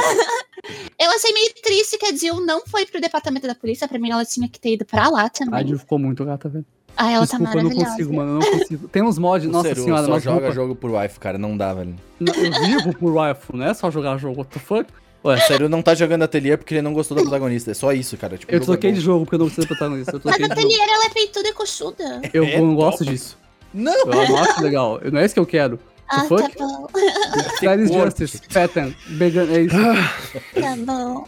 eu achei meio triste que a Jill não foi pro departamento da polícia, pra mim ela tinha que ter ido pra lá A também. Jill ficou muito gata, velho. Ah, ela tá Desculpa, eu não maravilhosa. consigo, mano. Eu não consigo. Tem uns mods, nossa Seru senhora, só mas joga roupa. jogo por wife, cara. Não dá, velho. Eu vivo por rifle, não é só jogar jogo, what the fuck? O Seru não tá jogando Atelier porque ele não gostou da protagonista. É só isso, cara. Tipo, Eu é troquei bom. de jogo porque eu não preciso protagonista. Eu Mas a. Atelier, ela é peituda e coxuda. Eu É não gosto disso. Não! Eu não acho legal. Não é isso que eu quero. Ah, tá bom, corte. justice. Pattern. Vegan, é isso. tá bom.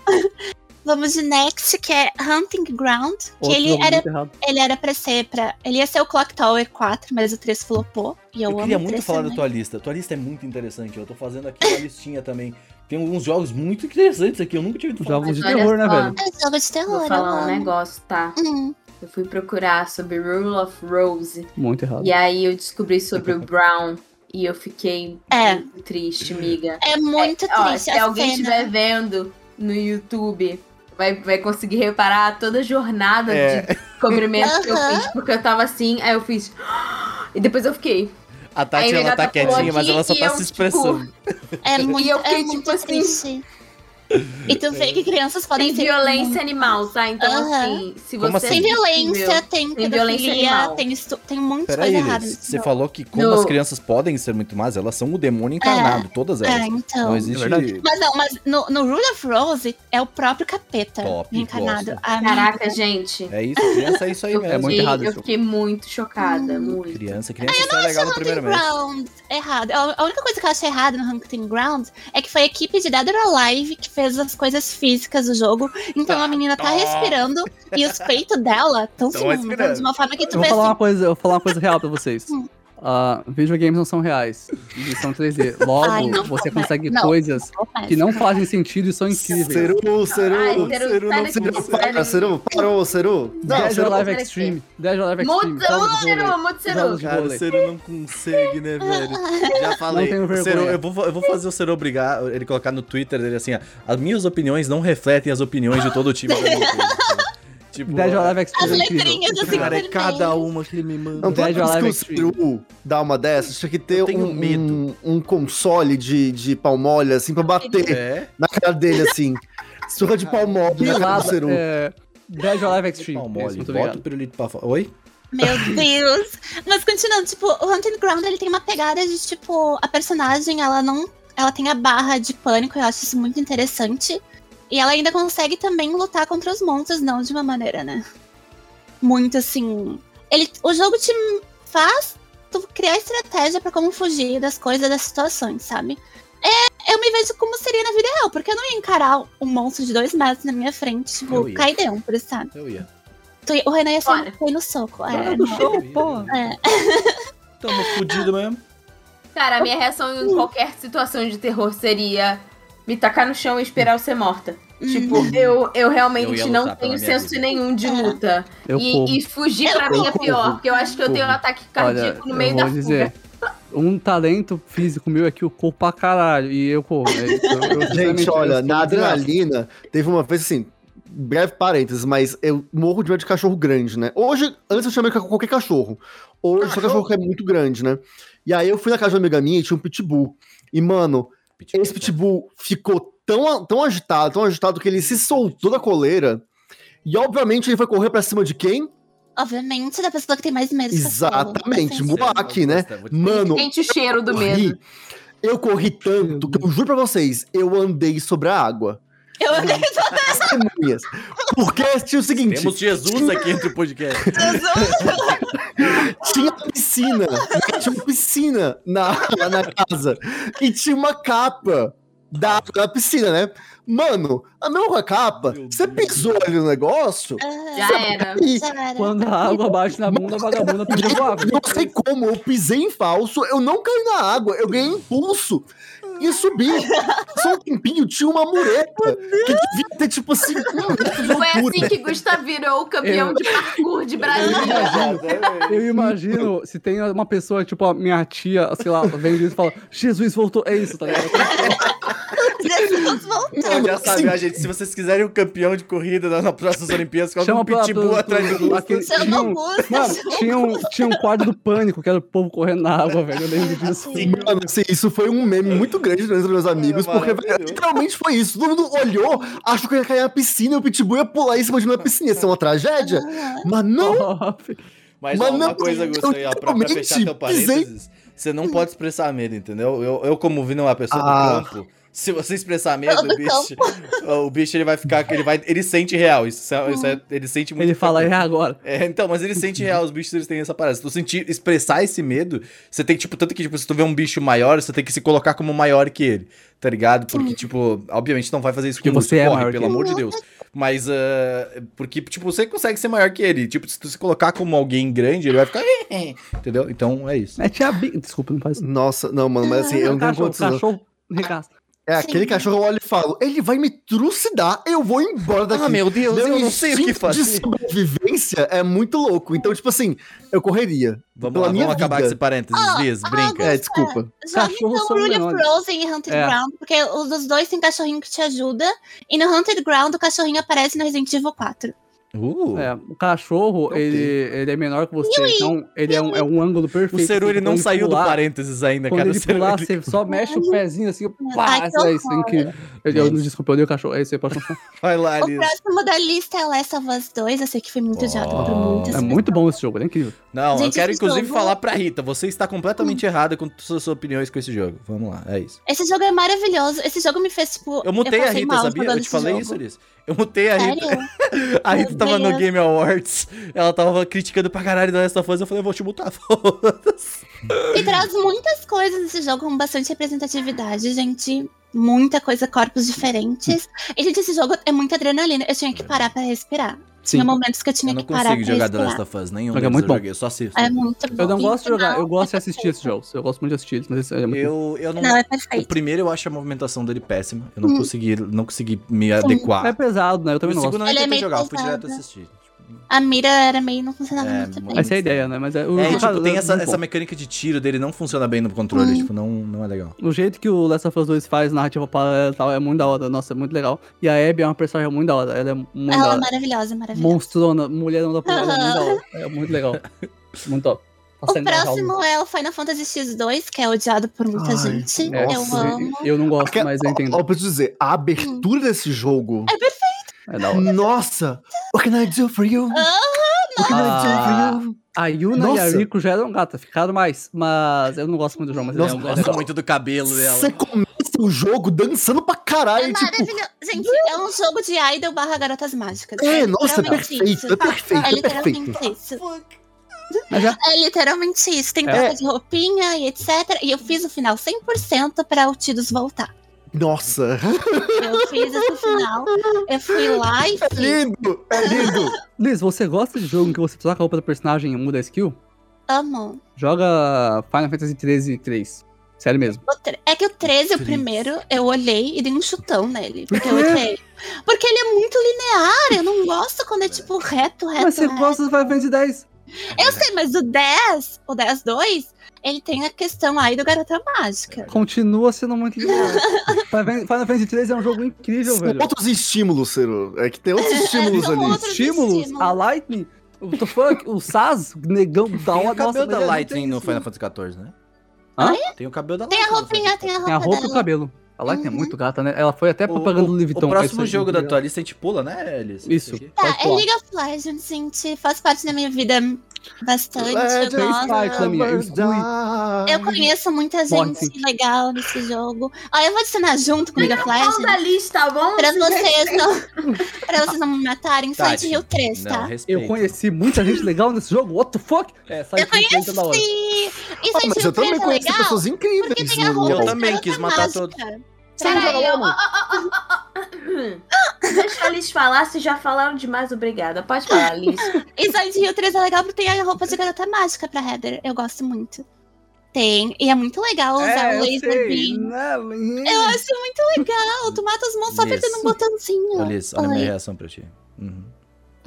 Vamos de next, que é Hunting Ground. Que Outro ele era, ele era pra ser pra. Ele ia ser o Clock Tower 4, mas o 3 flopou. E eu, Eu amo queria muito 3 falar da também. tua lista. Tua lista é muito interessante. Eu tô fazendo aqui uma listinha também. Tem alguns jogos muito interessantes aqui. Eu nunca tinha ouvido falar. Jogos de terror, né, velho? É jogo de terror, Vou falar um amo. negócio, tá? Hum, eu fui procurar sobre Rule of Rose. Muito errado. E aí eu descobri sobre o Brown. E eu fiquei É. muito triste, miga. É muito Ó, triste se a alguém cena. estiver vendo no YouTube, vai, vai conseguir reparar toda a jornada É. de descobrimento que eu fiz, porque eu tava assim, aí eu fiz. E depois eu fiquei. A Tati, Aí ela tá atacou quietinha, mas ela só e tá eu, se tipo, expressando. É muito, eu fiquei, é tipo muito assim, triste. E tu vê que crianças podem Tem ser violência muito- animal, tá? Então, assim, se você. assim? Tem é violência, tem Tem violência tem, estu... tem muitas Peraí, coisas erradas. Liz, nesse você jogo. falou que como No- as crianças podem ser muito más, elas são o demônio encarnado, todas elas. É, então. Não existe É. Mas não, mas no, no Rule of Rose é o próprio capeta Top, encarnado. Caraca, gente. É isso, criança é isso aí Eu mesmo. muito fiquei, errado eu isso. fiquei muito chocada, muito. Criança, criança só é legal no primeiro mês. Grounds errado. A a única coisa que eu achei errada no Hunting Grounds é que foi a equipe de Dead or Alive que fez as coisas físicas do jogo. Então a menina tá respirando e os peitos dela estão se Tão movendo de uma forma que tu Eu vou vê falar uma assim. coisa, eu vou falar uma coisa real pra vocês. Ah, videogames não são reais. Eles são 3D. Logo, Ai, não, você não, consegue não. coisas Começa. que não fazem sentido e são incríveis. Ceru, Ai, Ceru. Ceru, Ceru, sai não, sai para. Ceru. Parou, Ceru. Não, Dead Ceru. Extreme. Dead or Alive Extreme. Muda, Ceru. Jogos de Cara, o. Cero não consegue, né, velho? Já falei. Não tenho vergonha. Cero, eu, vou, eu vou fazer o Cero obrigar, ele colocar no Twitter dele assim, ó, as minhas opiniões não refletem as opiniões de todo o time. Tipo, Dead or Alive As Extreme é incrível. letrinhas assim, Cara, é cada uma que ele me manda. Não, or que o. Ceru dá uma dessas, tinha que ter Eu tenho um, medo. um, um console de, de palmolha, assim, pra bater É, na cara dele, assim. Surra de palmolha na cara do Ceru. é, Dead or Alive Extreme. pau Isso, bota o pirulito pra fora. Oi? Meu Deus! Mas continuando, tipo, o Hunting Ground ele tem uma pegada de, tipo, a personagem, ela não. Ela tem a barra de pânico, eu acho isso muito interessante. E ela ainda consegue também lutar contra os monstros, não de uma maneira, né? Muito assim. Ele, o jogo te faz tu criar estratégia pra como fugir das coisas, das situações, sabe? É, eu me vejo como seria na vida real, porque eu não ia encarar um monstro de dois metros na minha frente, tipo, cair dentro, sabe? Eu ia. Tu o Renan ia sair no soco. É, do não. show, pô. É. Tamo fudido mesmo. Cara, a minha reação em qualquer situação de terror seria me tacar no chão e esperar eu ser morta. Tipo, Uhum. eu, eu Eu realmente ia não tenho senso vida. nenhum de É. luta. Eu corro. E, e fugir pra mim é pior, porque eu acho que eu tenho um ataque Olha, cardíaco no eu meio vou da dizer, fuga. um talento físico meu é que eu corro pra caralho. E eu corro. É, isso, eu- eu, Gente, olha, eu na adrenalina, teve uma vez assim, breve parênteses, mas eu morro de medo de cachorro grande, né? Hoje, antes eu chamei qualquer cachorro. Hoje, só cachorro que é muito grande, né? E aí eu fui na casa de uma amiga minha e tinha um pitbull. E, mano, esse pitbull ficou tão, tão agitado, tão agitado que ele se soltou da coleira. E, obviamente, ele foi correr pra cima de quem? Obviamente, da pessoa que tem mais medo. Exatamente, Moleque, né? Mano, Sente o cheiro do corri, medo. eu corri tanto que eu juro pra vocês, eu andei sobre a água. Eu andei Testemunhas. Porque tinha o seguinte: Temos Jesus aqui entre o podcast. tinha piscina. Tinha uma piscina na, lá na casa. E tinha uma capa da, da piscina, né? Mano, a mesma capa, você pisou ali no negócio. Já era. E Já era. Quando a água bate na bunda, a vagabunda precisa voar. eu não sei como, eu pisei em falso, eu não caí na água, eu ganhei impulso. E subi. Só um tempinho, tinha uma mureta. Que devia ter, tipo assim, de Foi assim que Gustav virou o campeão Eu- de parkour de Brasília. Eu imagino se tem uma pessoa, tipo, a minha tia, sei lá, vem e fala, Jesus voltou. É isso, tá ligado? Voltou. Então, já sabe, ó, gente, se vocês quiserem um campeão de corrida nas próximas Olimpíadas, coloca um pitbull pra- atrás do Chama tinha um-. Mano, tinha um, tinha um quadro do pânico, que era o povo correndo na água, velho. Eu lembro disso. Mano, assim, isso foi um meme muito grande entre os meus amigos, É porque velho, literalmente foi isso. Todo mundo olhou, achou que ia cair na piscina e o Pitbull ia pular em cima de uma piscina. Ia ser uma tragédia. Mas não, Mas, Mas ó, uma não, coisa, eu Gustavo, aí, ó, pra, pra fechar teu parênteses, você não pode expressar medo, entendeu? Eu, eu como vindo uma pessoa Ah. do campo, se você expressar medo, o bicho, o bicho ele vai ficar, ele vai, ele sente real, isso, é- isso é- ele sente muito. Ele fala, é agora. É, então, mas ele sente real, os bichos eles têm essa parada. Se tu sentir, expressar esse medo, você tem que, tipo, tanto que, tipo, se tu vê um bicho maior, você tem que se colocar como maior que ele, tá ligado? Porque, tipo, obviamente não vai fazer isso porque você você é corre, maior pelo que amor de Deus. Mas, ah, porque, tipo, você consegue ser maior que ele. Tipo, se tu se colocar como alguém grande, ele vai ficar, entendeu? Então, é isso. É tia Bi... Desculpa, não faz isso. Nossa, não, mano, mas assim, eu não tenho cachorro, condição. cachorro regaça. É aquele Sim. cachorro, eu olho e falo, ele vai me trucidar, eu vou embora daqui. Ah, meu Deus, eu não sei o que fazer. de sobrevivência é muito louco. Então, tipo assim, eu correria. Vamos Pela lá, minha vamos acabar com esse parênteses, Ah, Liz, ah, brinca. É, desculpa. Então são Rule of menores. Rose em Hunted É. Ground, porque os dois tem cachorrinho que te ajuda. E no Hunted Ground, o cachorrinho aparece no Resident Evil 4. Uh, É, o cachorro, Ok. ele, ele é menor que você, então ele é um, é um ângulo o perfeito. Seru, ele Quando não saiu do pular- parênteses ainda, Quando cara. ele O Seru, pular, ele- você só mexe o pezinho assim, pá, isso é isso, horror. incrível. Eu, eu, desculpa, eu dei o cachorro, é isso aí, pode continuar. Vai lá, O Liz. próximo da lista é o Last of Us 2. Eu sei que foi muito por Oh. muitas É muito bom esse jogo, ele é incrível. Não, eu Gente, quero esse inclusive jogo- falar pra Rita, você está completamente errada com suas suas opiniões com esse jogo. Vamos lá, é isso. Esse jogo é maravilhoso. Esse jogo me fez, tipo. Eu mutei a passei Rita, mal sabia? Eu te falei jogo. isso, Liz. Eu mutei a Rita. A Rita Meu tava no Deus. Game Awards, ela tava criticando pra caralho da Last of Us, eu falei, eu vou te mutar, foda-se. E traz muitas coisas nesse jogo com bastante representatividade, gente. Muita coisa, corpos diferentes. E, gente, esse jogo é muita adrenalina. Eu tinha que parar pra respirar. Sim. Tinha momentos que eu tinha Eu não que parar consigo pra jogar The. Last of Us, nenhum Jogo é muito eu bom. joguei, eu só assisto. É muito bom. Eu não gosto de jogar, eu gosto de é assistir esses jogos. Eu gosto muito de assistir eles, mas esse é muito. Eu, eu não... Não, é O perfeito. primeiro eu acho a movimentação dele péssima, eu não Hum. consegui, não consegui me adequar. É pesado, né? Eu o também não segundo gosto. eu nem Ele é tentei meio jogar, eu fui direto assistir. A mira era meio. não funcionava É, muito bem. Essa é a ideia, né? Mas é, o, É, tipo, tem é essa, essa mecânica de tiro dele não funciona bem no controle, Hum. tipo, não, não é legal. O jeito que o Last of Us 2 faz narrativa paralela e tal é muito da hora. Nossa, é muito legal. E a Abby é uma personagem muito da hora. Ela é muito da Ela é hora. maravilhosa, maravilhosa. Monstrona, mulherão da porra, ela é muito da hora. É muito legal. Muito top. Tá O próximo é o Final Fantasy X2, que é odiado por muita Ai, gente. nossa. Eu amo. Eu não gosto, Aquela- mas eu entendo. ó, eu preciso dizer, a abertura desse jogo. É da hora. Nossa! What can I do for you? What can I do Ah, for you? A Yuna e a Nossa. Rico já eram gatas, ficaram mais. Mas eu não gosto muito do jogo, mas Nossa, é um Eu gosto muito do cabelo dela. Você começa o jogo dançando pra caralho, É tipo. maravilhoso. Gente, é um jogo de idol barra garotas mágicas. É, nossa, é literalmente perfeito, isso. é perfeito, É é literalmente perfeito. isso. Já- É literalmente isso. Tem É. troca de roupinha e etc. E eu fiz o final 100% pra o Tidus voltar. Nossa, Eu fiz esse final. Eu fui lá e é fiz. lindo, é lindo. Liz, você gosta de jogo em que você troca a roupa do personagem e muda a skill? Amo. Joga Final Fantasy 13 3. Sério mesmo. É que o 13, o primeiro, eu olhei e dei um chutão nele. Porque eu odiei. Porque ele é muito linear. Eu não gosto quando é tipo reto, reto. Mas você reto. gosta do Final Fantasy 10? Eu sei, mas o 10, o 10 2, ele tem a questão aí do Garota Mágica. Continua sendo muito legal. Final Fan- Final Fantasy 13 é um jogo incrível, São velho. outros estímulos, Ciro. É que tem outros estímulos são ali. outros Estímulos, estímulos. a Lightning, o the fuck, o Saz, negão da Tem hora. o cabelo da é Lightning no. Final Fantasy XIV, né? Hã? Tem o cabelo da Tem a Lightning roupinha, tem a roupa, Tem a roupa e o cabelo. A Lightning é Uhum. muito gata, né? Ela foi até O- propaganda do Louis O próximo é jogo da tua lista a gente pula, né, Elis? Isso. Tá, é. League of Legends, gente. Faz parte da minha vida bastante. Legends minha, eu conheço muita gente legal nesse jogo. Ó, eu vou adicionar junto com League of Qual da Legends. lista, tá bom? Pra vocês não, pra vocês não me matarem, Silent Hill 3, Não, tá? respeito. Eu conheci muita gente legal nesse jogo. What the fuck? É, da hora. Sim! E Ah, Silent mas Hill eu 3 também é conheci legal pessoas porque incríveis tem a no roupa Eu também quis matar mágica. todos. Peraí, eu... Deixa eles falar, se já falaram demais, obrigada. Pode falar, Liz. E Silent Hill 3 é legal porque tem a roupa de garota mágica pra Heather. Eu gosto muito. Tem. E é muito legal usar É, o laser sei. beam. Né, Eu acho muito legal. Tu mata os monstros só apertando um botãozinho. Elis, olha a minha reação pra ti. Uhum.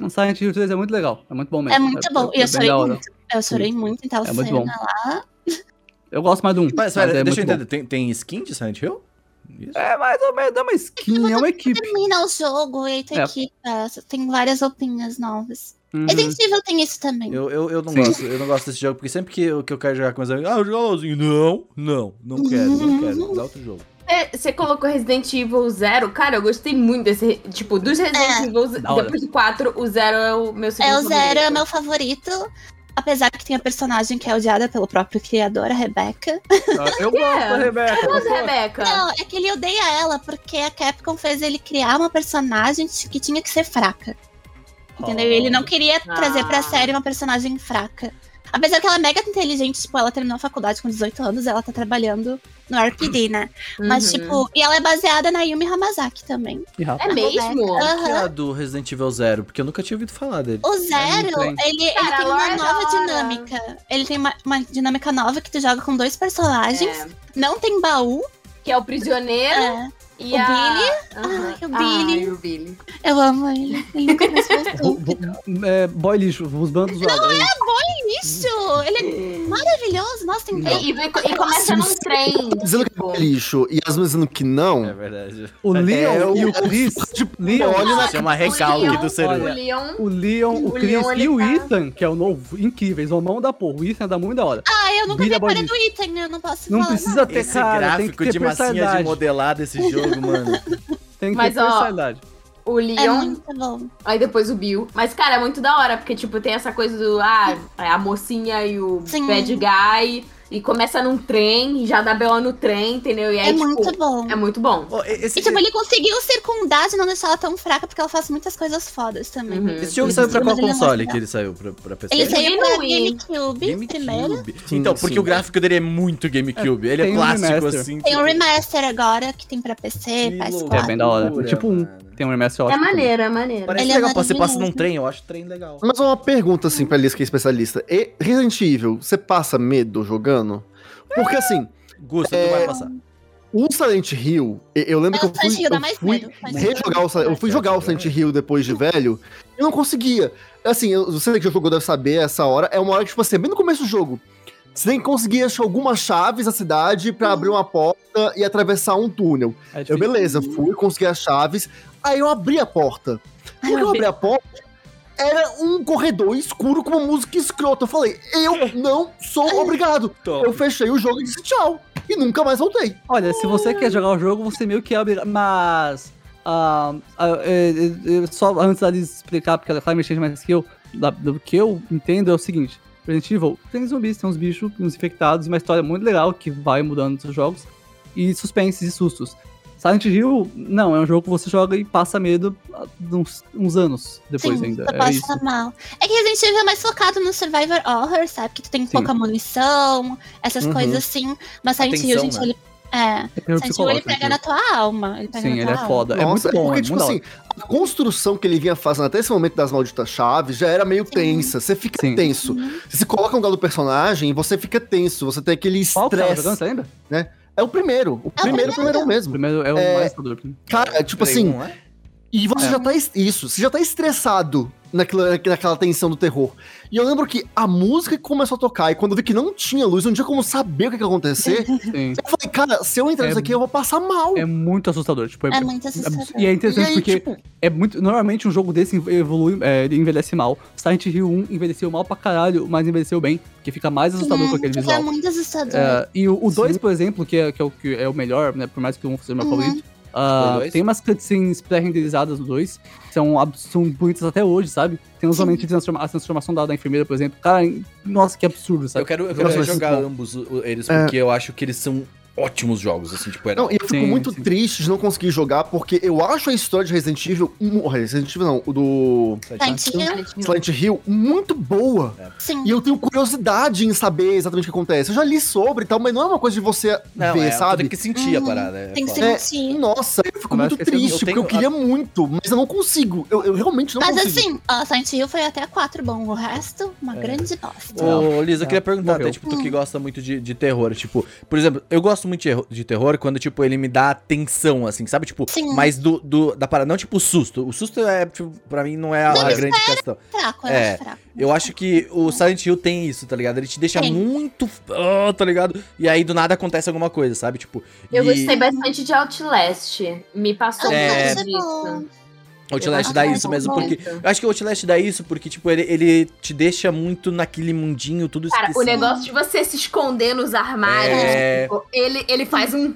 O Silent Hill 3 é muito legal. É muito bom mesmo. É muito bom. E é eu chorei muito. Eu chorei muito em tal É cena lá. Eu gosto mais do 1. Mas, pera, é deixa eu entender, tem, tem skin de Silent Hill? Isso? É mais ou menos, é uma skin, é uma equipe. Termina o jogo e aí tu É. equipa. Tem várias roupinhas novas. Uhum. Resident Evil tem isso também. Eu, eu, eu, não Sim. gosto, eu não gosto desse jogo, porque sempre que eu, que eu quero jogar com meus amigos, ah, eu jogo LOLzinho. Não, não, não quero, não quero. Dá outro jogo. É, Você colocou Resident Evil 0. Cara, eu gostei muito desse. Tipo, dos Resident É. Evil, depois do 4, o 0 é o meu segundo É o Zero, é favorito. meu favorito. Apesar que tem a personagem que é odiada pelo próprio criador, a Rebecca. Eu gosto da Rebeca. Mas, pô. Rebeca, Não, é que ele odeia ela porque a Capcom fez ele criar uma personagem que tinha que ser fraca. Entendeu? E ele não queria Ah. trazer pra série uma personagem fraca. Apesar que ela é mega inteligente, tipo, ela terminou a faculdade com 18 anos, ela tá trabalhando no RPD, né? Mas, Uhum. tipo, e ela é baseada na Yumi Hamazaki também. Rapaz. É mesmo? Aham. Que é a do Resident Evil Zero? Porque eu nunca tinha ouvido falar dele. O Zero, tem. ele, ele Cara, tem uma é nova dinâmica. Ele tem uma, uma dinâmica nova que tu joga com dois personagens. É. Não tem baú. que é o prisioneiro. É. E O a... Billy? Aham. Ai, o Billy. Ai, o Billy. Eu amo ele. Ele nunca mais voltou. É, boy lixo, os bandos zoados. é isso. Isso! Ele é maravilhoso. Nossa, tem E, e, e começa num trem. Dizendo que tipo, é lixo e as dizendo que não. É verdade. O Leon É, e o- Chris. Tipo, Leon, olha na chama recalque do ser O Olha, Leon. o Leon, o O Chris Leon, e o tá- Ethan, que é o novo, incríveis, o mão da porra. O Ethan dá muito da hora. Ah, eu nunca Billy vi é a cara boy do Ethan, né? Eu não posso Não falar. precisa ter Esse cara, tem gráfico que ter de massinha de modelar desse jogo, mano. Tem que Mas, ter ó, personalidade. O É Leon. muito bom. Aí depois o Bill. Mas, cara, é muito da hora, porque, tipo, tem essa coisa do. Ah, é a mocinha e o Sim. bad guy. E começa num trem, já dá B.O. no trem, entendeu? E aí, É tipo, muito bom. é muito bom. Ó, esse, E tipo, ele conseguiu circundar de não deixar ela tão fraca, porque ela faz muitas coisas fodas também. Uhum. esse jogo Ele saiu pra qual ele é console que ele saiu? Pra, pra PC? Ele Ele saiu no pra Wii. GameCube, primeiro. Sim, então, porque sim. o gráfico dele é muito GameCube. Ele é tem um plástico remaster. assim. Tem um tipo, remaster agora, que tem pra PC, Que PS4. loucura, É bem da hora. tipo um. Tem um remaster É ótimo. maneiro, é maneiro. Parece Ele é legal, você passa num trem, eu acho trem legal. Mas uma pergunta, assim, pra Liz, que é especialista. E Resident Evil, você passa medo jogando? Porque, assim, Gusto, É, tu vai passar. o Silent Hill, eu lembro É, que eu fui, Silent Hill dá eu mais fui medo, rejogar o, eu fui jogar o Silent Hill depois de velho, e não conseguia. Assim, eu- você que já jogou deve saber essa hora, é uma hora que, tipo assim, é bem no começo do jogo. Você tem que conseguir achar algumas chaves na cidade pra abrir uma porta e atravessar um túnel. É Eu, beleza, fui, consegui as chaves, aí eu abri a porta. Quando eu abri a porta, era um corredor escuro com uma música escrota. Eu falei, eu não sou obrigado. Eu fechei o jogo e disse tchau. E nunca mais voltei. Olha, se você quer jogar o jogo, você meio que é obrigado. Mas. é, é, é, só antes da Liz explicar, porque ela vai mexer mais que eu, da- do que eu entendo é o seguinte: Resident Evil tem zumbis, tem uns bichos, uns infectados, uma história muito legal que vai mudando nos jogos, e suspenses e sustos. Silent Hill, não, é um jogo que você joga e passa medo uns, uns anos depois Sim, ainda. você É passa isso. mal. É que Resident Evil é mais focado no Survivor Horror, sabe? Que tu tem Sim. pouca munição, essas Uhum. coisas assim. Mas Silent Hill, Atenção, gente, né? ele. É. É Hill, ele pega né? na tua alma. Ele pega Sim, na ele tua é alma. foda. é muito Nossa, bom, porque, é tipo assim, a construção que ele vinha fazendo até esse momento das malditas chaves já era meio tensa. Você fica Sim. tenso. Você se coloca no lugar do personagem, você fica tenso. Você tem aquele Qual que tava jogando, estresse. você lembra? É o primeiro. O primeiro, o primeiro O mesmo. primeiro é o É, mais assustador. Cara, tipo Play assim, um, é? E você É. já tá. Isso, você já tá estressado naquela, naquela tensão do terror. E eu lembro que a música que começou a tocar, e quando eu vi que não tinha luz, não tinha como saber o que, que ia acontecer. Sim. eu falei, cara, se eu entrar É- nisso aqui, eu vou passar mal. É muito assustador. Tipo, É muito assustador. E é interessante E aí, porque tipo, é muito. Normalmente um jogo desse evolui, é, envelhece mal. Silent Hill 1 envelheceu mal pra caralho, mas envelheceu bem, porque fica mais assustador com aquele Fica visual. muito assustador. É, e o 2, Sim. por exemplo, que é, que, é o, que é o melhor, né? Por mais que o 1 seja o meu Uhum. favorito. Dois? tem umas cutscenes pré-renderizadas do 2, que são, são bonitas até hoje, sabe? Tem uns Sim. momentos de transforma a transformação da, da enfermeira, por exemplo. Cara, nossa, que absurdo, sabe? Eu quero, eu quero jogar ambos eles, É. porque eu acho que eles são ótimos jogos, assim, tipo, era... Não, e eu fico Sim, muito sim. triste de não conseguir jogar, porque eu acho a história de Resident Evil. Resident Evil não, o do Silent Hill, Silent Hill muito boa. sim. E eu tenho curiosidade em saber exatamente o que acontece. Eu já li sobre e tal, mas não é uma coisa de você Não, ver, é, tu sabe? tem que sentir a Uhum. parada. é Tem que foda. sentir. Nossa, eu fico Mas muito eu- triste, eu porque tenho- eu queria muito, mas eu não consigo. Eu, eu realmente não Mas consigo. assim, ó, Silent Hill foi até 4 bom. O resto, uma É. grande bosta. Ô, Liz, eu queria perguntar, até, tipo, tu que gosta muito de, de terror, tipo, por exemplo, eu gosto muito de, erro- de terror quando, tipo, ele me dá tensão, assim, sabe? Tipo, Sim. mas do, do, da parada, não tipo susto. O susto é, tipo, pra mim, não é a, a grande questão. Fraco, eu É, acho fraco. Eu acho que o Silent Hill tem isso, tá ligado? Ele te deixa Tem. muito, ah, tá ligado? E aí, do nada, acontece alguma coisa, sabe? Tipo, Eu e gostei bastante de Outlast. Me passou É. muito disso. Outlast dá acho isso mesmo, é porque... Eu acho que o Outlast dá isso porque, tipo, ele, ele te deixa muito naquele mundinho, tudo Cara, o esquecido. negócio de você se esconder nos armários, É. tipo, ele, ele faz um.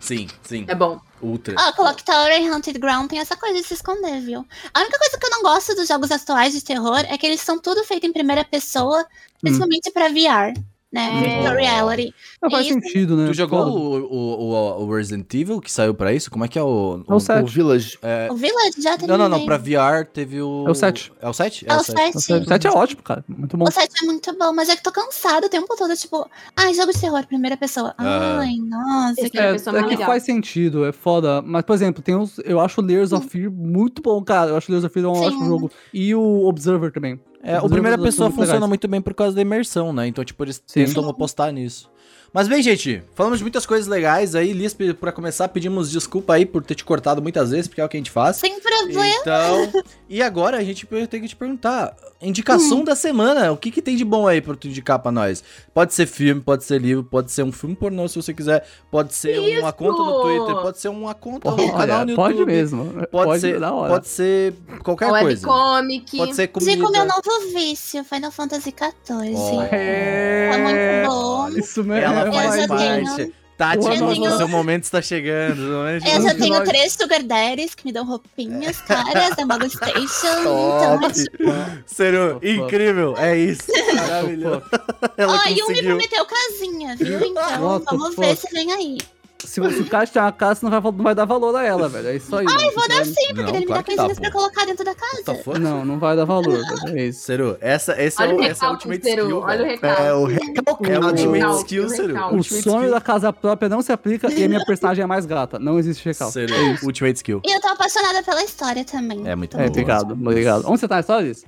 Sim, sim, É bom. ultra. Ó, Clock Tower e Haunted Ground tem essa coisa de se esconder, viu? A única coisa que eu não gosto dos jogos atuais de terror é que eles são tudo feito em primeira pessoa, principalmente pra VR, né? Hum. Virtual Reality. Não faz Isso. sentido, né? Tu jogou o, o, o Resident Evil que saiu pra isso? Como é que é o. É o o- 7. O Village. é- O Village já tem Não, não, não. Pra VR teve o. É o 7. É o 7? É o O 7. 7 é ótimo, cara. Muito bom. O 7 é muito bom, mas é que tô cansada o tempo todo, tipo, ai, jogo de terror, primeira pessoa. Ah. Ai, nossa, Esse que... é- É, pessoa é que legal. faz sentido, é foda. Mas, por exemplo, tem uns. Eu acho o Layers of Fear muito bom, cara. Eu acho o Layers of Fear um Sim. ótimo jogo. E o Observer também. É, o primeira pessoa funciona legais. muito bem por causa da imersão, né? Então, tipo, eles Sim. tentam apostar nisso. Mas bem, gente, falamos de muitas coisas legais aí. Liz, pe- pra começar, pedimos desculpa aí por ter te cortado muitas vezes, porque é o que a gente faz. Sem problema. Então, e agora a gente tem que te perguntar, indicação da semana, o que que tem de bom aí pra tu indicar pra nós? Pode ser filme, pode ser livro, pode ser um filme pornô se você quiser, pode ser uma Isso! conta no Twitter, pode ser uma conta, um canal no YouTube. pode mesmo. Pode, ser, na hora. pode ser qualquer coisa. Webcomic. Pode ser comida. Digo o meu novo vício, Final Fantasy XIV. Ó. É, Tá muito bom. Isso mesmo. Ela Eu faz parte. tenho- Tati, Eu nossa, tenho- seu momento está chegando. momento Eu já tenho três sugar daddies que me dão roupinhas caras da Mago Station. então, é tipo, Opa. incrível, é isso. Maravilhoso. Ó, e um me prometeu casinha, viu? Então, What vamos ver se vem aí. Se, se o cara tiver uma casa, você não vai, não vai dar valor a ela, velho. É isso aí. Ai, vou dar sim, porque Não, ele me claro dá coisinhas pô. pra colocar dentro da casa. Não, não vai dar valor, velho. É isso. Seru, essa, esse é Olha o, o essa é a recalque, ultimate Seru. skill. Olha o recalque. É o É o ultimate Recalque, skill, Seru. recalque. O sonho skill. da casa própria não se aplica e a minha personagem é mais gata. Não existe recalque. Seru, ultimate skill. E eu tô apaixonada pela história também. É muito É, obrigado, obrigado. Onde você tá na história disso?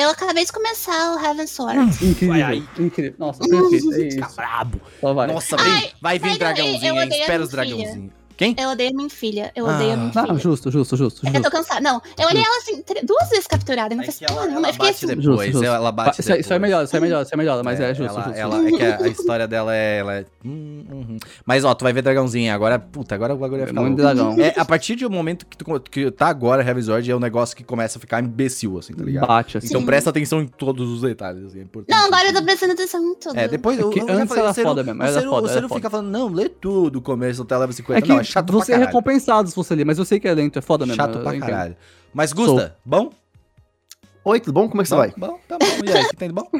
Eu acabei de começar o Heaven Sword. Incrível, Vai aí. incrível. Nossa, perfeito, é Fica isso. brabo. Nossa, vem, Ai, vai vir dragãozinho, eu Espera os filha. dragãozinhos. Quem? Eu odeio minha filha. Eu Ah. odeio minha filha. Não, justo, justo, justo, Eu tô justo. cansada. Não, eu olhei ela assim, duas vezes capturada. Não É fez que ela, porra nenhuma. ela Eu fiquei bate assim. depois, Justo, justo. ela bate Isso, aí- isso aí é depois. melhor, isso é melhor, isso é melhor, mas é, justo, ela, justo. ela- é que a, a história dela é. Ela é hum, uhum. Mas ó, tu vai ver dragãozinho agora. Puta, agora o bagulho vai É ficar. muito dragão. É, a partir do momento que, tu, que tá agora, Heavy Sword, é um negócio que começa a ficar imbecil, assim, tá ligado? Bate, assim. Então presta atenção em todos os detalhes, assim, é. Não, agora eu tô prestando atenção em tudo. É, depois É eu, que eu antes falei, foda mesmo, Ciro, foda, o Ciro era fica falando, não, lê tudo, o começo até leva 50. É que não, é chato você pra é caralho. recompensado se você ler, mas eu sei que é lento, é foda mesmo. Chato pra entendo. caralho. Mas, Gusta, bom? Oi, tudo bom? Como é que você bom, vai? Bom, tá bom. E aí, que tem de bom?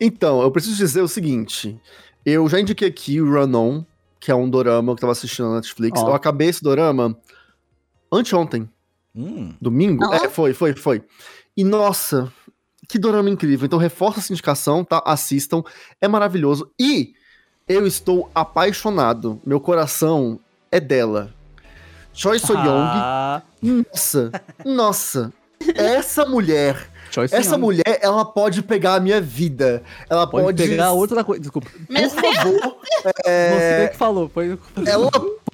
Então, eu preciso dizer o seguinte. Eu já indiquei aqui o Run On, que é um dorama que eu tava assistindo na Netflix. Ó. Eu acabei esse dorama anteontem, Hum, domingo. Ó. É, foi, foi, foi. E nossa, que dorama incrível. Então reforça essa indicação, tá? Assistam. É maravilhoso. E eu estou apaixonado. Meu coração é dela. Choi So Young. Ah, Nossa, nossa. Essa mulher, Choice essa Young. mulher, ela pode pegar a minha vida. Ela Pode, pode. pegar outra coisa. Desculpa. Meu Por favor, é, Você que falou. Foi, ela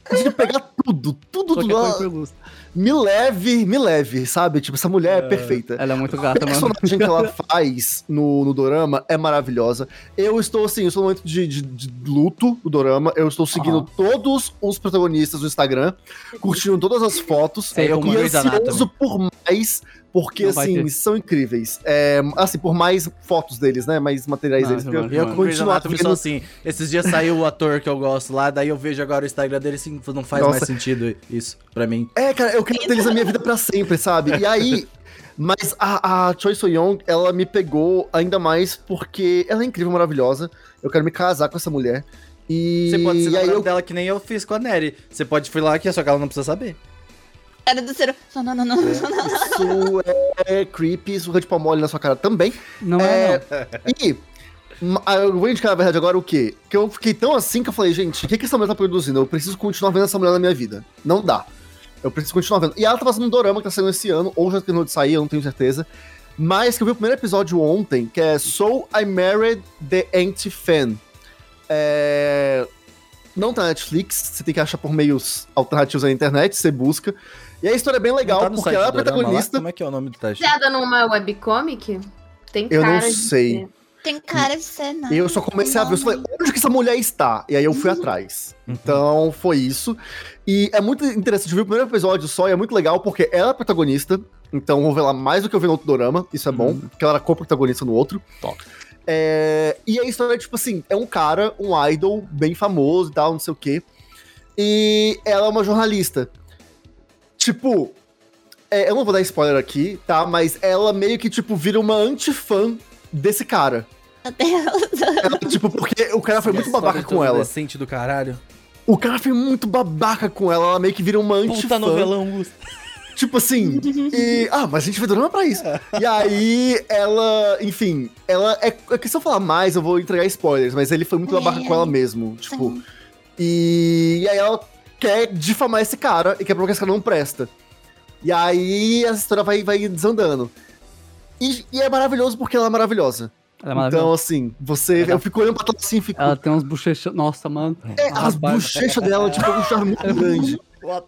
pode pegar tudo, tudo, por gosto. me leve, me leve, sabe? Tipo, essa mulher é, perfeita. Ela é muito A gata, mano. personagem que ela faz no, no Dorama é maravilhosa. Eu estou, assim, eu estou no momento de, de- de luto do Dorama. Eu estou seguindo Aham. todos os protagonistas do Instagram, curtindo todas as fotos. Sei e ansioso por mais, porque, Não assim, são incríveis. É, assim, por mais fotos deles, né? Mais materiais Ah, deles. vai, Eu já com vai. o Grey's continuar Anatomy sou vendo- assim. Esses dias saiu o ator que eu gosto lá, daí eu vejo agora o Instagram dele assim, não faz Nossa. mais sentido isso pra mim. É, cara, eu quero ter eles na minha vida pra sempre, sabe? E aí. Mas a, a Choi So-young, ela me pegou ainda mais porque ela é incrível, maravilhosa. Eu quero me casar com essa mulher. E, Você pode ser aí namorado eu dela que nem eu fiz com a Nery. Você pode ir lá aqui, só que ela não precisa saber. Era do ser. Não, não, não, não. não. Isso é creepy, surra de pau mole na sua cara também. Não é, não. E ma- eu vou indicar, na verdade, agora o quê? Que eu fiquei tão assim que eu falei, gente, o que, que essa mulher tá produzindo? Eu preciso continuar vendo essa mulher na minha vida. Não dá. Eu preciso continuar vendo. E ela tá fazendo um dorama que tá saindo esse ano, ou já terminou de sair, eu não tenho certeza. Mas que eu vi o primeiro episódio ontem, que é So I Married the Anti-Fan. É... Não tá na Netflix, você tem que achar por meios alternativos na internet, você busca. E a história é bem legal, Não tá porque ela é a protagonista. Como é que é o nome do teste? Baseada numa webcomic? Tem Eu não cara de sei. ser. Tem cara de ser, não. E eu só comecei a ver, eu só falei, onde que essa mulher está? E aí eu fui atrás. Então, foi isso. E é muito interessante, eu vi o primeiro episódio só e é muito legal porque ela é a protagonista. Então, vou ver lá mais do que eu vi no outro dorama. Isso é bom, porque ela era co-protagonista no outro. Top. É, e a história é tipo assim: é um cara, um idol bem famoso e tal, não sei o quê. E ela é uma jornalista. Tipo, é, eu não vou dar spoiler aqui, tá? Mas ela meio que, tipo, vira uma antifã desse cara. Meu Deus. Ela, tipo, porque o cara foi muito babaca com ela. Adolescente do caralho. O cara foi muito babaca com ela, ela meio que vira uma antifã. Puta novelão, Gusto. Tipo assim. e, ah, mas a gente vai dorama pra isso. E aí, ela, enfim, ela. É, é que se eu falar mais, eu vou entregar spoilers, mas ele foi muito É, babaca com ela é. mesmo. Tipo. E, e aí ela quer difamar esse cara e quer provar que esse cara não presta. E aí essa história vai, vai desandando. E, e é maravilhoso porque ela é maravilhosa. Ela é Então, maravilhosa. assim, você. Eu fico olhando pra trás assim e fico. Ela tem uns bochechos. Nossa, mano. É, as Rapaz. bochechas dela, tipo, um charme muito grande.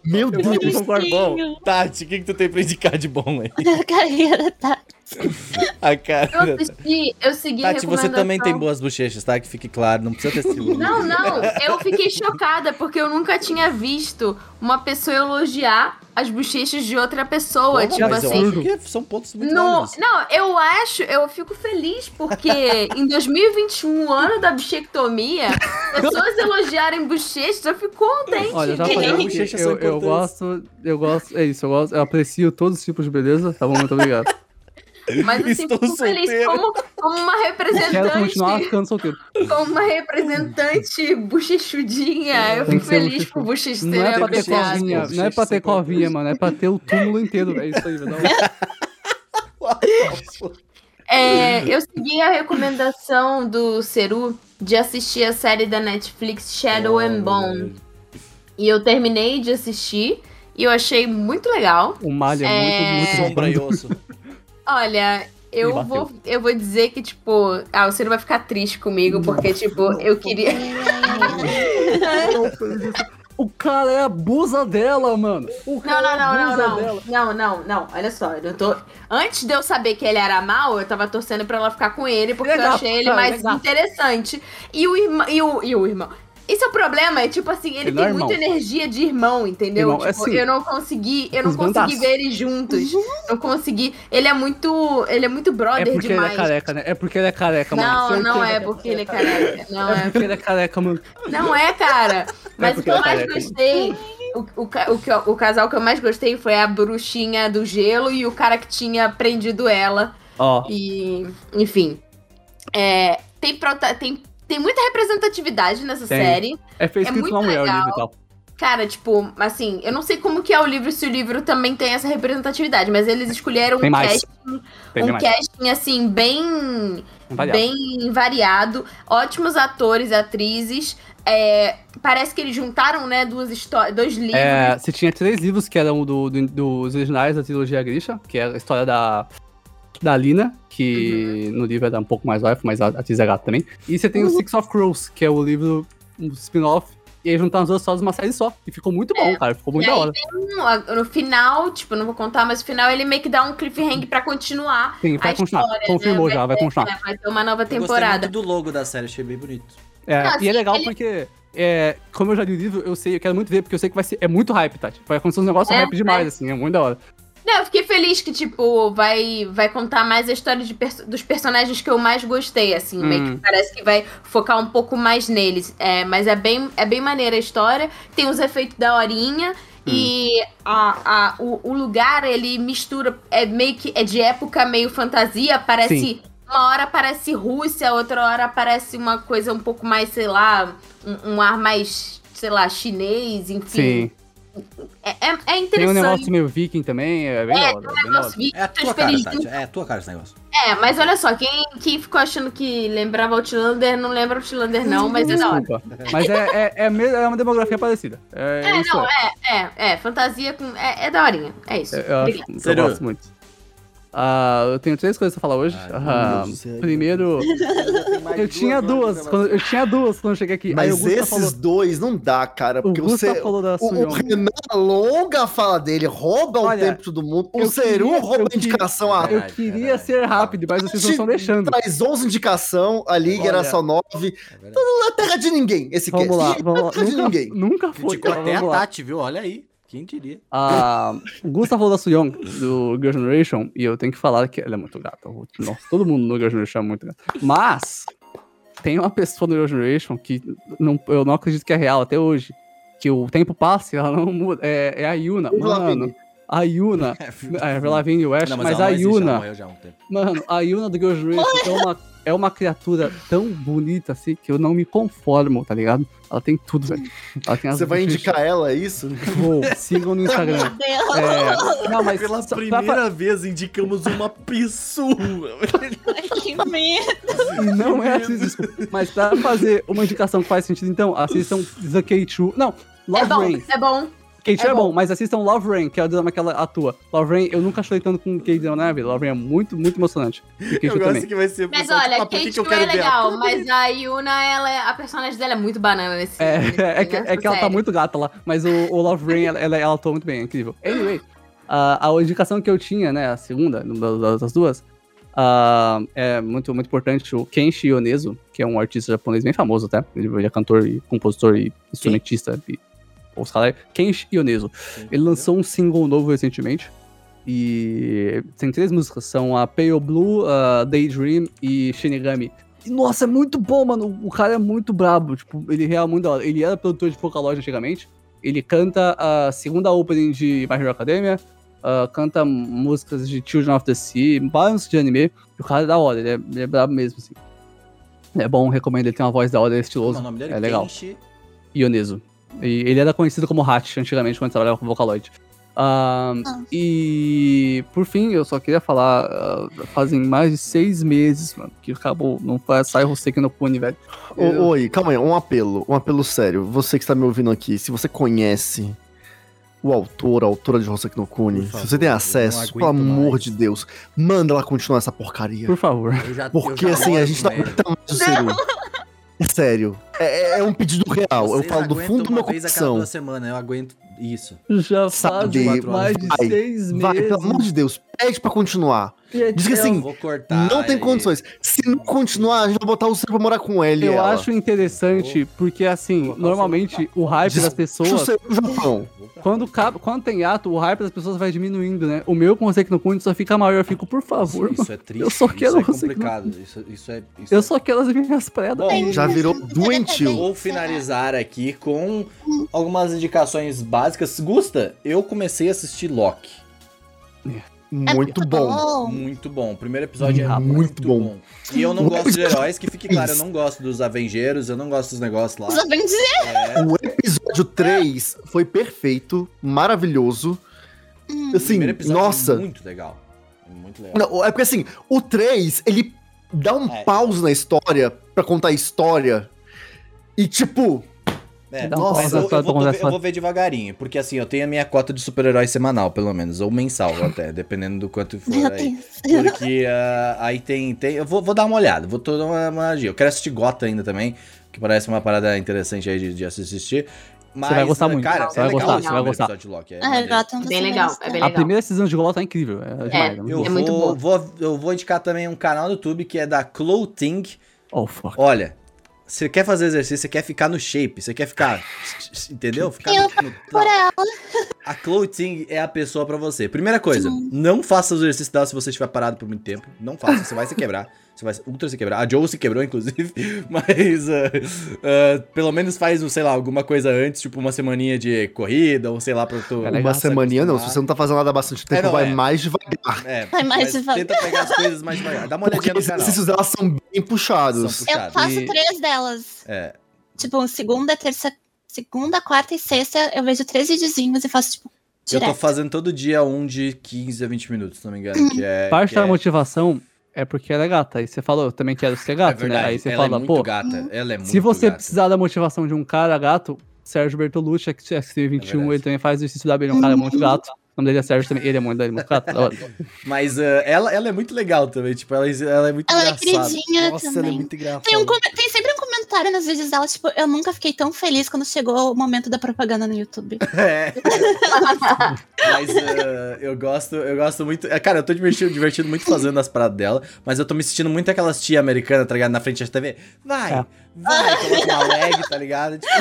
Meu Deus. Bom, Tati, o que, que tu tem pra indicar de bom aí? A carreira tá. A cara. Eu assisti, eu segui a Tati, você também tem boas bochechas, tá? Que fique claro, não precisa ter ciúme. Não, não, eu fiquei chocada porque eu nunca tinha visto uma pessoa elogiar as bochechas de outra pessoa. Porra, tipo mas eu assim. acho que são pontos muito No, não, eu acho, eu fico feliz porque em 2021, ano da bichectomia, pessoas elogiarem bochechas, eu fico contente. Olha, eu já falei que Bochechas eu, são eu gosto, eu gosto, é isso, eu gosto, eu aprecio todos os tipos de beleza, tá bom? Muito obrigado. Mas assim, Estou fico feliz solteiro. como, como uma Quero representante, continuar ficando solteiro. como uma representante bochechudinha. Eu fico feliz por bochechas Não é pra ter covinha, não é pra ter covinha, mano, é pra ter o túmulo inteiro, é isso aí, um- É, eu segui a recomendação do Ceru de assistir a série da Netflix Shadow and Bone. E eu terminei de assistir e eu achei muito legal. O malho é, É. muito, muito Sombra e osso. Olha, eu vou, eu vou dizer que, tipo, ah, o Ciro vai ficar triste comigo, porque, tipo, eu queria. O cara é abusa dela, mano. O Não, cara não, não, não, não. dela. Não, não, não. Olha só, eu tô. Antes de eu saber que ele era mal, eu tava torcendo pra ela ficar com ele, porque é eu achei ele cara, mais é interessante. E o irmão. E o, e o irmão. Esse é o problema, é tipo assim, ele, Ele não tem é muita energia de irmão, entendeu? Irmão, é tipo, assim, eu não consegui, eu não consegui ver eles juntos. Não consegui. Ele é muito, ele é muito É brother porque demais. ele é careca, né? É porque ele é careca, mano. Não, não é porque ele é careca. Não É é porque ele é careca, mano. não é, cara. Mas o porque que eu é mais careca, gostei. O, o, o, o casal que eu mais gostei foi a bruxinha do gelo e o cara que tinha prendido ela. Ó, E. Enfim. É, tem, prota- tem, tem muita representatividade nessa Tem. série. é feito É muito mulher legal. livro e tal. Cara, tipo, assim, eu não sei como que é o livro, se o livro também tem essa representatividade, mas eles escolheram Tem um mais. casting, Tem um casting assim, bem Variado. bem variado, ótimos atores e atrizes. É, parece que eles juntaram, né, duas histórias, dois livros. É, você tinha três livros que eram do, do- dos originais da trilogia Grisha, que é a história da, da Lina, que Uhum. no livro era um pouco mais wife, mas a a é gata também. E você tem o Six of Crows, que é o livro, um spin-off, e aí juntaram as duas histórias numa série só. E ficou muito bom, cara, ficou muito É. E da hora. No, a- no final, tipo, não vou contar, mas no final ele meio que dá um cliffhanger pra continuar. Sim, vai a continuar. história, Confirmou né? já, vai continuar. É, vai ter uma nova Eu temporada. muito do logo da série, achei bem bonito. É, Ah, e é sim, legal ele- porque, é, como eu já li o livro, eu sei, eu quero muito ver, porque eu sei que vai ser, é muito hype, tá? Tipo, vai acontecer uns negócios É, hype demais, assim, é muito da hora. Não, eu fiquei feliz que, tipo, vai, vai contar mais a história de perso- dos personagens que eu mais gostei, assim. Meio Hum. que parece que vai focar um pouco mais neles. É, mas é bem, é bem maneira a história. Tem os efeitos da horinha. E a, a, o, o lugar, ele mistura. É meio que. É de época meio fantasia. Parece. Sim. Uma hora parece Rússia, outra hora parece uma coisa um pouco mais, sei lá, um, um ar mais, sei lá, chinês, enfim. Sim. É, é, é Tem um interessante. negócio meio viking também, é bem hora. tem um negócio vi- É a tô tua cara, Tati. É a tua cara esse negócio. é, mas olha só, quem, quem ficou achando que lembrava Outlander, não lembra Outlander não, mas é da hora. Mas é, é, é, é uma demografia parecida. É, É, não, é. é, é, é, fantasia com... É, é daorinha, é isso. Eu, eu, eu gosto muito. Ah, eu tenho três coisas pra falar hoje. Ai, Ah, do céu. primeiro, eu tinha duas. Quando, eu tinha duas quando eu cheguei aqui. O Mas esses falou. dois não dá, cara. O Porque Gusta você. falou da O, o. Renan alonga a fala dele, rouba Olha, o tempo de todo mundo. O Seru rouba a indicação a Eu queria verdade. ser rápido, mas vocês não estão deixando. Traz 11 indicação, a liga era só 9. É. Não é terra de ninguém, esse Vamos cast. lá, é vamos lá. terra de Nunca, ninguém. nunca foi. Criticou até a. Tati, viu? Olha aí. Quem diria? Ah, o Gusta falou da Suyong, do Girl Generation, e eu tenho que falar que ela é muito gata. Nossa, todo mundo no Girl Generation é muito gata. Mas, tem uma pessoa no Girl Generation que não, eu não acredito que é real até hoje. Que o tempo passa e ela não muda. É, é a Yuna. Mano, a Yuna. É, a Avril Lavigne e o Ash, Não, mas, ela a existe, Yuna. tempo. Mano, a Yuna do Girl Generation é uma, é uma criatura tão bonita assim que eu não me conformo, tá ligado? Ela tem tudo, velho. Ela tem as Você vai indicar ela, é isso? Vou, sigam no Instagram. Deus, É, não, mas Pela só- pra- primeira vez indicamos uma pessoa. que medo. E não é assim, desculpa. Mas pra fazer uma indicação que faz sentido, então, assistam The K2. Não, É Love bom, Rain. é bom. Kate é, É bom. bom. mas assistam Love Rain, que é o drama que ela atua. Love Rain, eu nunca chorei tanto com Kate na minha vida. Love Rain é muito, muito emocionante. E Kate Eu gosto também. que vai ser Mas olha, tipo, ah, que Kate que eu é quero legal, mas a Yuna, ela, é- a personagem dela é muito banana nesse É, nesse é, que, filme, é que ela tá muito gata lá. Mas o, o Love Rain, ela, ela, ela atua muito bem, é incrível. Anyway, a, a indicação que eu tinha, né, a segunda, das, das duas, ah, é muito, muito importante. O Kenshi Yonezu, que é um artista japonês bem famoso até. Ele, ele é cantor e compositor e instrumentista. E, os caras. Kenshi Yonezu. Ele lançou um single novo recentemente. E tem três músicas, são a Pale Blue, a Daydream e Shinigami. E, nossa, é muito bom, mano. O cara é muito brabo. Tipo, ele é muito da hora. Ele era produtor de Vocaloid antigamente. Ele canta a segunda opening de My Hero Academia. ah, canta músicas de Children of the Sea, vários de anime. E o cara é da hora, ele é, ele é brabo mesmo, assim. É bom, recomendo. Ele tem uma voz da hora, ele é Como é o estiloso. nome dele? É legal. Kenshi. Ioneso. E ele era conhecido como Hatch antigamente, quando trabalhava com Vocaloid. Ah, Ah. E por fim, eu só queria falar, ah, fazem mais de seis meses, mano, que acabou, não faz, sai Hoseki no Kuni, velho. Ô, Oi, calma aí, um apelo, um apelo sério. Você que está me ouvindo aqui, se você conhece o autor, a autora de Hoseki no Por se você tem eu acesso, pelo amor mais. de Deus, manda ela continuar essa porcaria. Por favor. Eu já, Porque eu assim, a gente com não aguenta mais o Seru. É sério. É, é um pedido real. eu Vocês falo do fundo do meu uma vez a coração. semanas, eu aguento isso. Já Sabe, faz mais de vai, seis Vai, meses. pelo amor de Deus, pede pra continuar. Diz que assim, não tem condições. Se não continuar, a gente vai botar o Seru pra morar com ele. Eu ela. acho interessante, porque assim, normalmente o hype Diz- das o pessoas. Quando, quando tem ato, o hype das pessoas vai diminuindo, né? O meu com Hoseki no Kuni só fica maior. Eu fico, por favor, Isso é triste. Eu só quero isso é você que não- complicado. Isso, isso é. Isso eu é- só quero as minhas predas. Bom, Já virou doentio. Vou finalizar aqui com algumas indicações básicas. Gusta, eu comecei a assistir Loki. Muito bom. Muito bom. O primeiro episódio é Rapaz. muito Muito bom. bom. E eu não O gosto de episódio heróis, que fique claro, eu não gosto dos Avengeiros, eu não gosto dos negócios lá. Os Avengers É, O episódio 3 foi perfeito, maravilhoso. o Assim, primeiro episódio nossa. é muito legal. É muito legal. Não, é porque assim, o 3, ele dá um É. pause na história pra contar a história. E tipo, É, um nossa, eu, eu vou, eu vou ver devagarinho, porque assim, eu tenho a minha cota de super-herói semanal, pelo menos, ou mensal até, dependendo do quanto for Meu aí. Deus. Porque ah, aí tem, tem. Eu vou, vou dar uma olhada, vou dar uma, uma magia. Eu quero assistir Gota ainda também, que parece uma parada interessante aí de, de assistir. Mas, vai gostar ah, muito, Cara, você é vai legal gostar, você vai gostar. de Loki, é Ah, eu maneiro. gosto Bem legal, é bem A legal. primeira season de Golo tá incrível. É, demais, é muito Eu. É muito vou, boa. vou, eu vou indicar também um canal do YouTube que é da Clothing. Oh, fuck. Olha, você quer fazer exercício, você quer ficar no shape, você quer ficar. Entendeu? Ficar Eu no, Por ela. A Clothing é a pessoa pra você. Primeira coisa, não faça os exercícios dela se você estiver parado por muito tempo. Não faça, você vai se quebrar. Você vai ultra se quebrar. A Joe se quebrou, inclusive. Mas ah, ah, pelo menos faz, sei lá, alguma coisa antes, tipo uma semaninha de corrida, ou sei lá, pra tu. É uma semaninha não. Se você não tá fazendo nada há bastante tempo, não, vai é. mais devagar. É, Vai mais mas devagar. tenta pegar as coisas mais devagar. Dá uma Porque olhadinha no os canal. exercícios delas são bem São puxados. Eu puxados. faço E- três delas. É. Tipo, segunda, terça, segunda, quarta e sexta, eu vejo três videozinhos e faço, tipo, Eu tô direto. fazendo todo dia um de 15 a 20 minutos, se não me engano. Que é, Parte que da é, motivação é porque ela é gata. Aí você falou, eu também quero ser é gato, né? verdade. Aí você ela fala, é pô, gata. Ela é muito se você gata. precisar da motivação de um cara gato, Sérgio Bertolucci, é que é É 21, verdade. ele também faz o exercício da abelha, um cara muito gato. O nome dele é Sérgio também, ele é muito, é hora. Mas ah, ela, ela é muito legal também, tipo, ela, ela é muito Ela é engraçada. queridinha Nossa, ela é também. muito engraçada. Tem, um, tem sempre um comentário nos vídeos dela, tipo, eu nunca fiquei tão feliz quando chegou o momento da propaganda no YouTube. É. mas ah, eu gosto, eu gosto muito. ah, Cara, eu tô divertido, divertido muito fazendo as paradas dela, mas eu tô me sentindo muito aquelas tia americanas, tá ligado? Na frente da TV. Vai, É. vai, coloca uma leg, tá ligado? Tipo,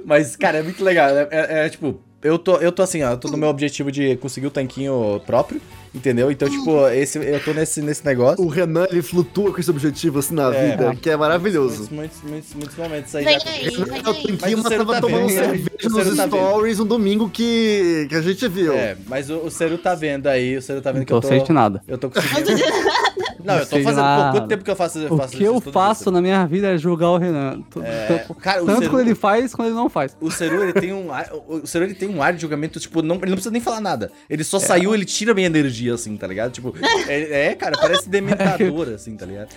mas, cara, é muito legal. É, é- é, tipo, eu tô, eu tô assim, ó, eu tô no meu objetivo de conseguir o tanquinho próprio, entendeu? Então, tipo, esse, eu tô nesse, nesse negócio. O Renan, ele flutua com esse objetivo assim na É. vida, que é maravilhoso. Muitos, muitos, muitos, momentos aí Vem já. aí, vem aí. Mas o Ciro tava tá tomando vendo, cerveja nos tá vendo. stories um domingo que, que a gente viu. É, mas o, o Ceru tá vendo aí, o Ceru tá vendo Não que eu tô tô. sentindo nada. Eu tô conseguindo. Não, eu tô fazendo. Pô, quanto tempo que eu faço, eu O faço que eu faço na minha vida é julgar o Renan. É, tanto- cara, o Tanto Seru- quando ele faz, quando ele não faz. O Seru, ele tem um ar, o Seru, ele tem um ar de julgamento, tipo, não, ele não precisa nem falar nada. Ele só saiu, ele tira a minha energia, assim, tá ligado? Tipo, é, é, cara, parece dementador, assim, tá ligado?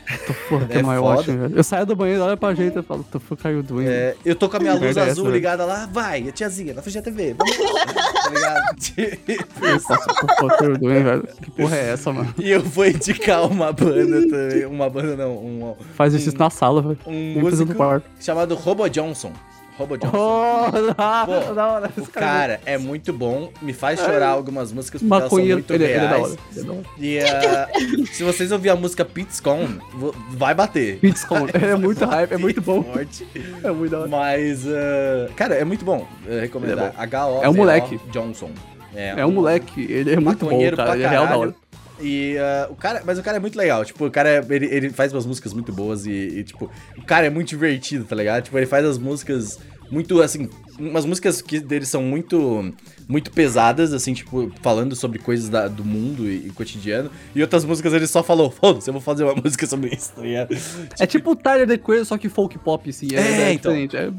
Porra, que É não é foda. ótimo, velho. Eu saio do banheiro, olho pra gente e falo, tu foi caiu doente. É, eu tô com a minha luz é azul essa, ligada lá, vai, a tiazinha, na frente da TV, vamos lá, tá ligado? Eu faço, tu foi caiu doente, velho. Que porra é essa, mano? E eu vou indicar uma banda também, uma banda não, um, Faz isso na sala, velho. um músico chamado Robo Johnson. Robo Johnson. Oh, da, Pô, da hora. O esse cara é muito bom, me faz chorar algumas músicas porque elas são Maconheiro, muito ele, é reais. Ele é da hora. E ah, se vocês ouvirem a música Pete's Con, vo- vai bater. Pizza com- é muito hype, é muito bom. Forte. É muito da hora. Mas, ah, cara, é muito bom. Eu recomendo. É bom. H-O. É um moleque. Johnson. É um moleque, ele é muito bom, maconheiro cara. Ele é real da hora. E ah, o cara, mas o cara é muito legal. Tipo, o cara ele, ele faz umas músicas muito boas e, e, tipo, o cara é muito divertido, tá ligado? Tipo, ele faz as músicas muito assim, umas músicas que dele são muito muito pesadas, assim, tipo, falando sobre coisas da- do mundo e, e cotidiano. E outras músicas ele só falou, foda-se, eu vou fazer uma música sobre isso, tá ligado? É tipo o Tyler The Creator, só que folk pop, assim. É, É, é então. diferente. é-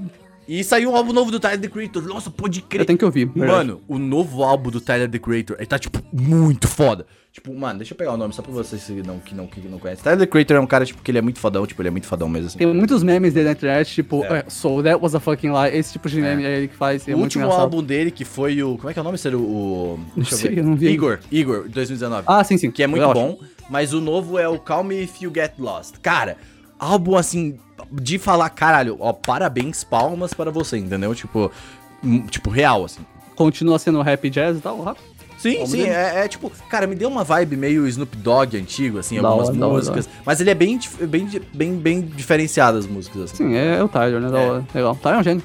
E saiu um álbum novo do Tyler The Creator. Nossa, pode crer. eu tenho que ouvir. verdade. Mano, o novo álbum do Tyler The Creator, ele tá, tipo, muito foda. Tipo, mano, deixa eu pegar o nome só pra vocês que não, que não, que não conhecem. Tyler The Creator é um cara, tipo, que ele é muito fodão, tipo, ele é muito fodão mesmo, assim. Tem muitos memes dele na internet, tipo, É. é, so that was a fucking lie. Esse tipo de meme é, ele que faz. É o último engraçado. álbum dele, que foi o... Como é que é o nome? Seria o... deixa eu sei, ver. eu não vi Igor. Igor, 2019. Ah, sim, sim. que é muito Eu acho. bom. Mas o novo é o Call Me If You Get Lost. Cara, álbum, assim, de falar, caralho, ó, parabéns, palmas para você, entendeu? Tipo, tipo, real, assim. Continua sendo rap jazz e tal, rap. Sim, sim, é, é tipo, cara, me deu uma vibe meio Snoop Dogg antigo, assim, Da algumas hora, músicas. Mas ele é bem, bem, bem, bem diferenciado as músicas, assim. Sim, é, é o Tyler, né? Da É. hora. Legal. Tyler é um gênio.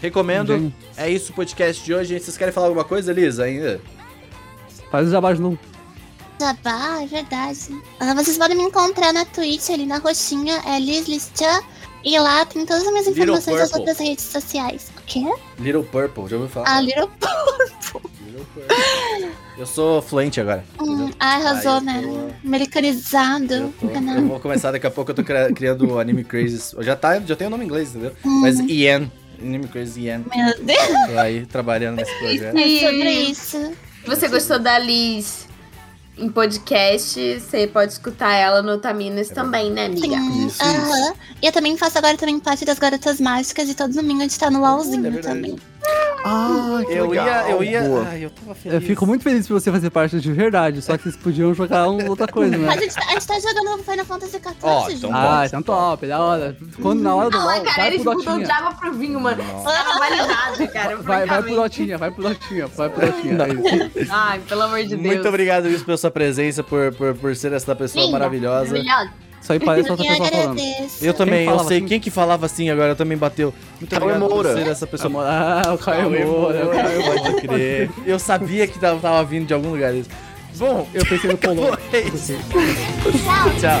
Recomendo. Gênio. É isso o podcast de hoje. Vocês querem falar alguma coisa, Elisa, ainda? Faz o jabá de novo. Jabá, é verdade. Ah, vocês podem me encontrar na Twitch, ali na roxinha, é Liz Liz Chan. E lá tem todas as minhas Little informações das outras redes sociais. O quê? Little Purple, já ouviu falar? Ah, Little Purple. Eu sou fluente agora. Hum, ah, arrasou, né? tô- Americanizado. Eu, tô- eu vou começar daqui a pouco, eu tô cria- criando o Anime Crazy. Já, tá, já tem o nome em inglês, entendeu? Hum. Mas Ian. Anime Crazy Ian. Meu Deus, Tô aí trabalhando nesse projeto. é sobre isso. Se você gostou da Liz em podcast, você pode escutar ela no Taminas também, né, amiga? Sim, Isso, aham. E eu também faço agora também parte das Garotas Mágicas e todo domingo a gente tá no LOLzinho É também. Ah, que Eu legal. ia, eu ia. Boa. Ai, eu tava feliz. Eu fico muito feliz por você fazer parte de verdade, só que vocês podiam jogar um, outra coisa, né? A gente, tá- a gente tá jogando Final Fantasy XIV, Ó, gente. Ah, bom. então top, da hora. Quando na hora do Não, LOL, cara, vai eles pro mudou de água pro vinho, mano. Nossa. Tava validado, cara. Vai, vai pro. Dotinha, vai pro Dotinha, vai pro Dotinha. É. Ai, pelo amor de Deus. Muito obrigado, Luiz, pela sua presença, por, por, por ser essa pessoa Linda, maravilhosa. Maravilhosa. Isso aí parece outra pessoa falando. Eu também, eu sei. Assim? Quem que falava assim agora também bateu. Muito Cauê obrigado Moura. por ser essa pessoa. Ah, ah o Caio, Cauê Moura. Moura. Cauê Moura. Pode crer. Eu sabia que tava, tava vindo de algum lugar isso. Bom, eu pensei no Polônia. Tchau. Tchau.